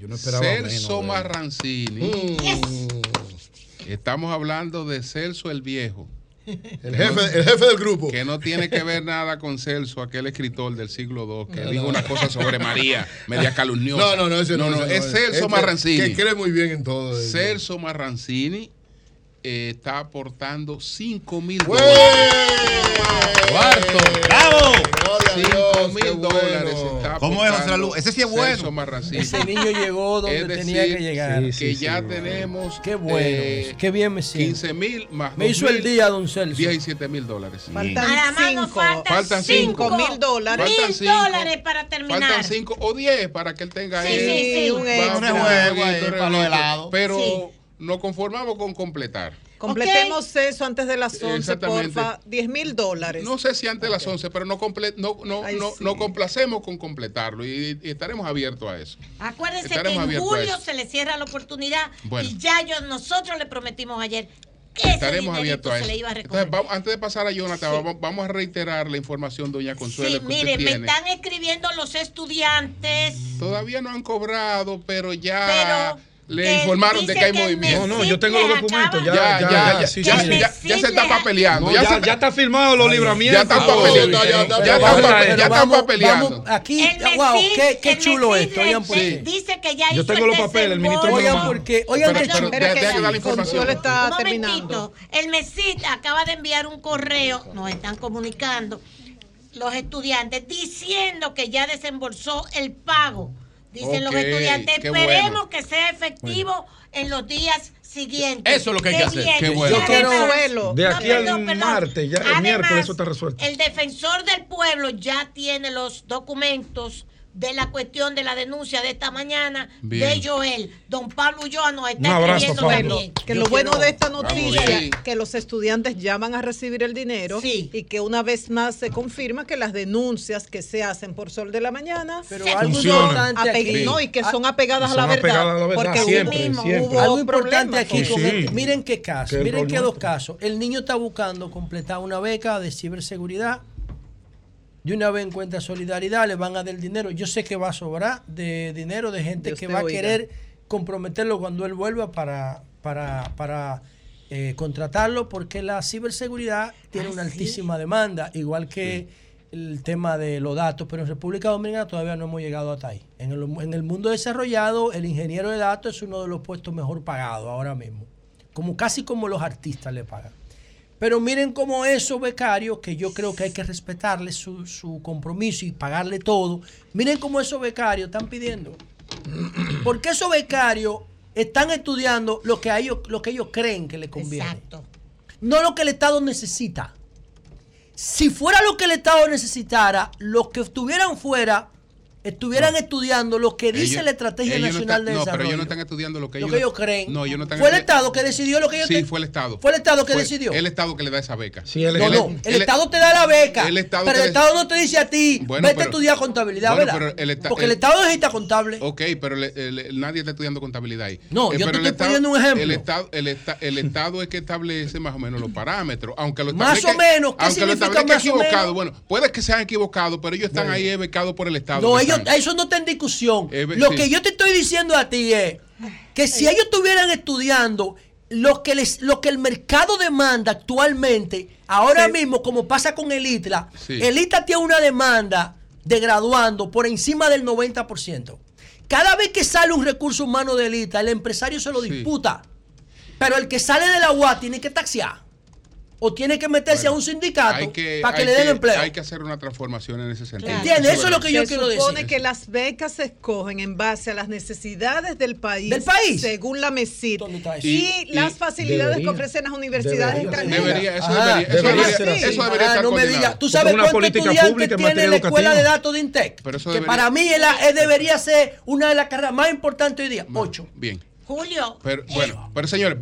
yo no esperaba Celso menos. Marrancini. Mm. Estamos hablando de Celso el Viejo. El jefe- el jefe del grupo. Que no tiene que ver nada con Celso, aquel escritor del siglo II que No, dijo no. una cosa sobre María, media calumniosa. No, no, no, ese no, no, ese es no, Celso ese Marrancini. que cree muy bien en todo. eh. Celso Marrancini eh, está aportando 5 mil dólares. Cuarto. ¡Bravo! 5 mil dólares. está ¿Cómo es, José Lalu? Ese sí es bueno. Ese niño llegó donde Es tenía decir, que llegar. Que Sí, sí, ya sí. tenemos. Qué bueno, eh, qué bien me siento. 15 mil más. Me hizo el 2.000, día, don Celso. 17 mil dólares. Faltan Nada más nos cinco. faltan Faltan cinco cinco. mil dólares. Faltan Mil cinco. dólares para terminar. Faltan 5 o 10 para que él tenga Sí, ahí. sí, sí. un Vamos, extra. un rejuego ahí para los helados. Pero Sí. Nos conformamos con completar. Completemos eso antes de las 11, Exactamente. porfa. 10 mil dólares. No sé si antes de las 11, pero no, comple- no, no, Ay, no, sí. no complacemos con completarlo y, y estaremos abiertos a eso. Acuérdense que en julio se le cierra la oportunidad Bueno. y ya yo, nosotros le prometimos ayer Estaremos abiertos a se eso. le iba a. Entonces, vamos- antes de pasar a Jonathan, vamos, vamos a reiterar la información, doña Consuelo, Sí, que mire, usted me tiene. están escribiendo los estudiantes. Todavía no han cobrado, pero ya Pero le que informaron de que hay que movimiento. No, no, yo tengo los documentos. Ya, Ya, ya, ya, ya, ya, sí, ya, sí, ya, sí. ya se está papeleando. No, ya, ya, está firmado los libramientos. Ya están papeleando. ya, están papeleando. vamos aquí, wow, MESID- qué, chulo MESID esto. Oigan por dice- qué. Dice que ya Yo hizo tengo los papeles, el ministro Oigan por qué. Oigan Pero- pero que la información. está Un terminando. El MESID acaba de enviar un correo, nos están comunicando los estudiantes diciendo que ya desembolsó el pago. Dicen los Ok, estudiantes, esperemos bueno. que sea efectivo en los días siguientes. Eso es lo que hay que hacer. Qué bueno. Yo quiero- además- De No, aquí perdón, al perdón. martes, ya el Además, miércoles eso está resuelto. El defensor del pueblo ya tiene los documentos de la cuestión de la denuncia de esta mañana Bien. de Joel. Don Pablo Ulloa nos está abrazo, escribiendo Pablo. también. Que Yo lo bueno quiero- de esta noticia bien. que los estudiantes ya van a recibir el dinero y que una vez más se confirma que las denuncias que se hacen por sol de la mañana Pero algo Funcionan. importante no, y que son apegadas a la verdad. apegadas a la verdad, porque siempre, mismo siempre. hubo Algo importante aquí, con este- miren qué caso, miren qué dos casos. El niño está buscando completar una beca de ciberseguridad. De una vez encuentra solidaridad, le van a dar dinero. Yo sé que va a sobrar de dinero de gente Dios que va a querer comprometerlo cuando él vuelva para, para, para eh, contratarlo, porque la ciberseguridad tiene Ah, una sí. altísima demanda, igual que el tema de los datos, pero en República Dominicana todavía no hemos llegado hasta ahí. En el, en el mundo desarrollado, el ingeniero de datos es uno de los puestos mejor pagados ahora mismo, como casi como los artistas le pagan. Pero miren cómo esos becarios, que yo creo que hay que respetarle su, su compromiso y pagarle todo, miren cómo esos becarios están pidiendo. Porque esos becarios están estudiando lo que, a ellos, lo que ellos creen que les conviene. Exacto. No lo que el Estado necesita. Si fuera lo que el Estado necesitara, los que estuvieran fuera estuvieran estudiando lo que dice Ellos- la Estrategia no Nacional de No, Desarrollo. pero ellos no están estudiando lo que Lo ellos, que ellos creen. No, ellos no están Fue el Estado que decidió lo que ellos Sí, te- fue el Estado. Fue el Estado que Fue decidió. El Estado que le da esa beca. no, no, el, Estado te da la beca, el Estado pero el Estado no te dice a ti, Bueno, vete a pero- estudiar contabilidad, bueno, ¿verdad? pero el Esta- Porque el, el- Estado necesita contable. Ok, pero le- el- nadie está estudiando contabilidad ahí. No, Eh, yo te el estoy poniendo un ejemplo. El Estado, el, esta- el Estado es que establece más o menos los parámetros, aunque lo Más o menos, ¿qué significa más o equivocado. menos? Bueno, puede que sean equivocados, pero ellos están ahí becados por el Estado. No, ellos, eso no está en discusión. Eh, Lo sí. que yo te estoy diciendo a ti es que si ellos estuvieran estudiando lo que, les, lo que el mercado demanda actualmente, ahora mismo, como pasa con el ITLA, Sí. el ITLA tiene una demanda de graduando por encima del 90%. Cada vez que sale un recurso humano del ITLA, el empresario se lo disputa. Pero el que sale de la UA tiene que taxiar. O tiene que meterse a un sindicato Hay que, para que le den empleo. Hay que hacer una transformación en ese sentido. ¿Entiendes? Eso es lo que yo Se quiero supone decir. que las becas se escogen en base a las necesidades del país. ¿Del país? Según la MESID. Y, Y- las facilidades debería. que ofrecen las universidades Debería. extranjeras. Debería, eso Ajá, debería, eso debería debería, ser así. eso debería Ah, estar no me digas. ¿Tú sabes pública en tiene la escuela de datos de Intec? Pero eso que para mí es la- es- debería ser una de las carreras más importantes hoy día. Ocho. Bien. Julio, Pero, bueno, pero señores,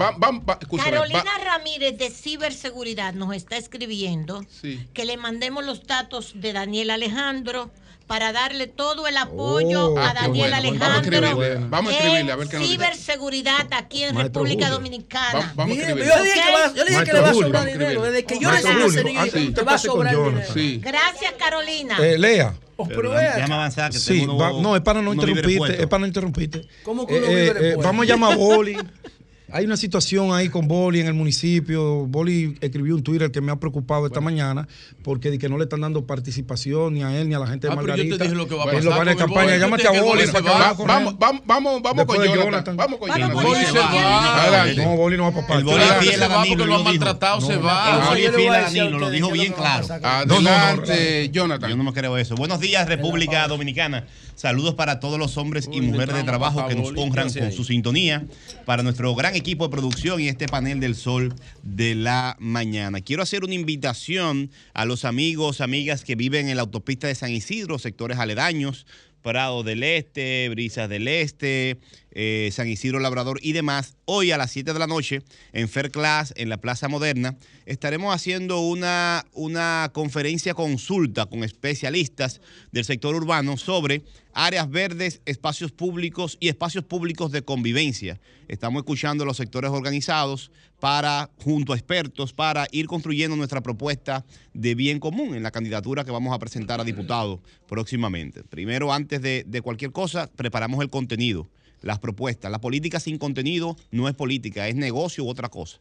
escúchame. Carolina va- Ramírez de Ciberseguridad nos está escribiendo Sí. que le mandemos los datos de Daniel Alejandro para darle todo el apoyo Oh, a qué Daniel bueno. Vamos a Alejandro. escribirle, vamos a escribirle, a ver qué nos dice. Ciberseguridad aquí en Maestro República Julio. Dominicana. Va- vamos a escribirle. yo dije que, yo dije que le va a sobrar dinero. Desde que yo le niño, ah, sí. te va a sobrar dinero. Sí. Gracias, Carolina. Eh, Lea. Pero avanzar, que Sí, va- no, es para no interrumpirte, es para no interrumpirte. ¿Cómo que Eh, eh, vamos a llamar a Boli. Hay una situación ahí con Boli en el municipio. Boli escribió un Twitter que me ha preocupado esta mañana porque de que no le están dando participación ni a él ni a la gente de Ah, pero yo te Margarita. dije lo que va a en pasar los planes de con el campaña. Boli. Llámate Yo a te dije que Boli el para Boli que se va. vaya con él. Vamos, vamos, vamos, vamos con Jonathan. Vamos con Vamos Jonathan. con Boli se va. Adelante. No, Boli no va para parte. El Boli fiel se a Danilo. porque lo han maltratado, se El va. Boli yo es fiel a Danilo, lo dijo bien claro. Adelante, Yo Jonathan. no me creo eso. Buenos días, República Dominicana. Saludos para todos los hombres y mujeres de trabajo que nos honran ¿qué hace con su sintonía. Para nuestro gran equipo de producción y este panel del sol de la mañana. Quiero hacer una invitación a los amigos, amigas que viven en la autopista de San Isidro, sectores aledaños, Prado del Este, Brisas del Este, eh, San Isidro Labrador y demás. Hoy a las 7 de la noche en Fair Class, en la Plaza Moderna, estaremos haciendo una, una conferencia consulta con especialistas del sector urbano sobre áreas verdes, espacios públicos y espacios públicos de convivencia. Estamos escuchando a los sectores organizados para, junto a expertos, para ir construyendo nuestra propuesta de bien común en la candidatura que vamos a presentar a diputados próximamente. Primero, antes de, de cualquier cosa, preparamos el contenido, las propuestas. La política sin contenido no es política, es negocio u otra cosa.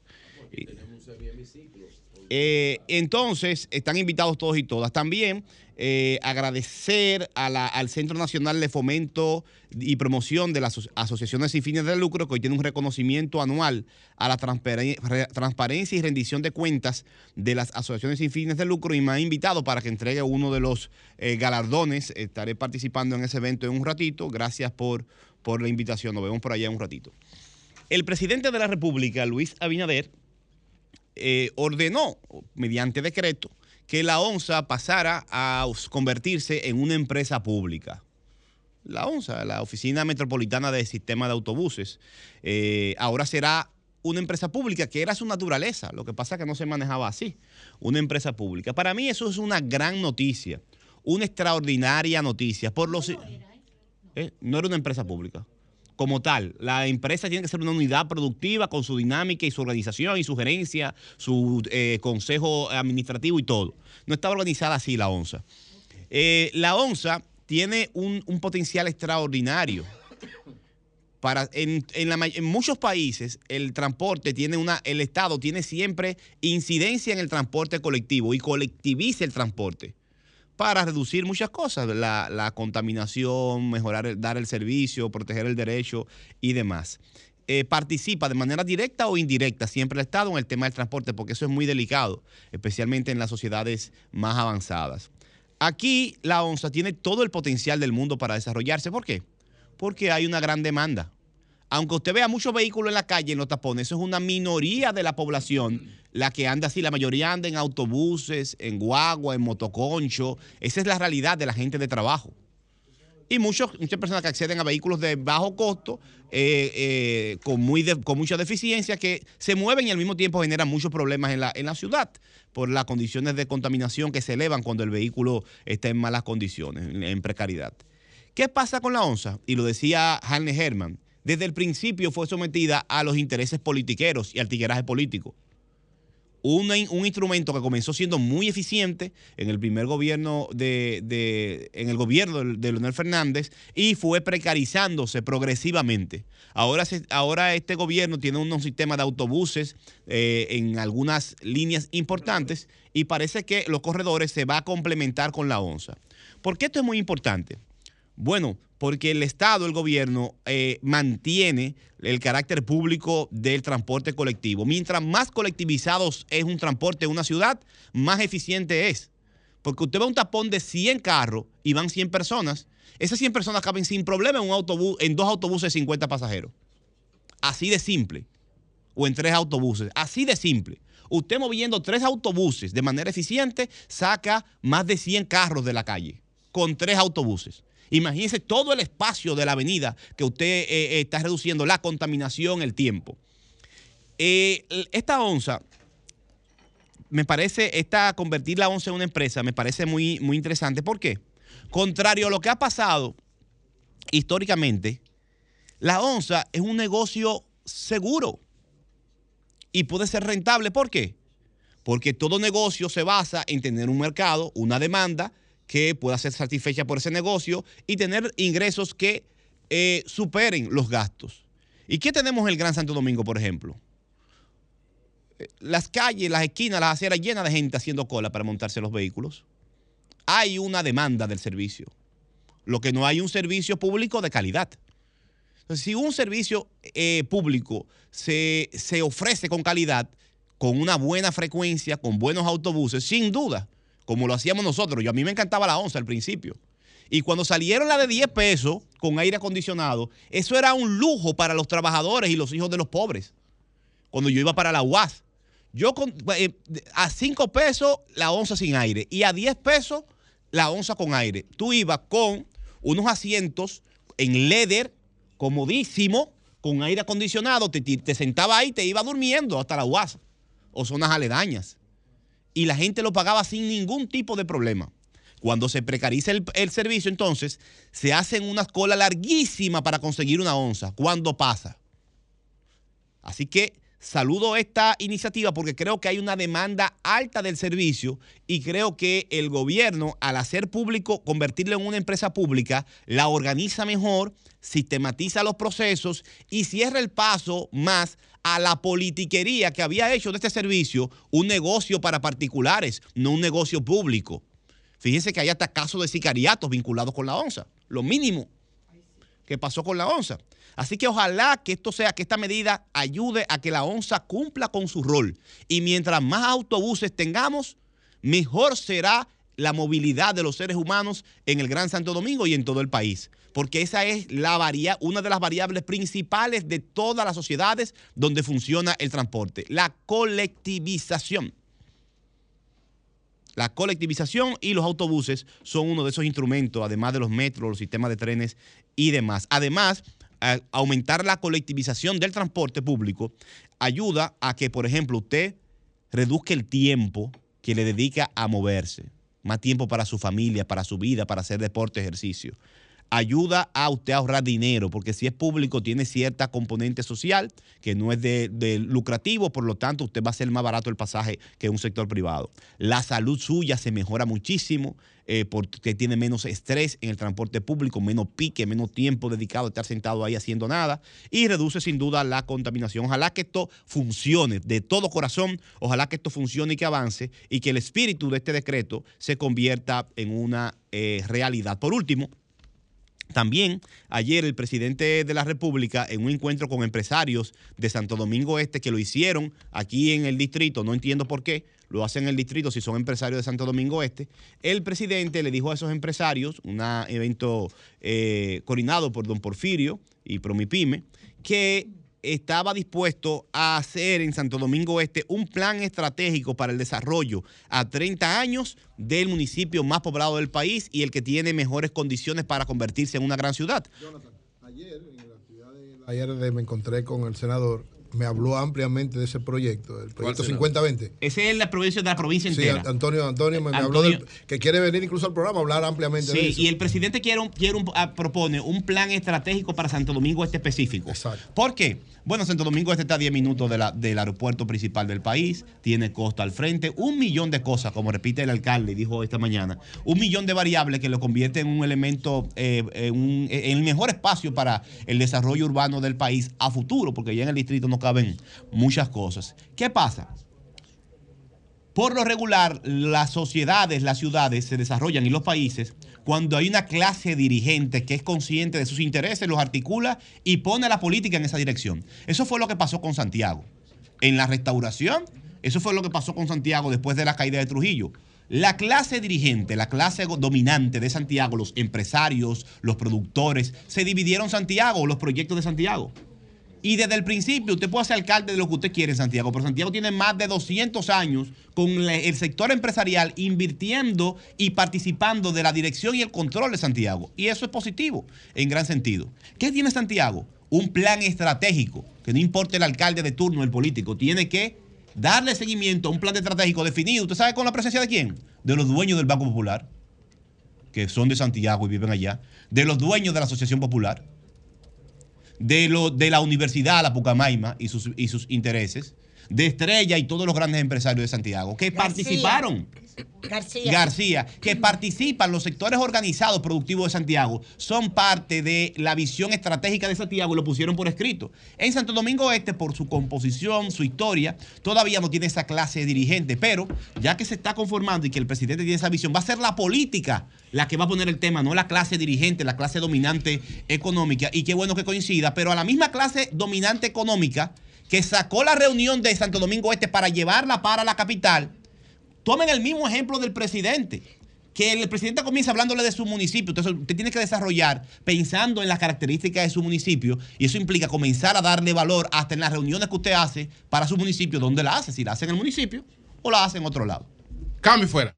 Eh, entonces, están invitados todos y todas. También eh, agradecer al Centro Nacional de Fomento y Promoción de las Aso- Asociaciones Sin Fines de Lucro, que hoy tiene un reconocimiento anual a la transparen- re- transparencia y rendición de cuentas de las asociaciones sin fines de lucro y me ha invitado para que entregue uno de los eh, galardones. Estaré participando en ese evento en un ratito. Gracias por, por la invitación. Nos vemos por allá en un ratito. El presidente de la República, Luis Abinader, eh, ordenó, mediante decreto, que la ONSA pasara a convertirse en una empresa pública. la ONSA, la Oficina Metropolitana de Sistema de Autobuses. Eh, ahora será una empresa pública, que era su naturaleza. Lo que pasa es que no se manejaba así. Una empresa pública. Para mí eso es una gran noticia, una extraordinaria noticia. Por los, Eh, no era una empresa pública. Como tal, la empresa tiene que ser una unidad productiva con su dinámica y su organización y su gerencia, su eh, consejo administrativo y todo. No estaba organizada así la ONSA. Eh, la ONSA tiene un, un potencial extraordinario. Para, en, en la en muchos países el transporte tiene una, el Estado tiene siempre incidencia en el transporte colectivo y colectiviza el transporte para reducir muchas cosas, la, la contaminación, mejorar, el- dar el servicio, proteger el derecho y demás. Eh, participa de manera directa o indirecta siempre el Estado en el tema del transporte, porque eso es muy delicado, especialmente en las sociedades más avanzadas. Aquí la ONSA tiene todo el potencial del mundo para desarrollarse. ¿Por qué? Porque hay una gran demanda. Aunque usted vea muchos vehículos en la calle, en los tapones, eso es una minoría de la población la que anda así. La mayoría anda en autobuses, en guagua, en motoconcho. Esa es la realidad de la gente de trabajo. Y muchos, muchas personas que acceden a vehículos de bajo costo, eh, eh, con, muy con mucha deficiencia, que se mueven y al mismo tiempo generan muchos problemas en la, en la ciudad por las condiciones de contaminación que se elevan cuando el vehículo está en malas condiciones, en, precariedad. ¿Qué pasa con la ONSA? Y lo decía Hanne Herman. Desde el principio fue sometida a los intereses politiqueros y al tigueraje político in- un instrumento que comenzó siendo muy eficiente en el primer gobierno de, de- en el gobierno de, Leonel Fernández y fue precarizándose progresivamente. Ahora, se- ahora este gobierno tiene un sistema de autobuses eh, en algunas líneas importantes y parece que los corredores se va a complementar con la ONSA. ¿Por qué esto es muy importante? Bueno, porque el Estado, el gobierno, eh, mantiene el carácter público del transporte colectivo. Mientras más colectivizados es un transporte en una ciudad, más eficiente es. Porque usted ve un tapón de 100 carros y van 100 personas. Esas 100 personas caben sin problema en, un autobús, en dos autobuses de 50 pasajeros. Así de simple. O en tres autobuses. Así de simple. Usted moviendo tres autobuses de manera eficiente saca más de 100 carros de la calle con tres autobuses. Imagínese todo el espacio de la avenida que usted eh, eh, está reduciendo, la contaminación, el tiempo. Eh, esta onza, me parece, esta convertir la onza en una empresa, me parece muy, muy interesante. ¿Por qué? Contrario a lo que ha pasado históricamente, la onza es un negocio seguro y puede ser rentable. ¿Por qué? Porque todo negocio se basa en tener un mercado, una demanda que pueda ser satisfecha por ese negocio y tener ingresos que eh, superen los gastos. ¿Y qué tenemos en el Gran Santo Domingo, por ejemplo? Eh, Las calles, las esquinas, las aceras llenas de gente haciendo cola para montarse los vehículos. Hay una demanda del servicio. Lo que no hay un servicio público de calidad. Entonces, si un servicio eh, público se, se ofrece con calidad, con una buena frecuencia, con buenos autobuses, sin duda, como lo hacíamos nosotros. Yo a mí me encantaba la 11 al principio. Y cuando salieron la de 10 pesos con aire acondicionado, eso era un lujo para los trabajadores y los hijos de los pobres. Cuando yo iba para la UAS, yo con- eh, a 5 pesos la onza sin aire y a 10 pesos la onza con aire. Tú ibas con unos asientos en leather, comodísimo, con aire acondicionado, te, te, sentaba ahí te iba durmiendo hasta la UAS o zonas aledañas. Y la gente lo pagaba sin ningún tipo de problema. Cuando se precariza el, servicio, entonces se hacen unas colas larguísimas para conseguir una onza. ¿Cuándo pasa? Así que saludo esta iniciativa porque creo que hay una demanda alta del servicio y creo que el gobierno, al hacer público, convertirlo en una empresa pública, la organiza mejor, sistematiza los procesos y cierra el paso más a la politiquería que había hecho de este servicio un negocio para particulares, no un negocio público. Fíjense que hay hasta casos de sicariatos vinculados con la onza, lo mínimo que pasó con la onza. Así que ojalá que esto sea, que esta medida ayude a que la onza cumpla con su rol. Y mientras más autobuses tengamos, mejor será la movilidad de los seres humanos en el Gran Santo Domingo y en todo el país. Porque esa es la varia- una de las variables principales de todas las sociedades donde funciona el transporte, la colectivización. La colectivización y los autobuses son uno de esos instrumentos, además de los metros, los sistemas de trenes y demás. Además, aumentar la colectivización del transporte público ayuda a que, por ejemplo, usted reduzca el tiempo que le dedica a moverse. Más tiempo para su familia, para su vida, para hacer deporte, ejercicio. Ayuda a usted a ahorrar dinero, porque si es público tiene cierta componente social que no es de, lucrativo, por lo tanto usted va a ser más barato el pasaje que un sector privado. La salud suya se mejora muchísimo eh, porque tiene menos estrés en el transporte público, menos pique, menos tiempo dedicado a estar sentado ahí haciendo nada y reduce sin duda la contaminación. Ojalá que esto funcione de todo corazón, ojalá que esto funcione y que avance y que el espíritu de este decreto se convierta en una eh, realidad. Por último, también ayer el presidente de la República en un encuentro con empresarios de Santo Domingo Este que lo hicieron aquí en el distrito, no entiendo por qué, lo hacen en el distrito si son empresarios de Santo Domingo Este, el presidente le dijo a esos empresarios, un evento eh, coordinado por don Porfirio y Promipyme, que estaba dispuesto a hacer en Santo Domingo Este un plan estratégico para el desarrollo a 30 años del municipio más poblado del país y el que tiene mejores condiciones para convertirse en una gran ciudad. Ayer de- me encontré con el senador, me habló ampliamente de ese proyecto, el proyecto senador? 5020. Ese es la provincia de la provincia Sí, entera. Antonio, Antonio me, Antonio- habló del, que quiere venir incluso al programa a hablar ampliamente de Sí, eso. y el presidente quiere un- quiere un- ah, propone un plan estratégico para Santo Domingo Este específico. ¿Por qué? Bueno, Santo Domingo Este está a 10 minutos de la- del aeropuerto principal del país, tiene costa al frente, un millón de cosas, como repite el alcalde, dijo esta mañana, un millón de variables que lo convierte en un elemento, eh, en, un- en el mejor espacio para el desarrollo urbano del país a futuro, porque ya en el distrito no caben muchas cosas. ¿Qué pasa? Por lo regular, las sociedades, las ciudades se desarrollan y los países cuando hay una clase dirigente que es consciente de sus intereses, los articula y pone la política en esa dirección. Eso fue lo que pasó con Santiago. En la restauración, eso fue lo que pasó con Santiago después de la caída de Trujillo. La clase dirigente, la clase dominante de Santiago, los empresarios, los productores, se dividieron Santiago, los proyectos de Santiago. Y desde el principio usted puede ser alcalde de lo que usted quiere en Santiago, pero Santiago tiene más de 200 años con el sector empresarial invirtiendo y participando de la dirección y el control de Santiago. Y eso es positivo en gran sentido. ¿Qué tiene Santiago? Un plan estratégico, que no importa el alcalde de turno, el político, tiene que darle seguimiento a un plan estratégico definido. ¿Usted sabe con la presencia de quién? De los dueños del Banco Popular, que son de Santiago y viven allá, de los dueños de la Asociación Popular de, lo, de la Universidad La Pucamaima y sus, y sus intereses, de Estrella y todos los grandes empresarios de Santiago, que participaron. García. García, que participan los sectores organizados productivos de Santiago, son parte de la visión estratégica de Santiago y lo pusieron por escrito. En Santo Domingo Este, por su composición, su historia, todavía no tiene esa clase de dirigente, pero ya que se está conformando y que el presidente tiene esa visión, va a ser la política la que va a poner el tema, no la clase dirigente, la clase dominante económica. Y qué bueno que coincida, pero a la misma clase dominante económica que sacó la reunión de Santo Domingo Este para llevarla para la capital, tomen el mismo ejemplo del presidente. Que el presidente comienza hablándole de su municipio. Entonces, usted tiene que desarrollar pensando en las características de su municipio. Y eso implica comenzar a darle valor hasta en las reuniones que usted hace para su municipio. ¿Dónde la hace? Si la hace en el municipio o la hace en otro lado. Cambio fuera.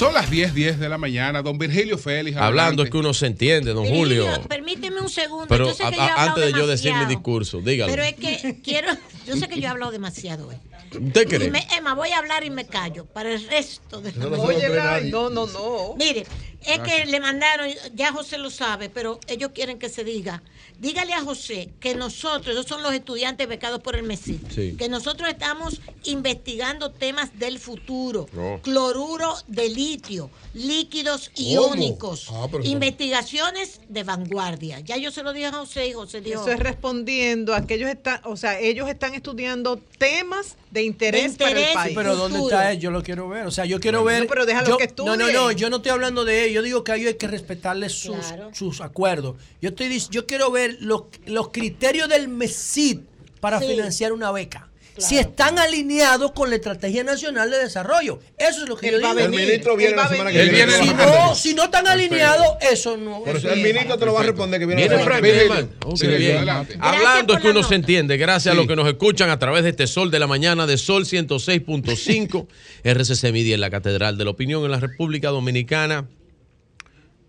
Son las 10, 10 de la mañana. Don Virgilio Félix. Hablando adelante. es que uno se entiende, don Virgilio, Julio. Permíteme un segundo. Pero yo sé a- que yo he a- hablado antes de yo decir mi discurso, dígalo. Pero es que quiero, yo sé que yo he hablado demasiado hoy. ¿Usted cree? me- Emma, voy a hablar y me callo para el resto de no Lai, nadie. no, no, no. Mire, es Gracias. que le mandaron, ya José lo sabe, pero ellos quieren que se diga. Dígale a José que nosotros, esos son los estudiantes becados por el MESID, Sí. que nosotros estamos investigando temas del futuro. Oh. Cloruro de litio, líquidos ¿Cómo? iónicos, Ah, investigaciones de vanguardia. Ya yo se lo dije a José y José dijo. Eso es respondiendo a que ellos están, o sea, ellos están estudiando temas de interés, para el país. Pero ¿dónde está él? Yo lo quiero ver. O sea, yo quiero ver. No, pero déjalo yo- que No, no, estudie. no. Yo no estoy hablando de ellos. Yo digo que a ellos hay que respetarles sus, sus acuerdos. Yo estoy yo quiero ver los, los criterios del MESID para Sí. financiar una beca. Si están alineados con la Estrategia Nacional de Desarrollo. Eso es lo que Él yo va a digo. venir. El ministro viene la semana que viene. Si no, si no están alineados, eso no. Por eso el ministro te lo va a responder que viene, Viene la semana Frank que viene. Sí, bien. Hablando es que uno se entiende. Gracias a los que nos escuchan a través de este Sol de la Mañana de Sol 106.5, RCC Media en la Catedral de la Opinión en la República Dominicana.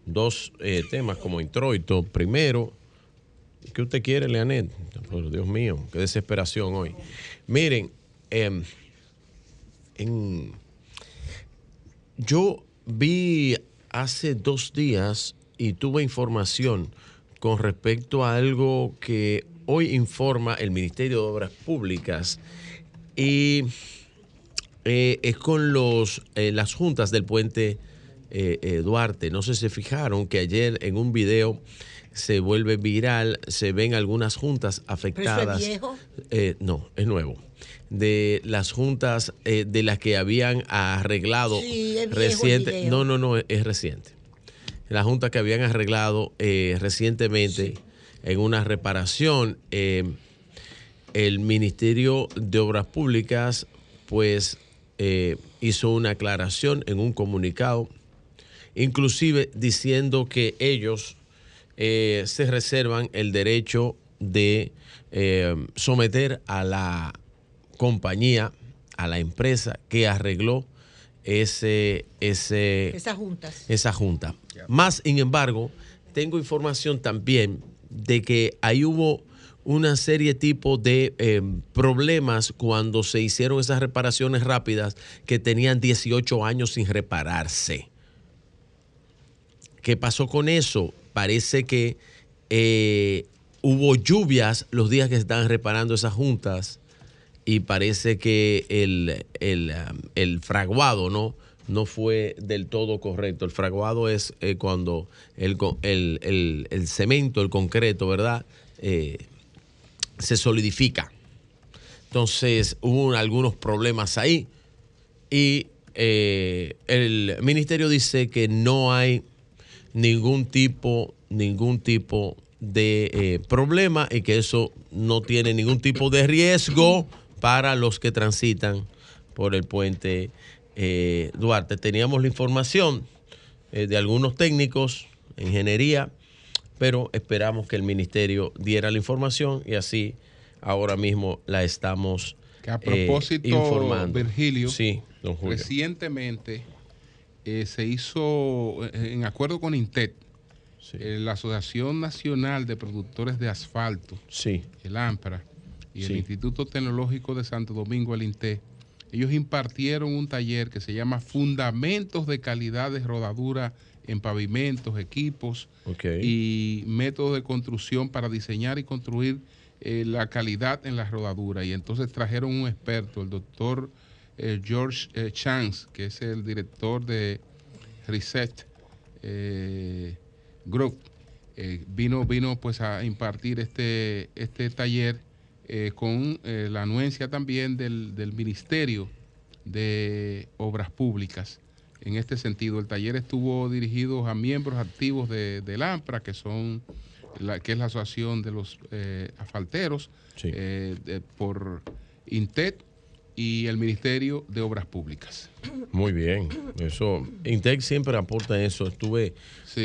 Dos eh, temas como introito. Primero, ¿qué usted quiere, Leanet? Por Dios mío, qué desesperación hoy. Miren, em, yo vi hace dos días y tuve información con respecto a algo que hoy informa el Ministerio de Obras Públicas y eh, es con los, eh, las juntas del puente eh, Duarte. No sé si se fijaron que ayer en un video se vuelve viral, se ven algunas juntas afectadas. viejo? Eh, no, es nuevo. De las juntas eh, de las que habían arreglado Sí, es viejo el reciente. video. No, no, no, es, es reciente. La junta que habían arreglado eh, recientemente en una reparación, el Ministerio de Obras Públicas, pues eh, hizo una aclaración en un comunicado, inclusive diciendo que ellos eh, se reservan el derecho de eh, someter a la compañía, a la empresa que arregló ese, ese, Esas juntas. esa junta. Más, sin embargo, tengo información también de que ahí hubo una serie tipo de eh, problemas cuando se hicieron esas reparaciones rápidas que tenían 18 años sin repararse. ¿Qué pasó con eso? Parece que eh, hubo lluvias los días que se estaban reparando esas juntas y parece que el, el, um, el fraguado no, no fue del todo correcto. El fraguado es eh, cuando el, el, el- el cemento, el concreto, ¿verdad? Eh, se solidifica. Entonces hubo algunos problemas ahí y el ministerio dice que no hay ningún tipo, ningún tipo de eh, problema y que eso no tiene ningún tipo de riesgo para los que transitan por el puente eh, Duarte. Teníamos la información eh, de algunos técnicos, ingeniería, pero esperamos que el ministerio diera la información y así ahora mismo la estamos Que a propósito, informando. Virgilio, sí, don Julio. recientemente eh, se hizo, eh, en acuerdo con INTET, eh, la Asociación Nacional de Productores de Asfalto, el AMPRA, y Sí. el Instituto Tecnológico de Santo Domingo, el INTE, ellos impartieron un taller que se llama Fundamentos de Calidad de Rodadura en Pavimentos, Equipos y Métodos de Construcción para diseñar y construir eh, la calidad en la rodadura. Y entonces trajeron un experto, el doctor eh, George eh, Chance, que es el director de Reset eh, Group. Eh, vino, vino pues a impartir este, este taller con la anuencia también del, del Ministerio de Obras Públicas. En este sentido, el taller estuvo dirigido a miembros activos de, del AMPRA, que son la, que es la asociación de los eh, asfalteros, eh, de- por INTET y el Ministerio de Obras Públicas. Muy bien. Eso, Intec siempre aporta eso. Estuve,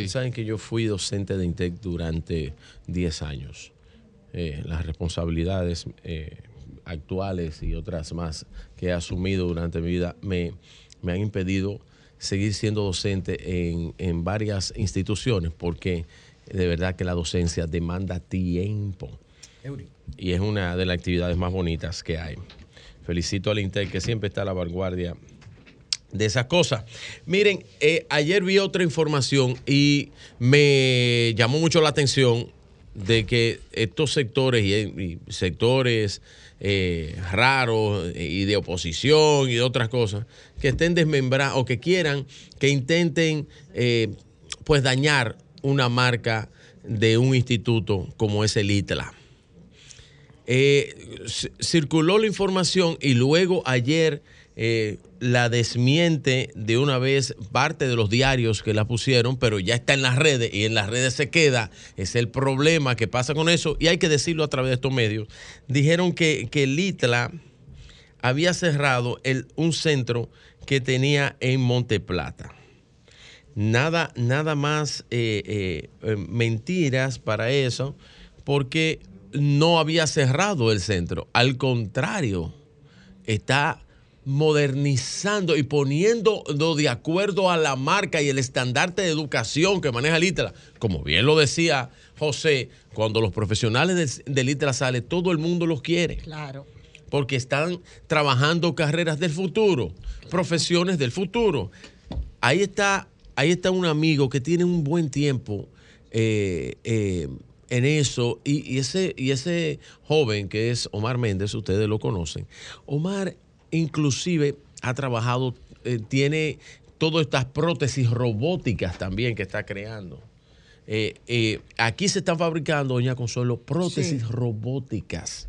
saben que yo fui docente de Intec durante 10 años. Eh, las responsabilidades eh, actuales y otras más que he asumido durante mi vida me, me han impedido seguir siendo docente en, en varias instituciones porque de verdad que la docencia demanda tiempo y es una de las actividades más bonitas que hay. Felicito al Intel que siempre está a la vanguardia de esas cosas. Miren, eh, ayer vi otra información y me llamó mucho la atención de que estos sectores y, sectores eh, raros y de oposición y de otras cosas que estén desmembrados o que quieran que intenten eh, pues dañar una marca de un instituto como es el ITLA. Eh, circuló la información y luego ayer eh, la desmiente de una vez parte de los diarios que la pusieron, pero ya está en las redes y en las redes se queda. Es el problema que pasa con eso y hay que decirlo a través de estos medios. Dijeron que, que el ITLA había cerrado el, un centro que tenía en Monteplata. Nada, nada más eh, mentiras para eso, porque no había cerrado el centro. Al contrario, está modernizando y poniendo de acuerdo a la marca y el estandarte de educación que maneja el ITRA. Como bien lo decía José, cuando los profesionales del, del ITRA salen, todo el mundo los quiere. Claro. Porque están trabajando carreras del futuro, profesiones del futuro. Ahí está, ahí está un amigo que tiene un buen tiempo eh, eh, en eso. Y, y ese, y ese joven que es Omar Méndez, ustedes lo conocen. Omar inclusive ha trabajado, eh, tiene todas estas prótesis robóticas también que está creando. Eh, eh, aquí se están fabricando, doña Consuelo, prótesis Sí. robóticas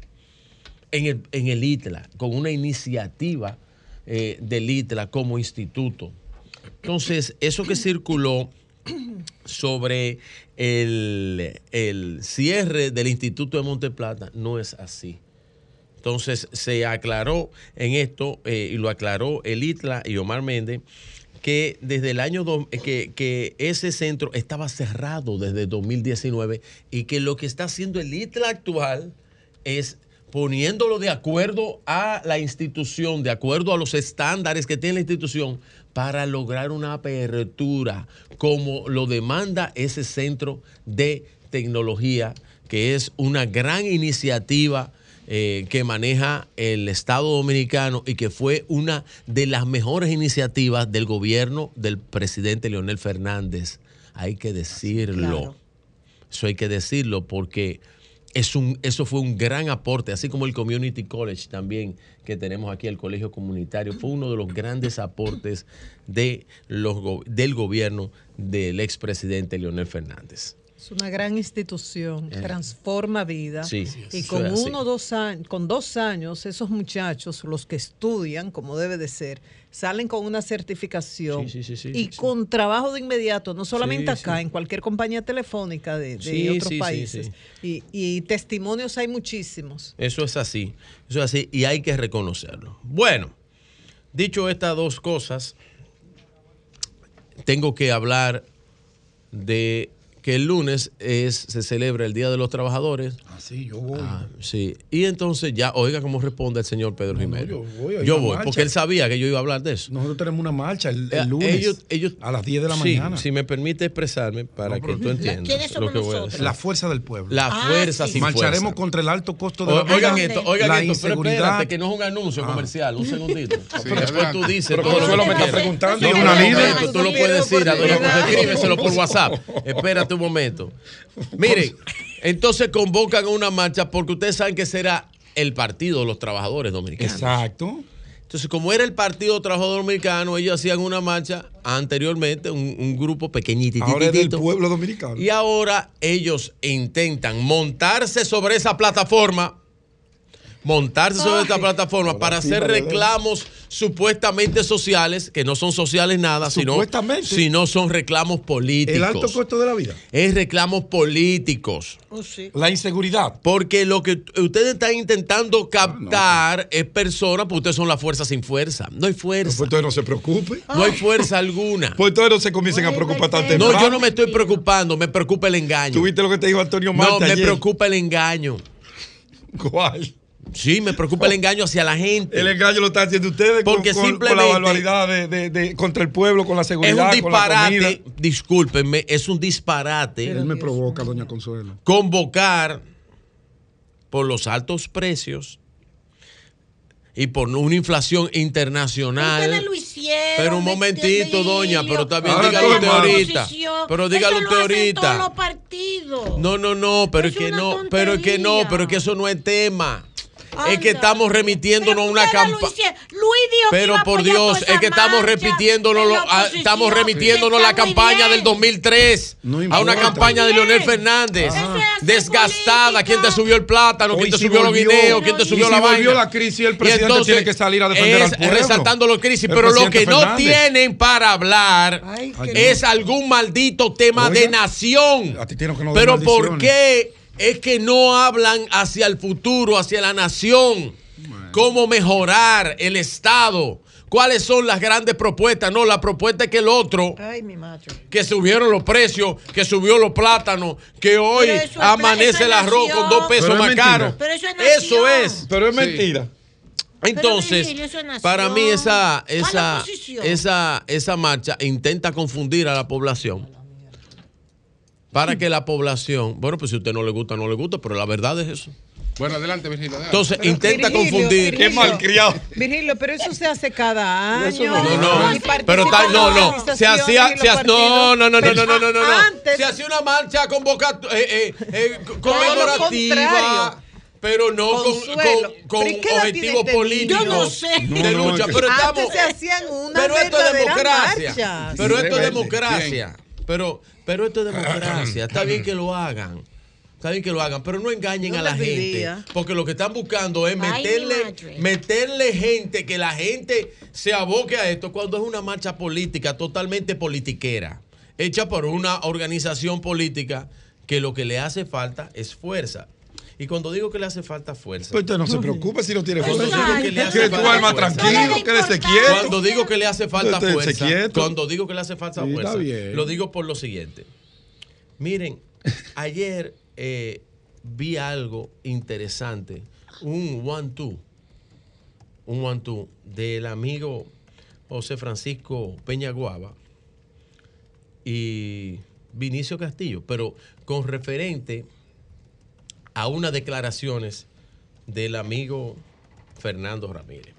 en el, en el ITLA, con una iniciativa del ITLA como instituto. Entonces, eso que circuló sobre el, el cierre del Instituto de Monteplata no es así. Entonces se aclaró en esto, eh, y lo aclaró el ITLA y Omar Méndez, que desde el año que, que ese centro estaba cerrado desde 2019 y que lo que está haciendo el ITLA actual es poniéndolo de acuerdo a la institución, de acuerdo a los estándares que tiene la institución, para lograr una apertura como lo demanda ese centro de tecnología, que es una gran iniciativa eh, que maneja el Estado Dominicano y que fue una de las mejores iniciativas del gobierno del presidente Leonel Fernández. Hay que decirlo. Claro. Eso hay que decirlo porque es un, eso fue un gran aporte, así como el Community College también que tenemos aquí, el colegio comunitario, fue uno de los grandes aportes de los, del gobierno del expresidente Leonel Fernández. Es una gran institución, Eh. transforma vidas. Sí, y eso con uno dos años, con dos años, esos muchachos, los que estudian, como debe de ser, salen con una certificación Sí, sí, sí, sí, y sí, sí. con trabajo de inmediato, no solamente Sí, acá, sí. en cualquier compañía telefónica de, de Sí, otros sí, sí, países. sí. Y, y testimonios hay muchísimos. Eso es así, eso es así y hay que reconocerlo. Bueno, dicho estas dos cosas, tengo que hablar de que el lunes es, se celebra el Día de los Trabajadores. Ah, sí, yo voy. Ah, sí. Y entonces ya, oiga cómo responde el señor Pedro Jiménez. yo voy, Yo porque él sabía que yo iba a hablar de eso. Nosotros tenemos una marcha el, Eh, el lunes ellos- ellos- a las 10 de la Sí, mañana. Si me permite expresarme para No, que pero- tú entiendas ¿Quiénes lo que voy a nosotros? decir. La fuerza del pueblo. La Ah, fuerza sí. sin Marcharemos fuerza. contra el alto costo de la O- vida, Oigan esto, oigan la esto, pero inseguridad. espérate, que no es un anuncio comercial, un segundito. Después adelante. tú dices Pero todo lo me está quieras. preguntando una líder. Tú lo puedes decir escríbeselo por WhatsApp. Espérate un momento. Miren, entonces convocan a una marcha porque ustedes saben que será el Partido de los Trabajadores Dominicanos. Exacto. Entonces, como era el Partido de Trabajadores Dominicanos, ellos hacían una marcha anteriormente, un, un grupo pequeñito. Ahora es del pueblo dominicano. Y ahora ellos intentan montarse sobre esa plataforma, montarse sobre esta plataforma para hacer reclamos supuestamente sociales, que no son sociales nada, sino, Supuestamente. sino son reclamos políticos. El alto costo de la vida. Es reclamos políticos. Oh, sí. La inseguridad. Porque lo que ustedes están intentando captar es personas, porque ustedes son la fuerza sin fuerza. No hay fuerza. Pues entonces no se preocupe. No hay fuerza alguna. Pues entonces no se comiencen a preocupar tan temprano. No, yo no me estoy preocupando, me preocupa el engaño. ¿Tuviste lo que te dijo Antonio Marte No, me ayer? preocupa el engaño. ¿Cuál? Sí, me preocupa el engaño hacia la gente. El engaño lo están haciendo ustedes con- Porque con, con simplemente- la barbaridad de, de- de- contra el pueblo, con la Es seguridad, un con la disparate, comida. discúlpenme, es un disparate Él me provoca, doña Consuelo. convocar por los altos precios y por una inflación internacional. Ustedes lo hicieron. Pero un momentito, doña, pero está bien, Ahora dígalo usted ahorita. Pero dígalo Eso usted ahorita. los partidos. No, no, no, pero es, Es que no, pero es que no, pero es que eso no es tema. Es que estamos remitiéndonos a una campaña. que Pero iba a por Dios, es que estamos repitiéndonos, a- estamos oposición. remitiéndonos la campaña bien. del 2003 No a una campaña de Leonel. Fernández. Hacer Desgastada. política. ¿Quién te subió el plátano? Hoy ¿Quién te subió los guineos? ¿Quién te subió la vaina? la crisis, el Y presidente tiene que salir a defender es al pueblo. resaltando la crisis, El pero lo que no Fernández. tienen para hablar Ay, que es algún maldito tema de nación. a ti tienen que no Pero ¿por qué es que no hablan hacia el futuro, hacia la nación? cómo mejorar el Estado. ¿Cuáles son las grandes propuestas? No, la propuesta es que el otro, Ay, mi macho. que subieron los precios, que subió los plátanos, que hoy eso amanece el arroz con dos pesos Pero más caro. Pero eso es Eso es. Pero es Sí. mentira. Entonces, Virgilio, eso es nación. para mí esa, ¿Cuál esa, esa, esa marcha intenta confundir a la población. Para que la población, bueno, pues si a usted no le gusta, no le gusta, pero la verdad es eso. Bueno, adelante, Virgilio. adelante. Entonces, intenta Virgilio, confundir. Virgilio. Virgilio, pero eso se hace cada año. No, no, participan pero está, no, no, se hacía, se los ha- no, no, no, no, no, no, no, no, no. Antes- se hacía una marcha convocat eh, eh, eh, conmemorativa, pero no con, Consuelo. con, con ¿Pero y qué objetivos este políticos? Yo no sé. de No, no, lucha, pero estamos, Antes se hacían una pero esto es democracia, marcha. pero esto es democracia, pero, pero esto es democracia, está bien que lo hagan. Está bien que lo hagan, pero no engañen No a la gente. Porque lo que están buscando es meterle, meterle gente, que la gente se aboque a esto cuando es una marcha política totalmente politiquera, hecha por una organización política que lo que le hace falta es fuerza. Y cuando digo que le hace falta fuerza, Pues usted no se preocupe si no tiene Cuando fuerza. digo que le hace Que tu falta alma fuerza. tranquilo, quédese quieto. Cuando digo que le hace falta fuerza, quieto. cuando digo que le hace falta Sí, fuerza, está bien. lo digo por lo siguiente. Miren, ayer eh, vi algo interesante, un one-two, un one-two del amigo José Francisco Peña Guava y Vinicio Castillo, pero con referente a unas declaraciones del amigo Fernando Ramírez.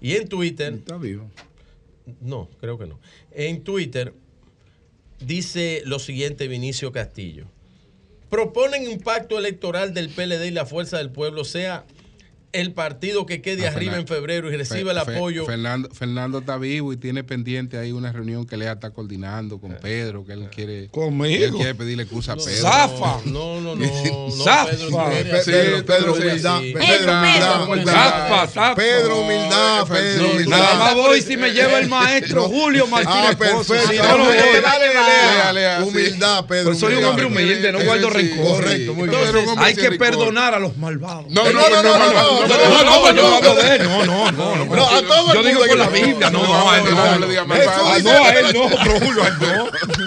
Y en Twitter. Está vivo. No, creo que no. En Twitter dice lo siguiente Vinicio Castillo. Proponen un pacto electoral del PLD y la Fuerza del Pueblo sea el partido que quede Ah, arriba Fernan- en febrero y reciba el apoyo. Fernando, Fernando está vivo y tiene pendiente ahí una reunión que le está coordinando con Pedro, que él quiere. Conmigo. Él quiere pedirle excusa a Pedro. Zafa. No, no, no. no Zafa. Pedro, Pedro, humildad. Pedro, Pedro, humildad. Pedro. humildad. Zafa, zafa. Pedro, humildad. Pedro, No, humildad. Nada más voy si me lleva el maestro Julio Martínez Ah, Pozo. perfecto. Humildad, Pedro. Pues soy un hombre humilde, no guardo rencor. Correcto, muy bien. Hay que perdonar a los malvados. No, no, No, no, no, yo hablo de él. No, no, no. No, a todo Yo digo por la Biblia. No, no, a él no. a él no, Rómulo,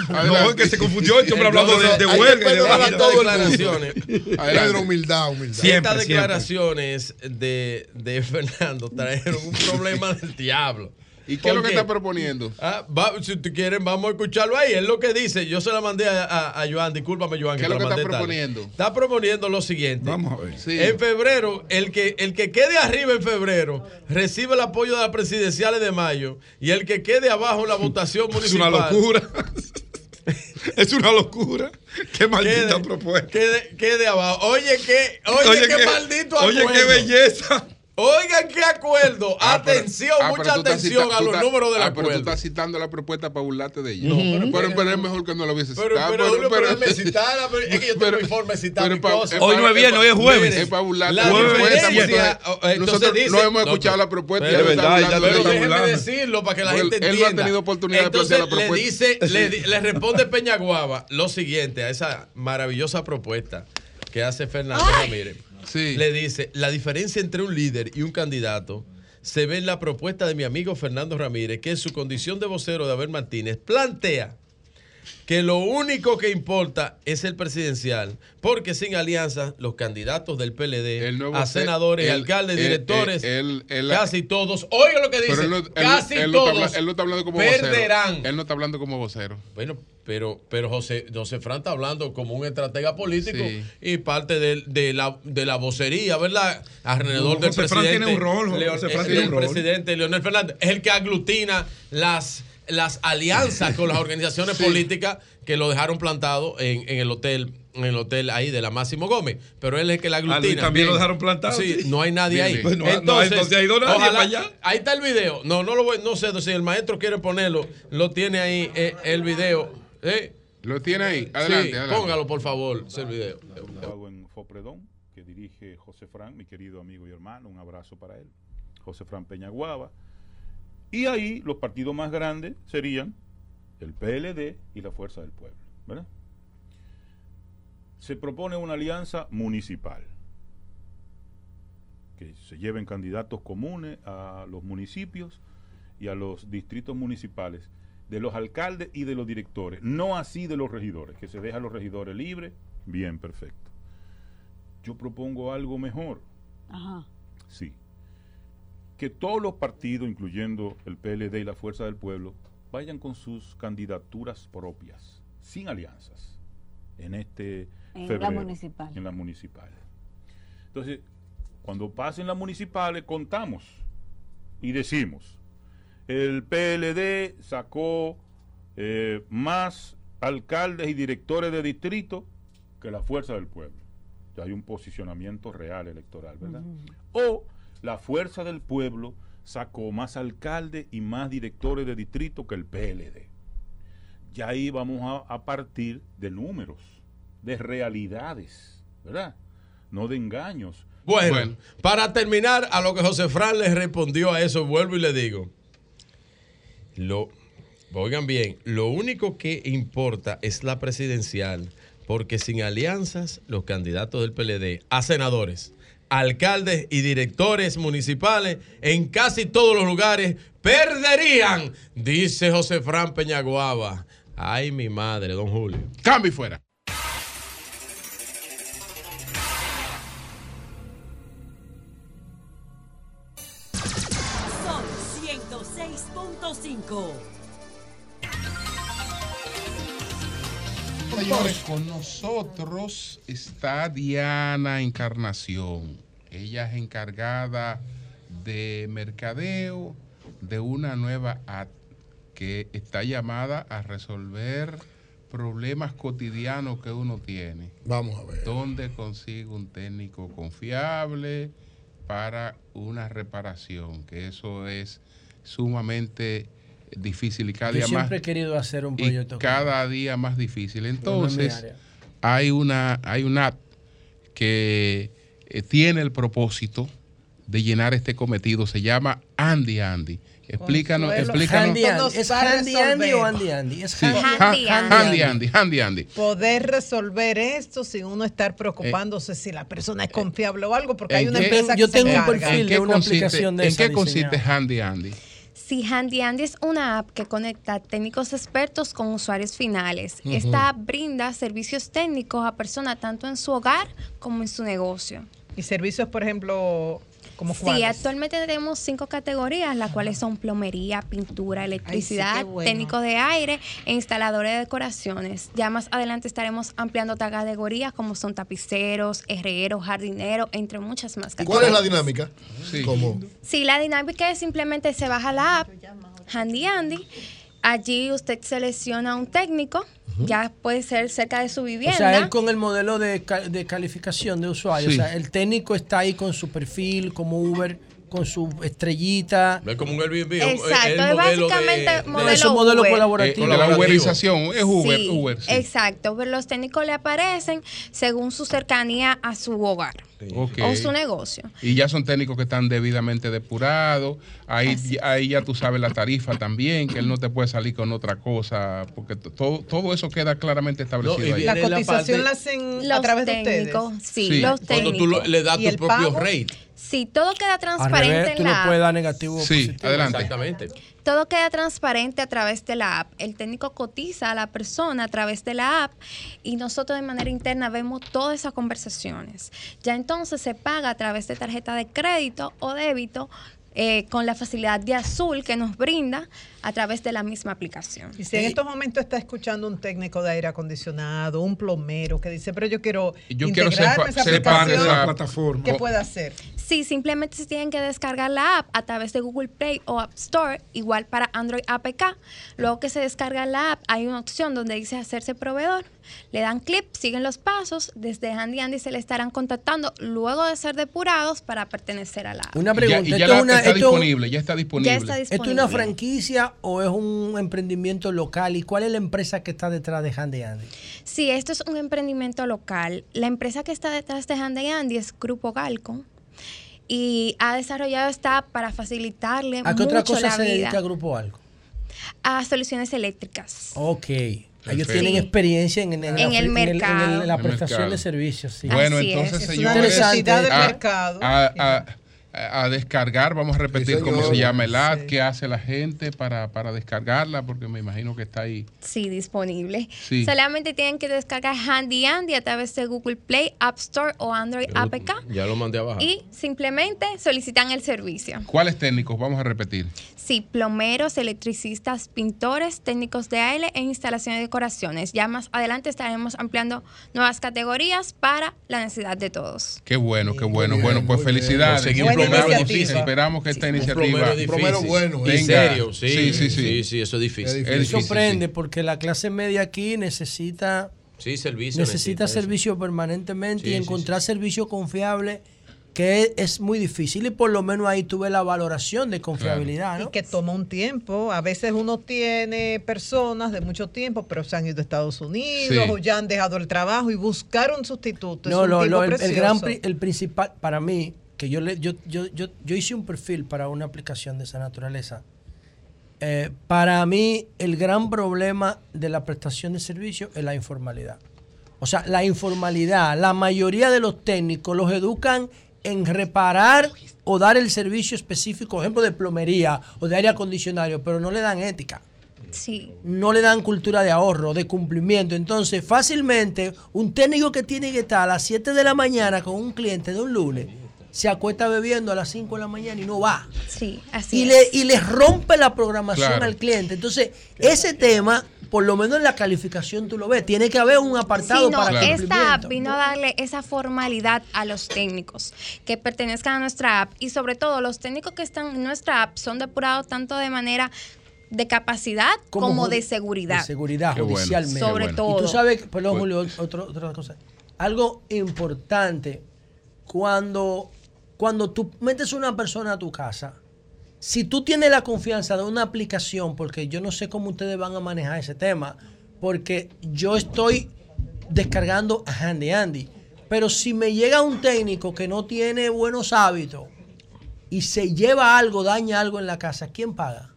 no. No, que se confundió este hombre hablando de huelga. declaraciones. Pedro, humildad, humildad. Estas declaraciones de Fernando trajeron un problema del diablo. ¿Y qué es lo ¿Por que está proponiendo? Ah, va- si tú quieren, vamos a escucharlo ahí. Es lo que dice. Yo se la mandé a, a, a Joan. Discúlpame, Joan. ¿Qué es lo que está tarde. proponiendo? Está proponiendo lo siguiente. Vamos a ver. Sí. En febrero, el que, el que quede arriba en febrero recibe el apoyo de las presidenciales de mayo y el que quede abajo en la votación Es municipal. una locura. Es una locura. Qué maldita Quede, propuesta. quede, quede abajo. Oye, qué, oye, qué, qué- maldito Oye, acuerdo. qué belleza. Oigan qué acuerdo. Ah, pero- atención, ah, pero mucha tú estás atención cita- a los estás- números del ah, Pero tú acuerdo. estás citando la propuesta para burlarte de ella. No, pero, pero- pero, es mejor que no lo hubiese Pero, citado. pero, pero déjame citarla, pero es que yo tengo pero- mi forma de citar pero mi cosa. es Hoy no es viernes, hoy es jueves. Es para burlarte Nosotros dice- no hemos escuchado pero- la propuesta. pero- está verdad, Pero déjeme burlando. decirlo para que la gente él no ha entienda. tenido oportunidad de plantear la le propuesta. dice, le, di- le responde Peñaguaba lo siguiente a esa maravillosa propuesta que hace Fernando Ramírez. Le dice, la diferencia entre un líder y un candidato se ve en la propuesta de mi amigo Fernando Ramírez, que en su condición de vocero de Abel Martínez plantea que lo único que importa es el presidencial, porque sin alianza los candidatos del PLD, El nuevo a se- senadores, alcaldes, él- directores, él- él- casi todos, oiga lo que dice, Pero él no, él- casi él no está todos él no está hablando como perderán. vocero. Él no está hablando como vocero. Bueno, pero, pero José, José Fran está hablando como un estratega político Sí. y parte de, de la, de la vocería, ¿verdad? Alrededor No, del José Fran presidente. tiene un rol, José Fran el- tiene el un rol. presidente Leonel Fernández es el que aglutina las, las alianzas con las organizaciones políticas que lo dejaron plantado en, en el hotel en el hotel ahí de la Máximo Gómez, pero él es el que la Ah, aglutina. También lo dejaron plantado. Sí, sí. no hay nadie Bien, ahí. bien. Pues no, no, entonces ha ido nadie para allá. Ahí está el video. No, no lo voy, no sé si el maestro quiere ponerlo, lo tiene ahí eh, el video. ¿Eh? Lo tiene ahí. Adelante, Sí, adelante. póngalo por favor, ese video. Fundado en Fopredón, que dirige José Fran, mi querido amigo y hermano, un abrazo para él, José Fran Peñaguaba. Y ahí los partidos más grandes serían el PLD y la Fuerza del Pueblo, ¿verdad? Se propone una alianza municipal. que se lleven candidatos comunes a los municipios y a los distritos municipales, de los alcaldes y de los directores, no así de los regidores, que se deja a los regidores libres, bien, perfecto. Yo propongo algo mejor, Ajá. sí, que todos los partidos, incluyendo el PLD y la Fuerza del Pueblo, vayan con sus candidaturas propias, sin alianzas, en este En la municipal. En las municipales. Entonces, cuando pasen las municipales, contamos y decimos, el PLD sacó eh, más alcaldes y directores de distrito que la Fuerza del Pueblo. Ya hay un posicionamiento real electoral, ¿verdad? O la Fuerza del Pueblo sacó más alcaldes y más directores de distrito que el PLD. Ya ahí vamos a, a partir de números, de realidades, ¿verdad? No de engaños. Bueno, para terminar, a lo que José Fran le respondió a eso, vuelvo y le digo. Lo, oigan bien, lo único que importa es la presidencial, porque sin alianzas, los candidatos del PLD a senadores, alcaldes y directores municipales en casi todos los lugares perderían, dice José Fran Peñaguaba. Ay, mi madre, don Julio. Cambio y fuera. Son 106.5. Señores, con nosotros está Diana Encarnación. Ella es encargada de mercadeo de una nueva app que está llamada a resolver problemas cotidianos que uno tiene. Vamos a ver. ¿Dónde consigo un técnico confiable para una reparación? Que eso es sumamente difícil y cada Yo día más siempre he querido hacer un y proyecto. cada día más difícil. Entonces, hay una, hay una app que eh, tiene el propósito de llenar este cometido. Se llama Andy Andy. Explícanos, Consuelo, explícanos. Andy Andy. ¿Es Handy Andy o. Andy Andy? Es Sí, Handy Ha- Handy Handy Andy, Handy Andy. Poder resolver esto sin uno estar preocupándose si la persona es confiable o algo, porque hay ¿En una qué- empresa que yo se tengo un perfil ¿En de una consiste, aplicación de ¿en esa qué consiste diseñada. Handy Andy? Sí, Handy Andy es una app que conecta técnicos expertos con usuarios finales. Esta app brinda servicios técnicos a personas tanto en su hogar como en su negocio. Y servicios, por ejemplo, como Sí, cuáles? actualmente tenemos cinco categorías, las cuales son plomería, pintura, electricidad, bueno. técnicos de aire e instaladores de decoraciones. Ya más adelante estaremos ampliando otras categorías como son tapiceros, herreros, jardineros, entre muchas más ¿Y categorías. cuál es la dinámica? Como Sí, la dinámica es simplemente se baja la app Handy Andy. Allí usted selecciona un técnico, ya puede ser cerca de su O vivienda. sea, él con el modelo de, de calificación de usuario. Sí. O sea, el técnico está ahí con su perfil, como Uber, con su estrellita. No es como un Airbnb, Exacto, el es básicamente de, modelo Ese modelo Uber. colaborativo. Eh, la uberización, es Uber, Sí, Uber. sí. Exacto, pero los técnicos le aparecen según su cercanía a su hogar o su negocio. Y ya son técnicos que están debidamente depurados. Ahí, ahí ya tú sabes la tarifa también, que él no te puede salir con otra cosa, porque to- todo, todo eso queda claramente establecido ahí. La cotización la hacen a través de técnicos, ustedes. sí, Sí. los Cuando técnicos. tú lo- le das ¿Y tu propio pago? rate. Sí, todo queda transparente revés, en tú la no app. puedes dar negativo Sí, positivo. adelante. Exactamente. Todo queda transparente a través de la app. El técnico cotiza a la persona a través de la app y nosotros de manera interna vemos todas esas conversaciones. Ya entonces se paga a través de tarjeta de crédito o débito eh, con la facilidad de azul que nos brinda a través de la misma aplicación. Y si en estos momentos está escuchando un técnico de aire acondicionado, un plomero que dice, pero yo quiero Yo quiero ser, esa ser parte de aplicación", la plataforma. ¿Qué puede hacer? Sí, simplemente se tienen que descargar la app a través de Google Play o App Store, igual para Android APK. Luego que se descarga la app, hay una opción donde dice hacerse proveedor. Le dan clip, siguen los pasos. Desde Handy Andy se le estarán contactando luego de ser depurados para pertenecer a la app. Una Y ya, pregunta. y ya ¿esto la- una- está esto- disponible, ya está disponible. Ya está ¿Esto es disponible. una franquicia o es un emprendimiento local? ¿Y cuál es la empresa que está detrás de Handy Andy? Sí, esto es un emprendimiento local. La empresa que está detrás de Handy Andy es Grupo Galco y ha desarrollado esta para facilitarle ¿A qué otra cosa la se vida dedica Grupo Algo? a soluciones eléctricas. Ok. Ellos Perfecto. tienen Sí. experiencia en, en, En la, el en mercado. en la El prestación mercado. de servicios. Sí. Bueno, Así es. entonces, Es una señores, necesidad del a- mercado. a- a- a descargar. Vamos a repetir Sí, cómo se llama el app, qué hace la gente para, para descargarla, porque me imagino que está ahí. Sí, disponible. Sí. Solamente tienen que descargar Handy Andy a través de Google Play, App Store o Android APK Ya lo mandé abajo. y simplemente solicitan el servicio. ¿Cuáles técnicos? Vamos a repetir. Sí, plomeros, electricistas, pintores, técnicos de aire e instalación de decoraciones. Ya más adelante estaremos ampliando nuevas categorías para la necesidad de todos. Qué bueno, qué bueno. bueno, pues felicidades. Conseguí un Esperamos, plomero difícil. esperamos que esta iniciativa. Plomero bueno, tenga- En serio, sí. sí, sí, sí. Sí, sí, eso es difícil. Es difícil, sorprende porque la clase media aquí necesita Sí, servicio. necesita servicio permanentemente Sí, y sí, encontrar servicio confiable que es, muy difícil y por lo menos ahí tuve la valoración de confiabilidad, Y ¿no? que toma un tiempo. A veces uno tiene personas de mucho tiempo, pero se han ido a Estados Unidos Sí. o ya han dejado el trabajo y buscar un sustituto. No, es un lo- tiempo lo- el, gran el principal para mí que yo le yo, yo, yo, yo hice un perfil para una aplicación de esa naturaleza. Eh, para mí el gran problema de la prestación de servicio es la informalidad. O sea, la informalidad, la mayoría de los técnicos los educan en reparar o dar el servicio específico, por ejemplo, de plomería o de aire acondicionado, pero no le dan ética Sí. no le dan cultura de ahorro, de cumplimiento. Entonces, fácilmente, un técnico que tiene que estar a las 7 de la mañana con un cliente de un lunes, se acuesta bebiendo a las 5 de la mañana y no va. Sí, así Y es. le, y le rompe la programación Claro. al cliente. Entonces, ese tema, por lo menos en la calificación tú lo ves, tiene que haber un apartado Sí, no, para esta cumplimiento. app vino a darle esa formalidad a los técnicos que pertenezcan a nuestra app y sobre todo los técnicos que están en nuestra app son depurados tanto de manera de capacidad como, de seguridad. De seguridad, Qué bueno, judicialmente. Sobre Y tú todo. sabes, perdón, Pues- Julio, otro- otra cosa. Algo importante, cuando, cuando tú metes una persona a tu casa, si tú tienes la confianza de una aplicación, porque yo no sé cómo ustedes van a manejar ese tema, porque yo estoy descargando a Handy Andy, pero si me llega un técnico que no tiene buenos hábitos y se lleva algo, daña algo en la casa, ¿quién paga?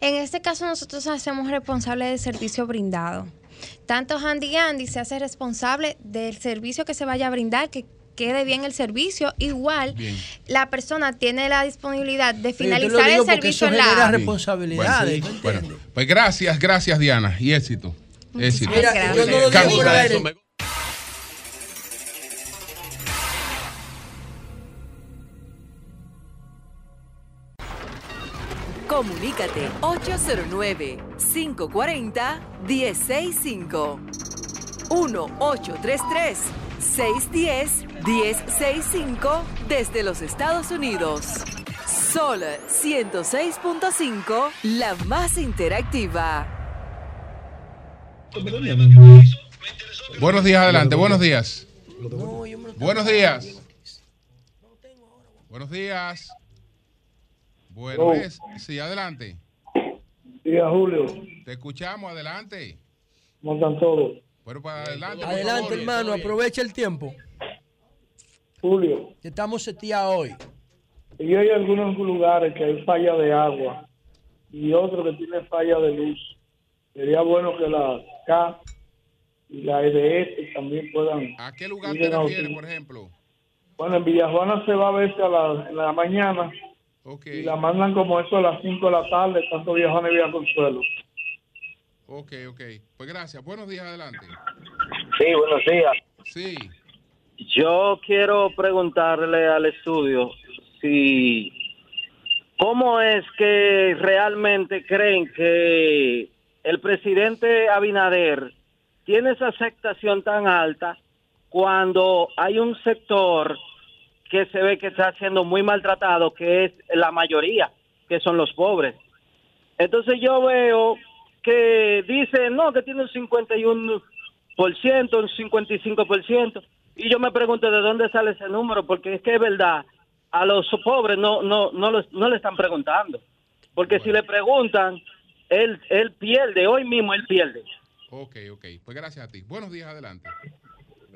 En este caso nosotros hacemos responsable del servicio brindado. Tanto Handy Andy se hace responsable del servicio que se vaya a brindar, que quede bien el servicio. Igual la persona tiene la disponibilidad de lo finalizar el servicio eso en la genera app. responsabilidades. Bueno, bueno, pues gracias, gracias Diana y éxito. Éxito. Mira, yo no lo digo. Comunícate 809-540-1065. 1-833-610-1065 desde los Estados Unidos. Sol 106.5, la más interactiva. Buenos días, adelante, buenos días. Buenos días. Buenos días. Bueno, es, sí, adelante. Diga Julio, Te escuchamos, adelante. ¿cómo están todos? Bueno, para adelante. Adelante, favor. hermano, aprovecha el tiempo. Julio. Que estamos seteados hoy. Y hay algunos lugares que hay falla de agua y otros que tienen falla de luz. Sería bueno que la K y la EDS también puedan... ¿A qué lugar te refieres, por ejemplo? Bueno, en Villajuana se va a verse a la, en la mañana y la mandan como eso a las 5 de la tarde, tanto Villajuana y Villa Consuelo. Ok, ok. Pues gracias. Buenos días, adelante. Sí, buenos días. Sí. Yo quiero preguntarle al estudio si cómo es que realmente creen que el presidente Abinader tiene esa aceptación tan alta cuando hay un sector que se ve que está siendo muy maltratado, que es la mayoría, que son los pobres. Entonces yo veo que dice, no, que tiene un 51%, un 55%, y yo me pregunto de dónde sale ese número, porque es que es verdad, a los pobres no no no, los- no le están preguntando, porque si le preguntan, él, él pierde, hoy mismo él pierde. Ok, ok. Pues gracias a ti. Buenos días, adelante.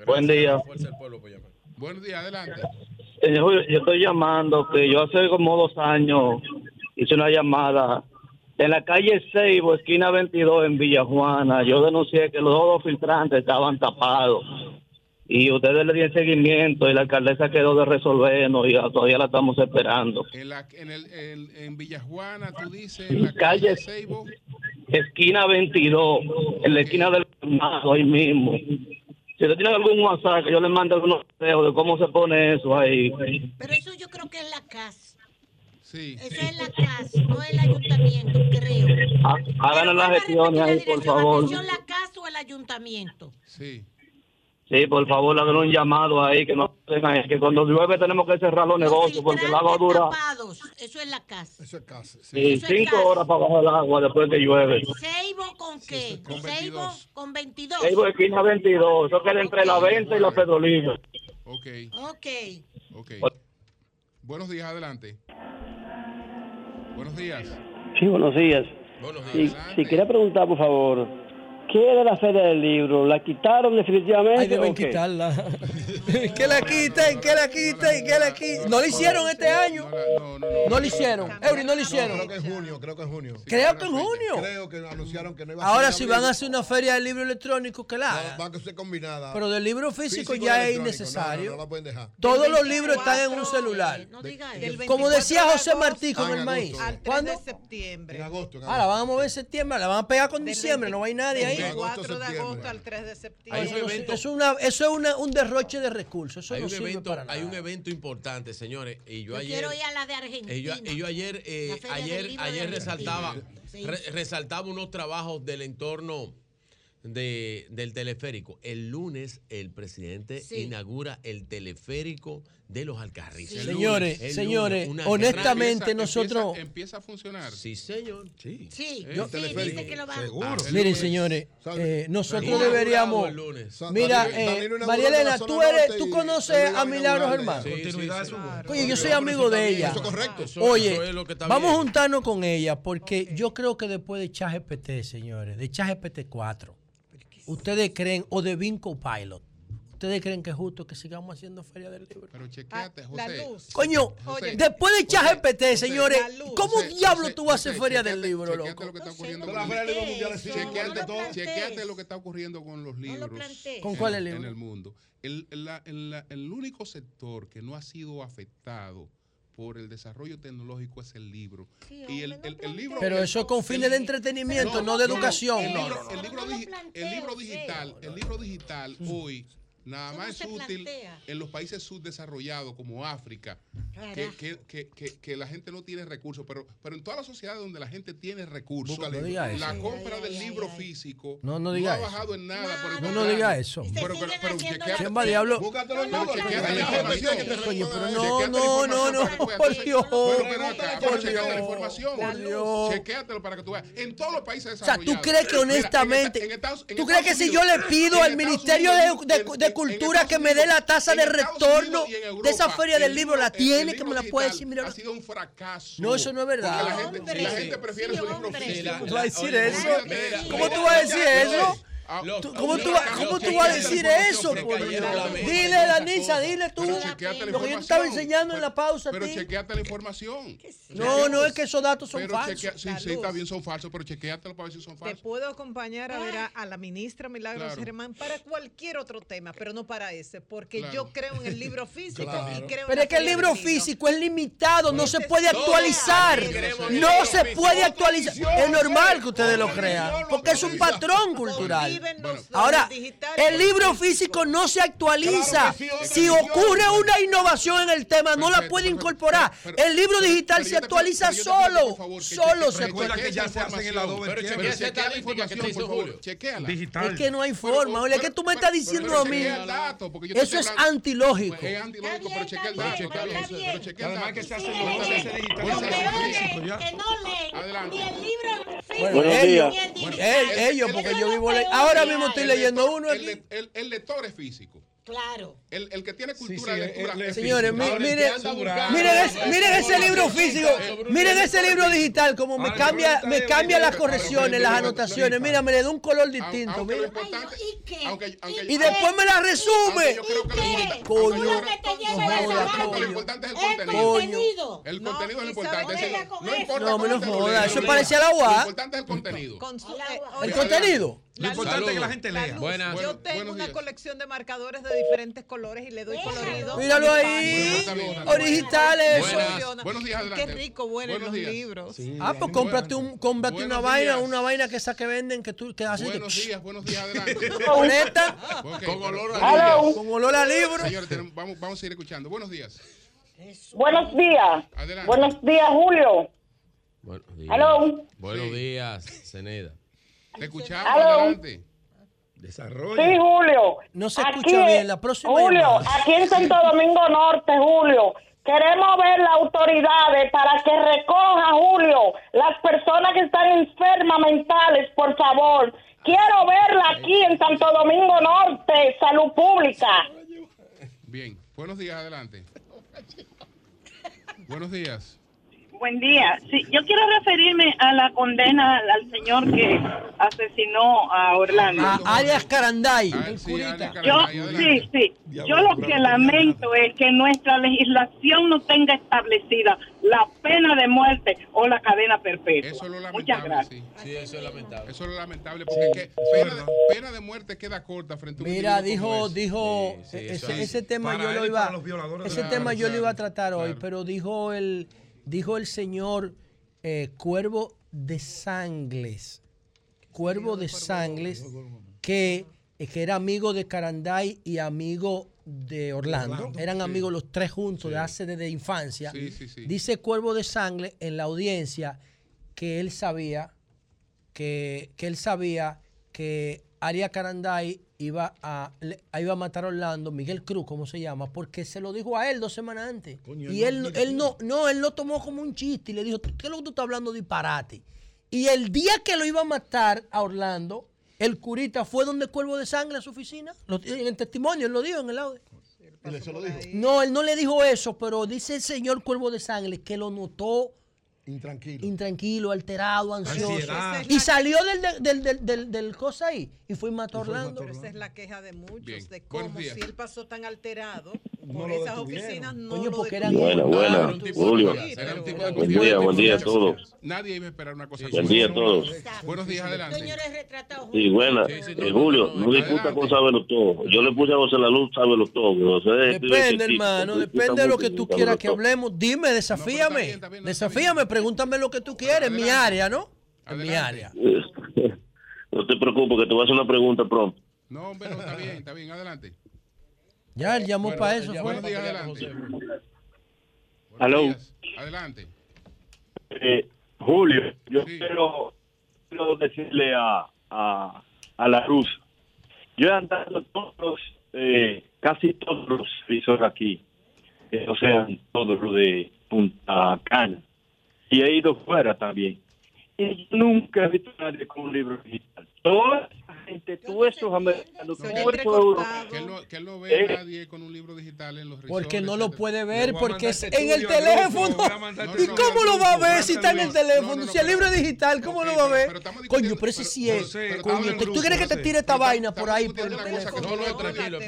Buen día. Buenos días, adelante. Eh, Julio, yo estoy llamando que yo hace como dos años hice una llamada en la calle Seibo esquina 22, en Villa Juana, yo denuncié que los dos filtrantes estaban tapados. Y ustedes le dieron seguimiento y la alcaldesa quedó de resolvernos y todavía la estamos esperando. En, la, en, el, en, Villa Juana, tú dices, en la calle, Seibo. Esquina 22, en la esquina del Armado, ahí mismo. Si usted tiene algún WhatsApp, yo le mando algunos videos de cómo se pone eso ahí. Pero eso yo creo que es la casa. Sí. Esa es la CAS, no el ayuntamiento, creo. Hagan las gestiones ahí, por favor. ¿Es la CAS o el ayuntamiento? Sí. Sí, por favor, hagan un llamado ahí, que no tengan, que cuando llueve tenemos que cerrar los, los negocios porque el agua dura. Tapados. Eso es la casa. Eso es casa. Sí. sí Eso cinco casa. horas para bajar el agua después que llueve. ¿Seibo con qué? Sí, con Seibo 22. con 22. Seibo esquina 22. Eso queda okay. entre la 20 okay. y la Pedrolina. Ok. Ok. Ok. Buenos días, adelante. Buenos días. Sí, buenos días. Buenos días. Si, si quería preguntar, por favor, ¿Qué era la feria del libro? ¿La quitaron definitivamente? Ay, deben quitarla. que la quiten, que la quiten, que la quiten. No la hicieron este año. No, no, no, no lo hicieron. Eury, no lo hicieron. creo que en junio, creo que en junio. Creo que en junio. Creo que anunciaron que no iba a Ahora, si van a hacer una feria del libro electrónico, que la hagan. Van a ser combinada. Pero del libro físico, ya es innecesario. No La pueden dejar. Todos los libros están en un celular. No diga eso. Como decía José Martí con el maíz. Ah, al 3 de septiembre. Agosto. Ah, la van a mover en septiembre, la van a pegar con diciembre, no hay nadie ahí. 24 de agosto al 3 de septiembre. Hay un evento, eso es, una, eso es una, un derroche de recursos. Eso hay, no un sirve evento, para nada. hay un evento importante, señores. Y yo, yo ayer, quiero ir a la de Argentina. Y yo, y yo ayer, eh, ayer, ayer resaltaba, re, resaltaba unos trabajos del entorno. De, del teleférico. El lunes el presidente sí. inaugura el teleférico de los alcarrizos. Señores, lunes, señores, lunes, honestamente nosotros... Empieza, a funcionar. Sí, señor. Sí, sí, yo, sí dice que lo va Seguro. Miren, señores, nosotros deberíamos... Mira, María Elena, tú, eres, tú conoces a Milagros Hermanos. Oye, yo soy amigo de ella. Eso es correcto. Oye, vamos a juntarnos con ella porque yo creo que después de ChatGPT, señores, de ChatGPT 4, ustedes creen, o de Vinco Pilot, ¿Ustedes creen que es justo que sigamos haciendo feria del libro? Pero chequeate, José. La luz. Coño, José, después de ChatGPT, señores, ¿cómo José, diablo José, tú vas a hacer feria del libro, loco? Lo que está ocurriendo no, con no, chequeate, no chequeate lo que está ocurriendo con los libros. Lo ¿Con cuáles libros? En el mundo. El, la, la, el único sector que no ha sido afectado por el desarrollo tecnológico es el libro. Sí, y el, el, el, libro pero eso con fines de entretenimiento, no, no de educación. El libro digital, el libro digital hoy Nada más es útil en los países subdesarrollados como África, que, que, que, la gente no tiene recursos, pero, pero en todas las sociedades donde la gente tiene recursos, la compra del libro físico no, no, diga no ha bajado en nada. nada. No, no diga eso. Pero, pero, chequea, ¿Quién va diablo? No, no, no, no. Por Dios. Chequeate la información. Chequéatelo para que tú veas. En todos los países desarrollados. O sea, ¿tú crees que honestamente... ¿Tú crees que si yo le pido al Ministerio de cultura que me dé la tasa de retorno de esa feria del libro, la tiene, que me la puede decir. Mira, ha sido un fracaso. No, eso no es verdad. La gente, prefiere sí, su libro físico. ¿Tú vas a decir eso? ¿Cómo tú vas a decir eso? Ah, ¿Cómo tú, vas ¿cómo tú vas a decir eso? Pues? Dile, Danisa, dile tú lo que yo te estaba enseñando en la pausa. Pero chequeate la información. No, no, es que esos datos son falsos. Sí, sí, está bien, son falsos, pero chequeate para ver si son falsos. Te puedo acompañar a ver a, la ministra Milagros Germán para cualquier otro tema, pero no para ese, porque yo creo en el libro físico y creo Pero es que el libro físico es limitado, no pues se puede actualizar. No se puede actualizar. Es normal que ustedes lo crean, porque es un patrón cultural bueno, Ahora, el libro físico no se actualiza. Claro sí, si ocurre una innovación en el tema, perfecto, no la puede incorporar. Pero, pero, el libro digital se actualiza solo. Solo se actualiza. que ya se hacen en la Pero chequea Julio. Digital. Es que no hay forma. Oye, ¿qué tú me estás diciendo a mí? Eso es antilógico. Es antilógico, pero chequea el dato. Además que se hace digital. que no leen ni el libro físico ni el digital. Ellos, porque yo vivo... Ahora, Ahora mismo estoy leyendo uno aquí. El, lector es físico. Claro. El, el, que tiene cultura sí, sí, de lectura. El, el, señores, miren, miren, ese, miren ese libro físico, miren ese libro digital, como me cambia, me cambia las correcciones, las anotaciones. Mira, me le da un color distinto. Mira. Y después me la resume. Coño. Lo importante es el contenido. El eh, contenido es lo importante. No importa. No, me lo joda. Eso parecía la UA. Lo importante es el contenido. El contenido. Lo importante es que la gente lea. Buenas. Yo tengo una colección de marcadores de diferentes colores y le doy colorido. Míralo ahí. Originales. Buenos días, Qué adelante. rico huelen Buenos los días. libros. Ah, pues cómprate, un, cómprate una vaina, una vaina que esa que venden que tú que haces Buenos que, días, buenos días, adelante. Ok, Con olor a buenos libro. días. Con olor a libro. Señores, vamos, vamos a seguir escuchando. Buenos días. Buenos días. Adelante. Buenos días, Julio. Buenos días. Aló. Buenos días, Ceneda. Te escuchamos, Aló. adelante. Desarrollo. Sí, Julio. No se Aquí, escucha bien. La próxima Julio, llamada. aquí en Santo Domingo Norte, Julio. Queremos ver las autoridades para que recoja, Julio, las personas que están enfermas mentales, por favor. Quiero verla aquí en Santo Domingo Norte, Salud Pública. Bien, buenos días, adelante. Buenos días. Buen día. Sí, yo quiero referirme a la condena al, al señor que asesinó a Orlando. A Arias Caranday. Ah, el curita. Yo, sí, sí. Yo lo que lamento es que nuestra legislación no tenga establecida la pena de muerte o la cadena perpetua. Eso es lo Muchas lamentable, gracias. sí. Sí, eso es lamentable. Eso es lo lamentable porque es que pena, de, pena de muerte queda corta frente a un Mira, dijo, ese. dijo, Sí, sí, ese, ese tema Para yo él lo iba, ese tema yo lo iba a tratar hoy, claro. pero dijo el, dijo el señor eh, Cuervo de Sangles, Cuervo de Sangles, que, eh, que era amigo de Caranday y amigo de Orlando, Orlando, eran sí. amigos los tres juntos de hace desde infancia. Sí, sí, sí. Dice Cuervo de Sangre en la audiencia que él sabía que, que él sabía que Aria Caranday iba a, iba a matar a Orlando, Miguel Cruz, ¿cómo se llama? Porque se lo dijo a él dos semanas antes. Coño, y él él, no- no, él lo tomó como un chiste y le dijo, ¿qué es lo que tú estás hablando disparate? Y el día que lo iba a matar a Orlando, el curita fue donde Cuervo de Sangre a su oficina. Lo- en el testimonio, él lo dijo en el audio. Eso lo dijo. No, él no le dijo eso, pero dice el señor Cuervo de Sangre que lo notó Intranquilo. intranquilo, alterado, ansioso. Ansiedad. Y salió del, del, del, del, del cosa ahí y fue y mató Orlando. Pero esa es la queja de muchos, Bien. de cómo si él pasó tan alterado No por lo esas oficinas, no Coño, porque eran. Buena, buena. un tipo de Julio. Buen día, buen día a todos. Nadie iba a esperar una cosa Buen día a todos. Buenos días, adelante. Señores retratados. Sí, buena. Eh, Julio, no, discuta con sábelo todo. Yo le puse a José La Luz, sábelo todo. Depende, hermano, depende de lo que tú quieras que hablemos. Dime, desafíame. desafíame, pregúntame lo que tú quieres. Mi área, ¿no? En mi área. No te preocupes, que te voy a hacer una pregunta pronto. No, hombre, no, está bien, está bien, adelante. Ya, él llamó Bueno, para eso. ya, fue. Buenos días, adelante. Aló. Adelante. Eh, Julio, yo Sí. quiero, quiero decirle a, a, a la Luz. Yo he andado todos, eh, casi todos los visores aquí, eh, o sea, todos los de Punta Cana. Y he ido fuera también. Y nunca he visto a nadie con un libro digital. Toda esa gente, todos esos americanos, todos esos europeos. Que que no ve Eh. nadie con un libro digital en los Porque no lo puede ver, porque es este en el teléfono. este ¿Y no, cómo lo va a ver si está en el no, teléfono? no, no, Si el libro es digital, ¿cómo lo va a ver? Coño, pero ese sí es. Coño, ¿tú quieres que te tire esta vaina por ahí? por el teléfono? lo- No, tranquilo,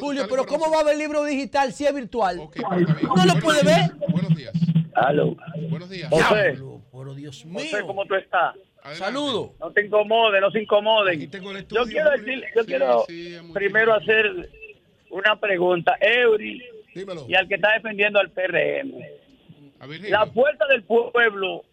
Julio, pero ¿cómo va a ver el libro digital si es virtual? Bien. No lo puede ver. Buenos días. Aló. Buenos días. José. Dios mío. José, ¿cómo tú estás? Adelante. Saludo. No te incomoden, no se incomoden. Aquí tengo el Yo quiero, decir, yo Sí, quiero sí, primero hacer una pregunta. Eury Dímelo. y al que está defendiendo al PRM. La fuerza del pueblo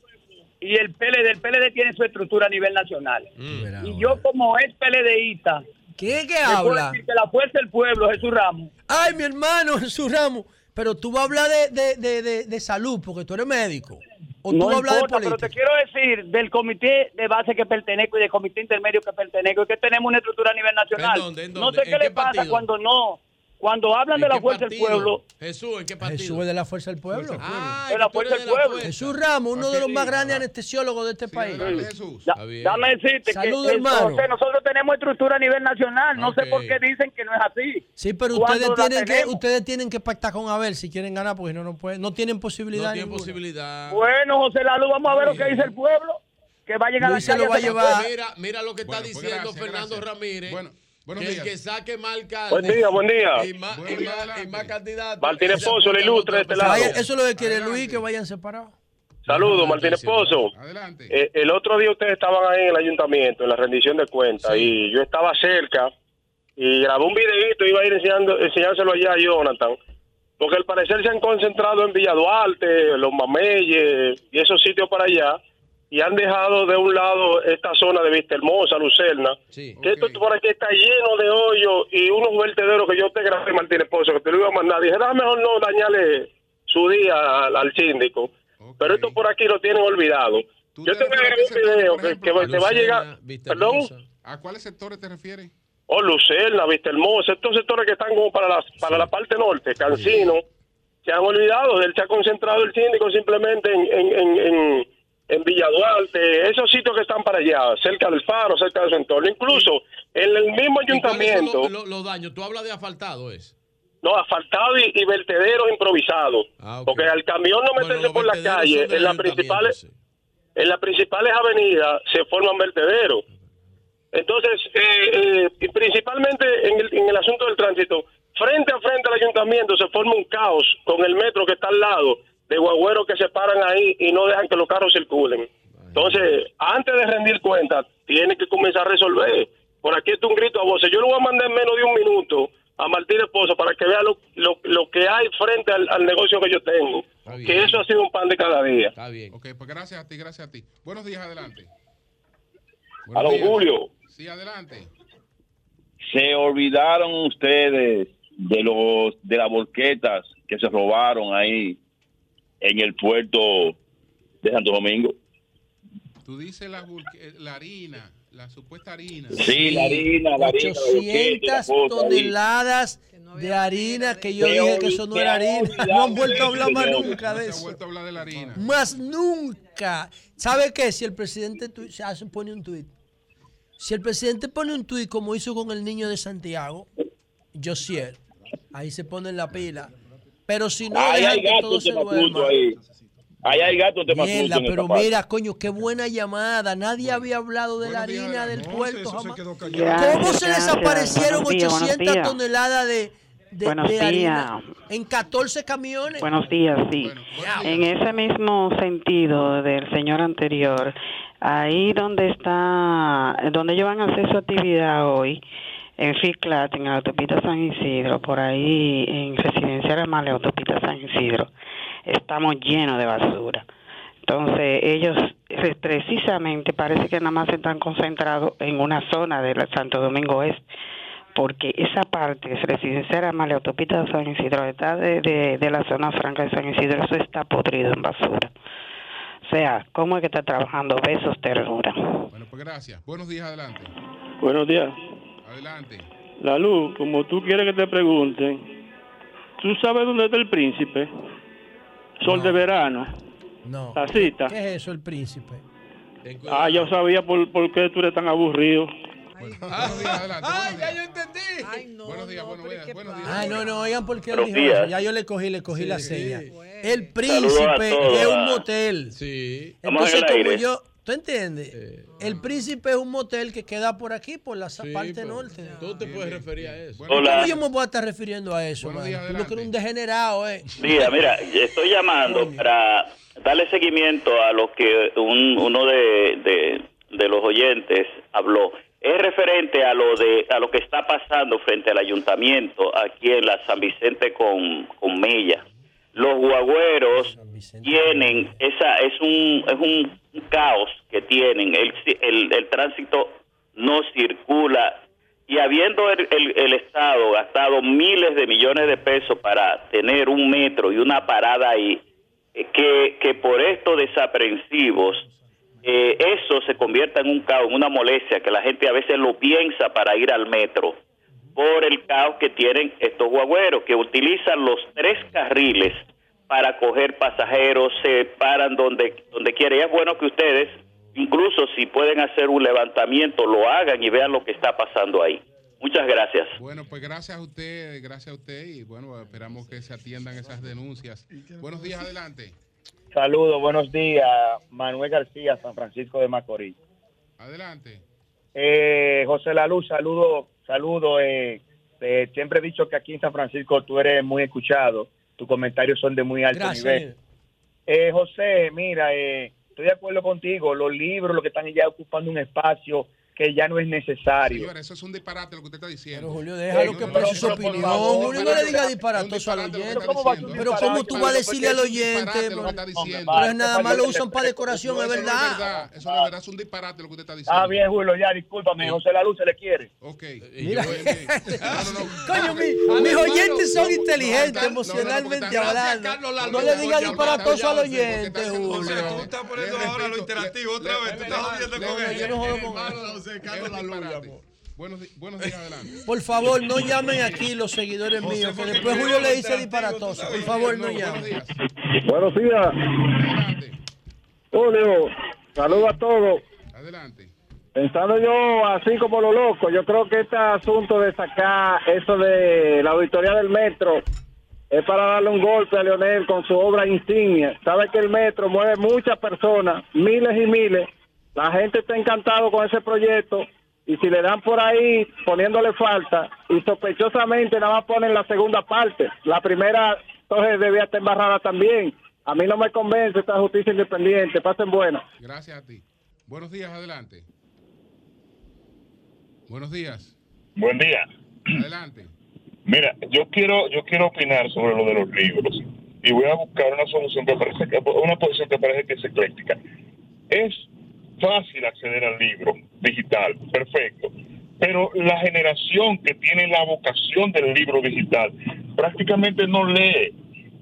y el PLD, el PLD tiene su estructura a nivel nacional. Verá Y yo como ex PLDista, ¿Quién es que habla? decir que la fuerza del pueblo, Jesús Ramos, Ay, mi hermano Jesús Ramos. Pero tú vas a hablar de, de, de, de, de salud porque tú eres médico. O tú no vas a hablar de importa, pero política. te quiero decir del comité de base que pertenezco y del comité intermedio que pertenezco, que tenemos una estructura a nivel nacional. ¿En dónde? ¿En No sé qué ¿En le pasa cuando no, cuando hablan ¿En de la fuerza del pueblo, Jesús, ¿en qué partido? Jesús es de la Fuerza del Pueblo. Ah, De la que tú fuerza del pueblo. Jesús Ramos, uno de los más grandes anestesiólogos de este país. Jesús. dame decirte Saludo, que nosotros tenemos estructura a nivel nacional. No sé por qué dicen que no es así. Sí, pero ustedes la tienen, que, ustedes tienen que pactar con Abel si quieren ganar porque no, no, pueden, no tienen posibilidad. No tiene ninguna. posibilidad. Bueno, José Lalu, vamos a ver lo que dice el pueblo. Que va a llegar a la lo va a calle llevar. Mira, mira lo que está pues diciendo Fernando. Ramírez. Bueno, buenos que el que saque alcalde. Buen día, buen día. Y más, y día, más, adelante. y más candidatos. Martínez ese Pozo, apoya el ilustre de este lado. Vaya- eso es lo que quiere Adelante. Luis, que vayan separados. Saludos, Martínez Pozo. Eh, el otro día ustedes estaban ahí en el ayuntamiento, en la rendición de cuentas, y yo estaba cerca y grabé un videito, iba a ir enseñando, enseñárselo allá a Jonathan, porque al parecer se han concentrado en Villa Duarte, Los Mameyes y esos sitios para allá, y han dejado de un lado esta zona de Vista Hermosa, Lucerna, que esto por aquí está lleno de hoyos y unos vertederos que yo te grabé, Martínez Pozo, que te lo iba a mandar. Dije, "Ah, mejor no dañarle su día al, al síndico. Pero esto por aquí lo tienen olvidado. Yo te voy a grabar un video que, que te va a llegar. Perdón. ¿A cuáles sectores te refieres? Oh, Lucerna, Vista Hermosa, estos sectores que están como para la, para la parte norte, Cancino, se han olvidado, él se ha concentrado el síndico simplemente en, en, en, en, en Villa Duarte, esos sitios que están para allá, cerca del faro, cerca de su entorno, incluso en el mismo ayuntamiento, Los, daños, tú hablas de asfaltado, ¿es? no, asfaltado y, y vertederos improvisados, porque al camión no meterse por la calle, en las principales, en las principales avenidas se forman vertederos. Entonces, eh, eh, principalmente en el, en el asunto del tránsito, frente a frente al ayuntamiento se forma un caos con el metro que está al lado, de guagüeros que se paran ahí y no dejan que los carros circulen. Entonces, antes de rendir cuentas, tiene que comenzar a resolver. Por aquí está un grito a voces. Yo lo voy a mandar en menos de un minuto a Martín Esposo para que vea lo, lo, lo que hay frente al, al negocio que yo tengo. Que eso ha sido un pan de cada día. Está bien. Ok, pues gracias a ti, gracias a ti. Buenos días, adelante. A don Julio, Sí, adelante. se olvidaron ustedes de los de las volquetas que se robaron ahí en el puerto de Santo Domingo. Tú dices la, eh, la harina, la supuesta harina. Sí, la harina, la harina, la volqueta, 800 la cosa ahí. toneladas de harina que yo dije que eso no era harina. No han vuelto a hablar más nunca de No se ha eso. vuelto a hablar de la harina. Más nunca. ¿Sabe qué? Si el presidente tu- se hace, pone un tuit. Si el presidente pone un tuit como hizo con el niño de Santiago, Josier, ahí se pone en la pila. Pero si no, Ahí hay gato todo se de Macuto duerma. ahí. Ahí hay gato Mierda, en esta pero parte. mira, coño, qué buena llamada. Nadie había hablado de la harina del puerto jamás. ¿Cómo Gracias, se desaparecieron Buenos días, buenos 800 días. toneladas de, de, Buenos de harina días. en 14 camiones? Buenos días, sí. En ese mismo sentido del señor anterior, ahí donde está, donde ellos van a hacer su actividad hoy, en Ficlat, en la autopista San Isidro, por ahí en Residencial Amale, autopista San Isidro, estamos llenos de basura. Entonces, ellos eh, precisamente parece que nada más están concentrados en una zona de Santo Domingo Este, porque esa parte es residencial Amale, autopista de San Isidro, está de, de, de la zona franca de San Isidro, eso está podrido en basura. O sea, ¿cómo es que está trabajando Besos Ternura? Bueno, pues gracias. Buenos días, adelante. Buenos días. Adelante. La luz, como tú quieres que te pregunten, ¿tú sabes dónde está el príncipe? Sol de verano. No. La cita. ¿Qué es eso, el príncipe? Ah, yo sabía por, por qué tú eres tan aburrido. Buenos días, adelante. Ay, ya yo entendí. buenos días, buenos días. Buenos días. Ay, no, no, oigan por qué él Buenos dijo eso. Ya yo le cogí, le cogí la seña. El Saludos a príncipe es un motel. Sí. Entonces, el como yo, ¿tú entiendes? El príncipe es un motel que queda por aquí, por la Sí, parte pero norte. Tú te puedes referir a eso. ¿Cómo yo me voy a estar refiriendo a eso, man? Tú lo que eres un degenerado, ¿eh? Mira, mira, estoy llamando para darle seguimiento a lo que un- uno de, de- de los oyentes habló. Es referente a lo de a lo que está pasando frente al ayuntamiento aquí en la San Vicente con, con Mella. Los guagüeros tienen esa es un es un, caos que tienen. El, el, el tránsito no circula. Y habiendo el, el- el Estado gastado miles de millones de pesos para tener un metro y una parada ahí, eh, que, que por estos desaprensivos eh, eso se convierta en un caos, en una molestia, que la gente a veces lo piensa para ir al metro, por el caos que tienen estos guagüeros, que utilizan los tres carriles para coger pasajeros, se paran donde, donde quiera. Y es bueno que ustedes, incluso si pueden hacer un levantamiento, lo hagan y vean lo que está pasando ahí. Muchas gracias. Bueno, pues gracias a usted, gracias a usted y bueno, esperamos que se atiendan esas denuncias. Buenos días, adelante. Saludos, buenos días. Manuel García, San Francisco de Macorís. Adelante. Eh, José Laluz, saludo, saludo. Eh, eh, siempre he dicho que aquí en San Francisco tú eres muy escuchado. Tus comentarios son de muy alto Gracias. nivel. Eh, José, mira, eh, estoy de acuerdo contigo. Los libros, lo que están ya ocupando un espacio que ya no es necesario. Eso es un disparate lo que usted está diciendo. Pero Julio, déjalo que exprese su opinión. Julio, no le diga disparatoso al oyente. Pero ¿cómo tú vas a decirle al oyente? Pero es nada más lo usan para decoración, es verdad. Eso es verdad, es un disparate lo que usted está diciendo. Ah, bien, Julio, ya, discúlpame. José La Luz se le quiere. Ok. Mira. Coño, mis oyentes son inteligentes emocionalmente hablando. No le diga disparatoso al oyente, Julio. Tú estás poniendo ahora lo interactivo otra vez. Tú estás jodiendo con ella. Buenos, buenos días, adelante. Por favor, no llamen aquí los seguidores míos, que después Julio le dice disparatoso. Por favor, no llamen. Buenos días. Julio, saludos a todos. Adelante. Pensando yo así como lo loco, yo creo que este asunto de sacar eso de la auditoría del metro es para darle un golpe a Leonel con su obra insignia. Sabe que el metro mueve muchas personas, miles y miles. La gente está encantado con ese proyecto y si le dan por ahí poniéndole falta y sospechosamente nada más ponen la segunda parte, la primera entonces debía estar embarrada también. A mí no me convence esta justicia independiente. Pasen buenas. Gracias a ti. Buenos días, adelante. Buenos días. Buen día. Adelante. Mira, yo quiero yo quiero opinar sobre lo de los libros y voy a buscar una solución que parece que una posición que parece que es ecléctica. Es fácil acceder al libro digital, perfecto. Pero la generación que tiene la vocación del libro digital prácticamente no lee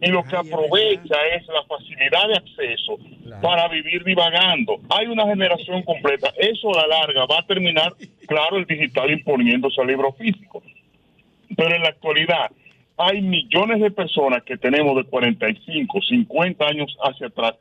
y lo que aprovecha es la facilidad de acceso para vivir divagando. Hay una generación completa. Eso a la larga va a terminar, claro, el digital imponiéndose al libro físico. Pero en la actualidad hay millones de personas que tenemos de 45, 50 años hacia atrás,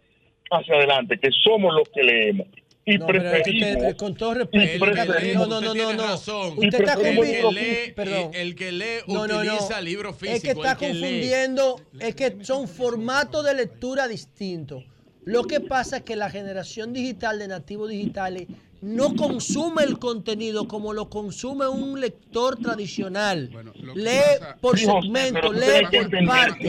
hacia adelante, que somos los que leemos y No, pero es que preferimos usted, con todo respeto, no, no, no, no, no. razón. Usted está el confundiendo, perdón. el que lee No, no, no. utiliza libro físico. Es que está el confundiendo, es que son formatos de lectura distintos. Lo que pasa es que la generación digital de nativos digitales no consume el contenido como lo consume un lector tradicional. lee por segmento, lee hay por parte.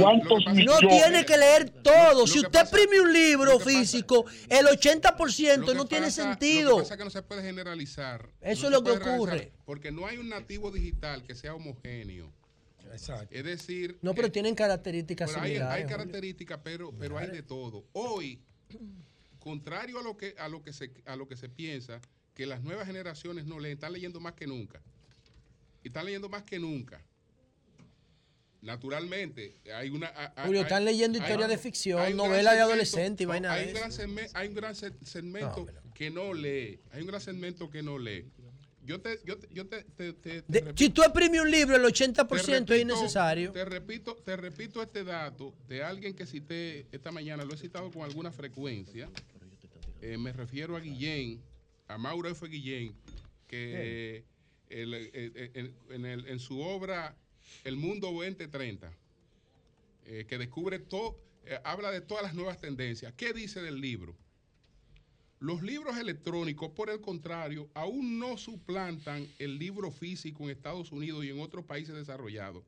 No tiene que leer todo. Si usted imprime un libro físico, el 80% no tiene sentido. que pasa es que no se puede generalizar. Eso No es lo que ocurre. Porque no hay un nativo digital que sea homogéneo. Es decir, No, pero tienen características Pero hay, similares. hay Julio. características, pero, pero hay de todo. Hoy, contrario a lo que a lo que se a lo que se piensa, que las nuevas generaciones no leen, están leyendo más que nunca. Y están leyendo más que nunca. Naturalmente, hay una. hay- Julio, hay- están leyendo hay- historias de ficción, hay novelas de segmento- adolescente y vaina hay un gran eso. segme- Hay un gran se- segmento que no lee. Hay un gran segmento que no lee. Yo te, yo te, yo te, te- te- te De- repito- si tú exprimes un libro, el 80% te es repito- innecesario. Te repito, te repito este dato de alguien que cité esta mañana, lo he citado con alguna frecuencia. Eh, me refiero a Guillén, a Mauro F. Guillén, que eh, el- eh, en, su obra El Mundo 2030, eh, que descubre todo, habla de todas las nuevas tendencias. ¿Qué dice del libro? Los libros electrónicos, por el contrario, aún no suplantan el libro físico en Estados Unidos y en otros países desarrollados.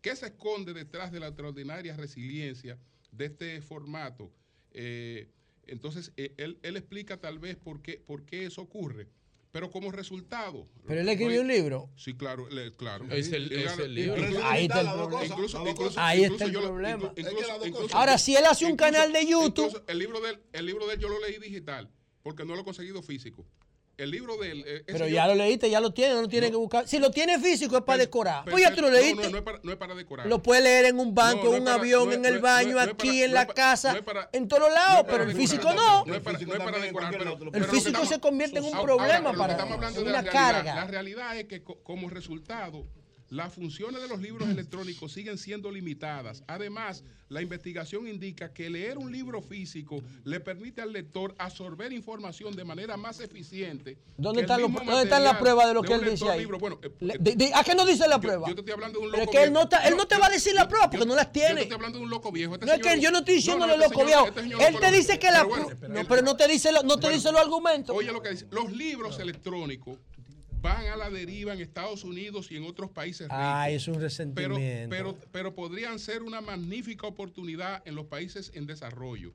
¿Qué se esconde detrás de la extraordinaria resiliencia de este formato? Eh, entonces, eh, él, él explica tal vez por qué, por qué eso ocurre. Pero como resultado. Pero él escribió un libro. Sí, claro, le- claro. Es el- Él es gana- el libro. incluso- Ahí está el problema. incluso- incluso- Ahí está el problema. inclu- incluso- incluso- Ahora, si él hace un incluso- canal de YouTube. El libro, de él, el libro de él yo lo leí digital porque no lo he conseguido físico. El libro de él. eh, Pero yo- ya lo leíste, ya lo tiene, no lo tiene que buscar. Si lo tiene físico es para decorar. Pero- Pues ya tú lo no, leíste. No, no, es para, no es para decorar. Lo puedes leer en un banco, No, no en un para- avión, no es- en el baño, no es aquí, para- en la casa, no es para- en todos lados, pero el físico no. No es para, decorar. pero- El pero físico estamos- se convierte en un problema ahora, para estamos hablando de una la realidad. carga. La realidad es que co- como resultado, las funciones de los libros electrónicos siguen siendo limitadas. Además, la investigación indica que leer un libro físico le permite al lector absorber información de manera más eficiente. ¿Dónde están, los- ¿Dónde están las pruebas de lo que él dice ahí? Bueno, eh, Le- ¿A qué no dice la prueba? yo te estoy hablando de un loco es que él viejo. no, está- él Yo- no te va a decir la prueba porque no las Yo tiene. te estoy hablando de un loco viejo. Este No es que yo no estoy diciéndole no, este loco viejo. este señor Él te dice que la Pero bueno, pru- no, él- pero no te dice no te dice los argumentos. Oye lo que dice, los libros electrónicos van a la deriva en Estados Unidos y en otros países ricos. Ay, es un pero, resentimiento. pero, pero podrían ser una magnífica oportunidad en los países en desarrollo.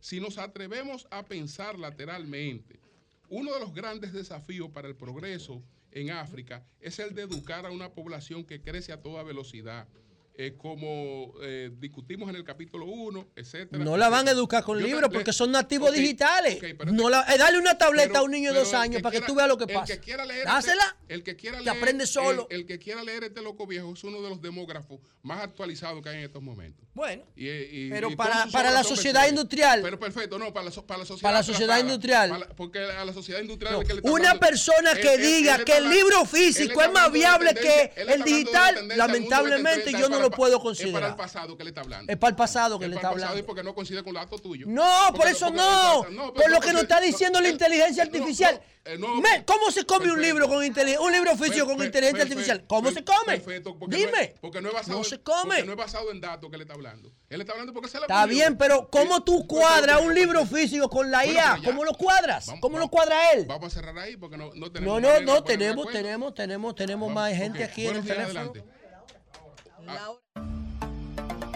si nos atrevemos a pensar lateralmente, uno de los grandes desafíos para el progreso en África es el de educar a una población que crece a toda velocidad. Eh, como eh, discutimos en el capítulo 1, etcétera. No la van a educar con libros porque son nativos digitales. no la, eh, dale una tableta a un niño de dos años para que tú veas lo que pasa. El que quiera leer Dásela. Este, el que quiera que leer, aprende solo. El, que quiera leer este loco viejo es uno de los demógrafos más actualizados que hay en estos momentos. Bueno. Y, y, pero y para, para la sociedad industrial. Pero perfecto, no, para la, para la sociedad. Para la sociedad industrial. para porque a la sociedad industrial. No, es que le está una hablando- persona que él- diga él que el libro físico es más viable que el digital, lamentablemente te yo no lo puedo Es para considerar. el pasado que le está hablando. Es para el pasado que Es le está hablando. porque no coincide con los datos tuyos. No, por eso no. no, Por lo no que nos está diciendo la inteligencia artificial. no, ¿Cómo se come un libro con inteligencia? Un libro físico con inteligencia artificial. ¿Cómo per- se come? Perfecto, porque Dime. No es, porque no es basado No en- se come. porque no es basado en datos que le está hablando. Él está hablando porque se le Está bien, pero ¿cómo tú cuadras un libro físico con la IA? ¿Cómo lo cuadras? ¿Cómo lo cuadra él? Vamos a cerrar ahí porque no, no No, tenemos. no, no, de tenemos, tenemos, tenemos, tenemos más gente aquí en el buenos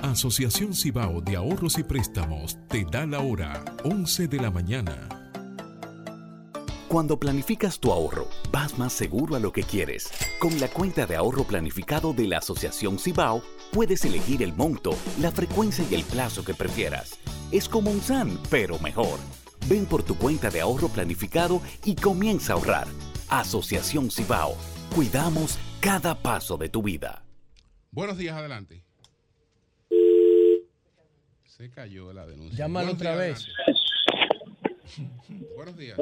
Asociación Cibao de Ahorros y Préstamos te da la hora 11 de la mañana. Cuando planificas tu ahorro, vas más seguro a lo que quieres. Con la cuenta de ahorro planificado de la Asociación Cibao, puedes elegir el monto, la frecuencia y el plazo que prefieras. Es como un SAN, pero mejor. Ven por tu cuenta de ahorro planificado y comienza a ahorrar. Asociación Cibao. Cuidamos cada paso de tu vida. Buenos días, adelante. Se cayó la denuncia. Llámalo Buenos otra días, vez. Buenos días.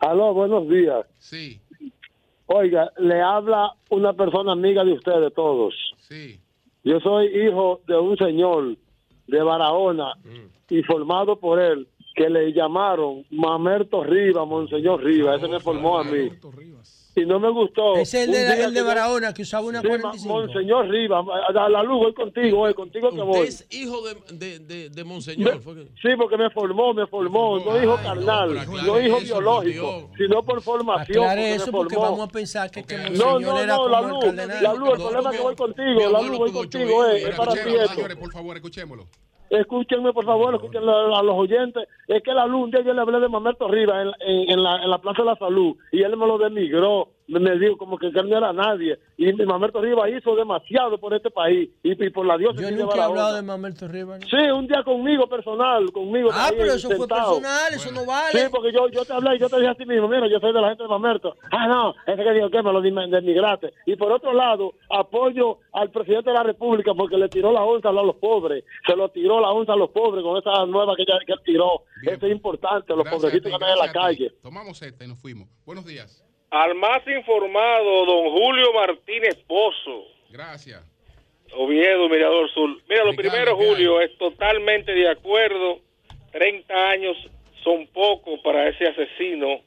Aló, buenos días. Sí, Oiga, le habla una persona amiga de ustedes todos. sí. Yo soy hijo de un señor de Barahona y formado por él que le llamaron Mamerto Rivas, Monseñor Rivas. Ese me formó a mí. Y no me gustó. Ese es el de, el de Barahona que usaba una Sí, Ma- 45. Monseñor Rivas, a la luz voy contigo, voy contigo que voy. es hijo de, de, de, de Monseñor. que- Sí, porque me formó, me formó, no hijo carnal, no hijo eso, biológico, sino por formación. Aclare porque eso me porque formó. vamos a pensar que, que No, Monseñor no, era no, la como el luz, cardenal. la luz, el problema es que voy contigo, la luz voy contigo, eh, es para ti señores, por favor, escuchémoslo. Escúchenme, por favor, escúchenme a, a los oyentes. Es que la luz, un día yo le hablé de Mamerto Rivas en, en- en la, en la Plaza de la Salud y él me lo demigró. Me, me dijo como que él no era nadie. Y mi Mamerto Rivas hizo demasiado por este país y, y por la diócesis Yo nunca he hablado de Mamerto Rivas. ¿no? Sí, un día conmigo personal, conmigo. Ah, ahí, pero eso fue personal, eso no vale. Sí, porque yo, yo te hablé y yo te dije a ti mismo, mira, yo soy de la gente de Mamerto. Ah, no, ese que dijo que me lo demigraste. Y por otro lado, apoyo al presidente de la República porque le tiró la onza a los pobres. Se lo tiró la onza a los pobres con esa nueva que, ya- que él tiró. Eso es importante, los Gracias pobrecitos ti, que están en la calle. Tomamos esta y nos fuimos. Buenos días. Al más informado, don Julio Martínez Pozo, Gracias. Oviedo, Mirador Sur. Mira, lo primero. Julio, es totalmente de acuerdo. 30 años son pocos para ese asesino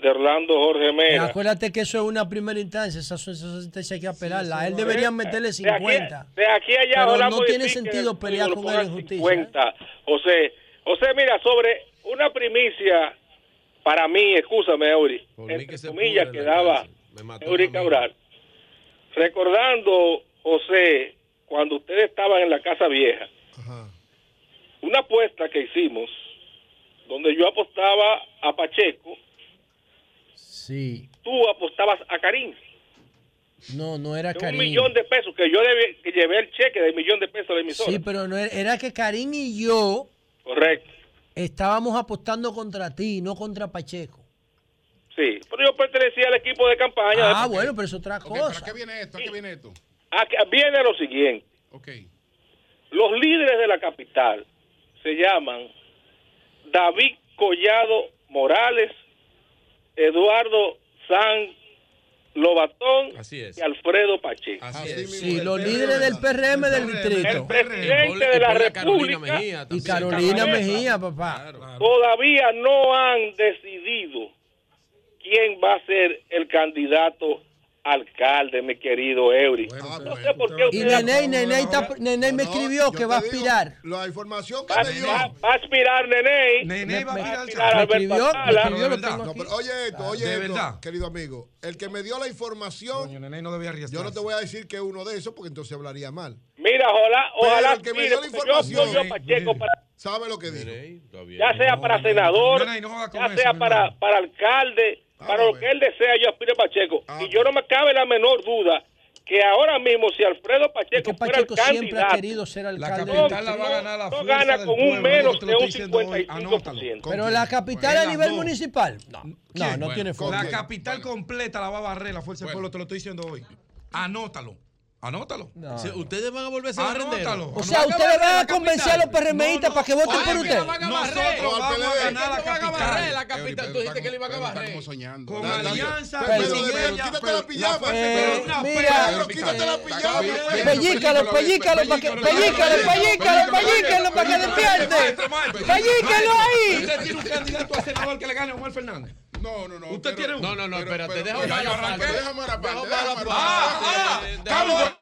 de Orlando Jorge Mera. Acuérdate que eso es una primera instancia, esa, sentencia hay que apelarla. A él deberían meterle De aquí, 50. de aquí allá, Pero no tiene sentido el pelear con él en justicia. ¿eh? 50. José, José, mira, sobre una primicia, para mí, escúchame, Eury, Por mí entre que se comillas pudre que la daba cárcel. Me mató Eury un. Cabral. Recordando, José, cuando ustedes estaban en la Casa Vieja, una apuesta que hicimos, donde yo apostaba a Pacheco, Sí. tú apostabas a Karim. No, no era de un Karim. millón de pesos, que yo debí- que llevé el cheque del millón de pesos de emisora. Sí, pero no era, era que Karim y yo Correcto. Estábamos apostando contra ti, no contra Pacheco. Sí, pero yo pertenecía al equipo de campaña. Ah, bueno, pero es otra cosa. ¿A qué viene esto? ¿A qué viene esto? Aquí viene lo siguiente. Ok. Los líderes de la capital se llaman David Collado Morales, Eduardo San Lobatón Así es. y Alfredo Pacheco. Sí, los líderes del PRM del distrito. El presidente de la República Y Carolina Mejía, papá. todavía no han decidido quién va a ser el candidato alcalde, mi querido Eury. no sé por qué Y Nene, Nene, está- Nene me escribió que va a aspirar. La información que Va, me dio. va- va a aspirar Nene. Nene va a aspirar, Me Alberto escribió, me Atala. escribió, lo tengo No, pero oye esto, oye ¿De esto, verdad? querido amigo. El que me dio la información, yo no te voy a decir que es uno de esos porque entonces hablaría mal. Mira, ojalá, Pero ojalá el que me dio la yo información- apoyo a Pacheco para ¿Sabe lo que dijo? Ya sea para senador, no ya sea para, para alcalde, para lo que él desea, yo aspiro a Pacheco. y yo no me cabe la menor duda que ahora mismo si Alfredo Pacheco, fuera Pacheco el siempre ha querido ser alcalde. no, de- no- no gana con un menos de un 55%. Pero la capital a nivel dos. municipal. No, no, ¿Quién? no Bueno, tiene forma. La capital completa la va a barrer la Fuerza del Pueblo, te lo estoy diciendo hoy. Anótalo. Anótalo. No. Si ustedes van a volverse barrenderos. Anótalo. O sea, ustedes van a convencer a los PRMistas para que voten por usted. Nosotros vamos a ganar la capital. la capital. Tú dijiste que le iban a barrer. soñando. Con alianza, Pero, quítate la pijama. mira, quítate la pijama. Pellícalo, pellícalo, para que, pellícalo, pellícalo, pellícalo para que despierte. Pellícalo ahí. ¿Usted tiene un candidato a senador que le gane a Omar Fernández? No, no, no. Usted tiene un. No, no, no, espérate, pero- déjame pero- hablar pero- aparte. déjame Déjame déjame aparte. Déjame hablar Carlos,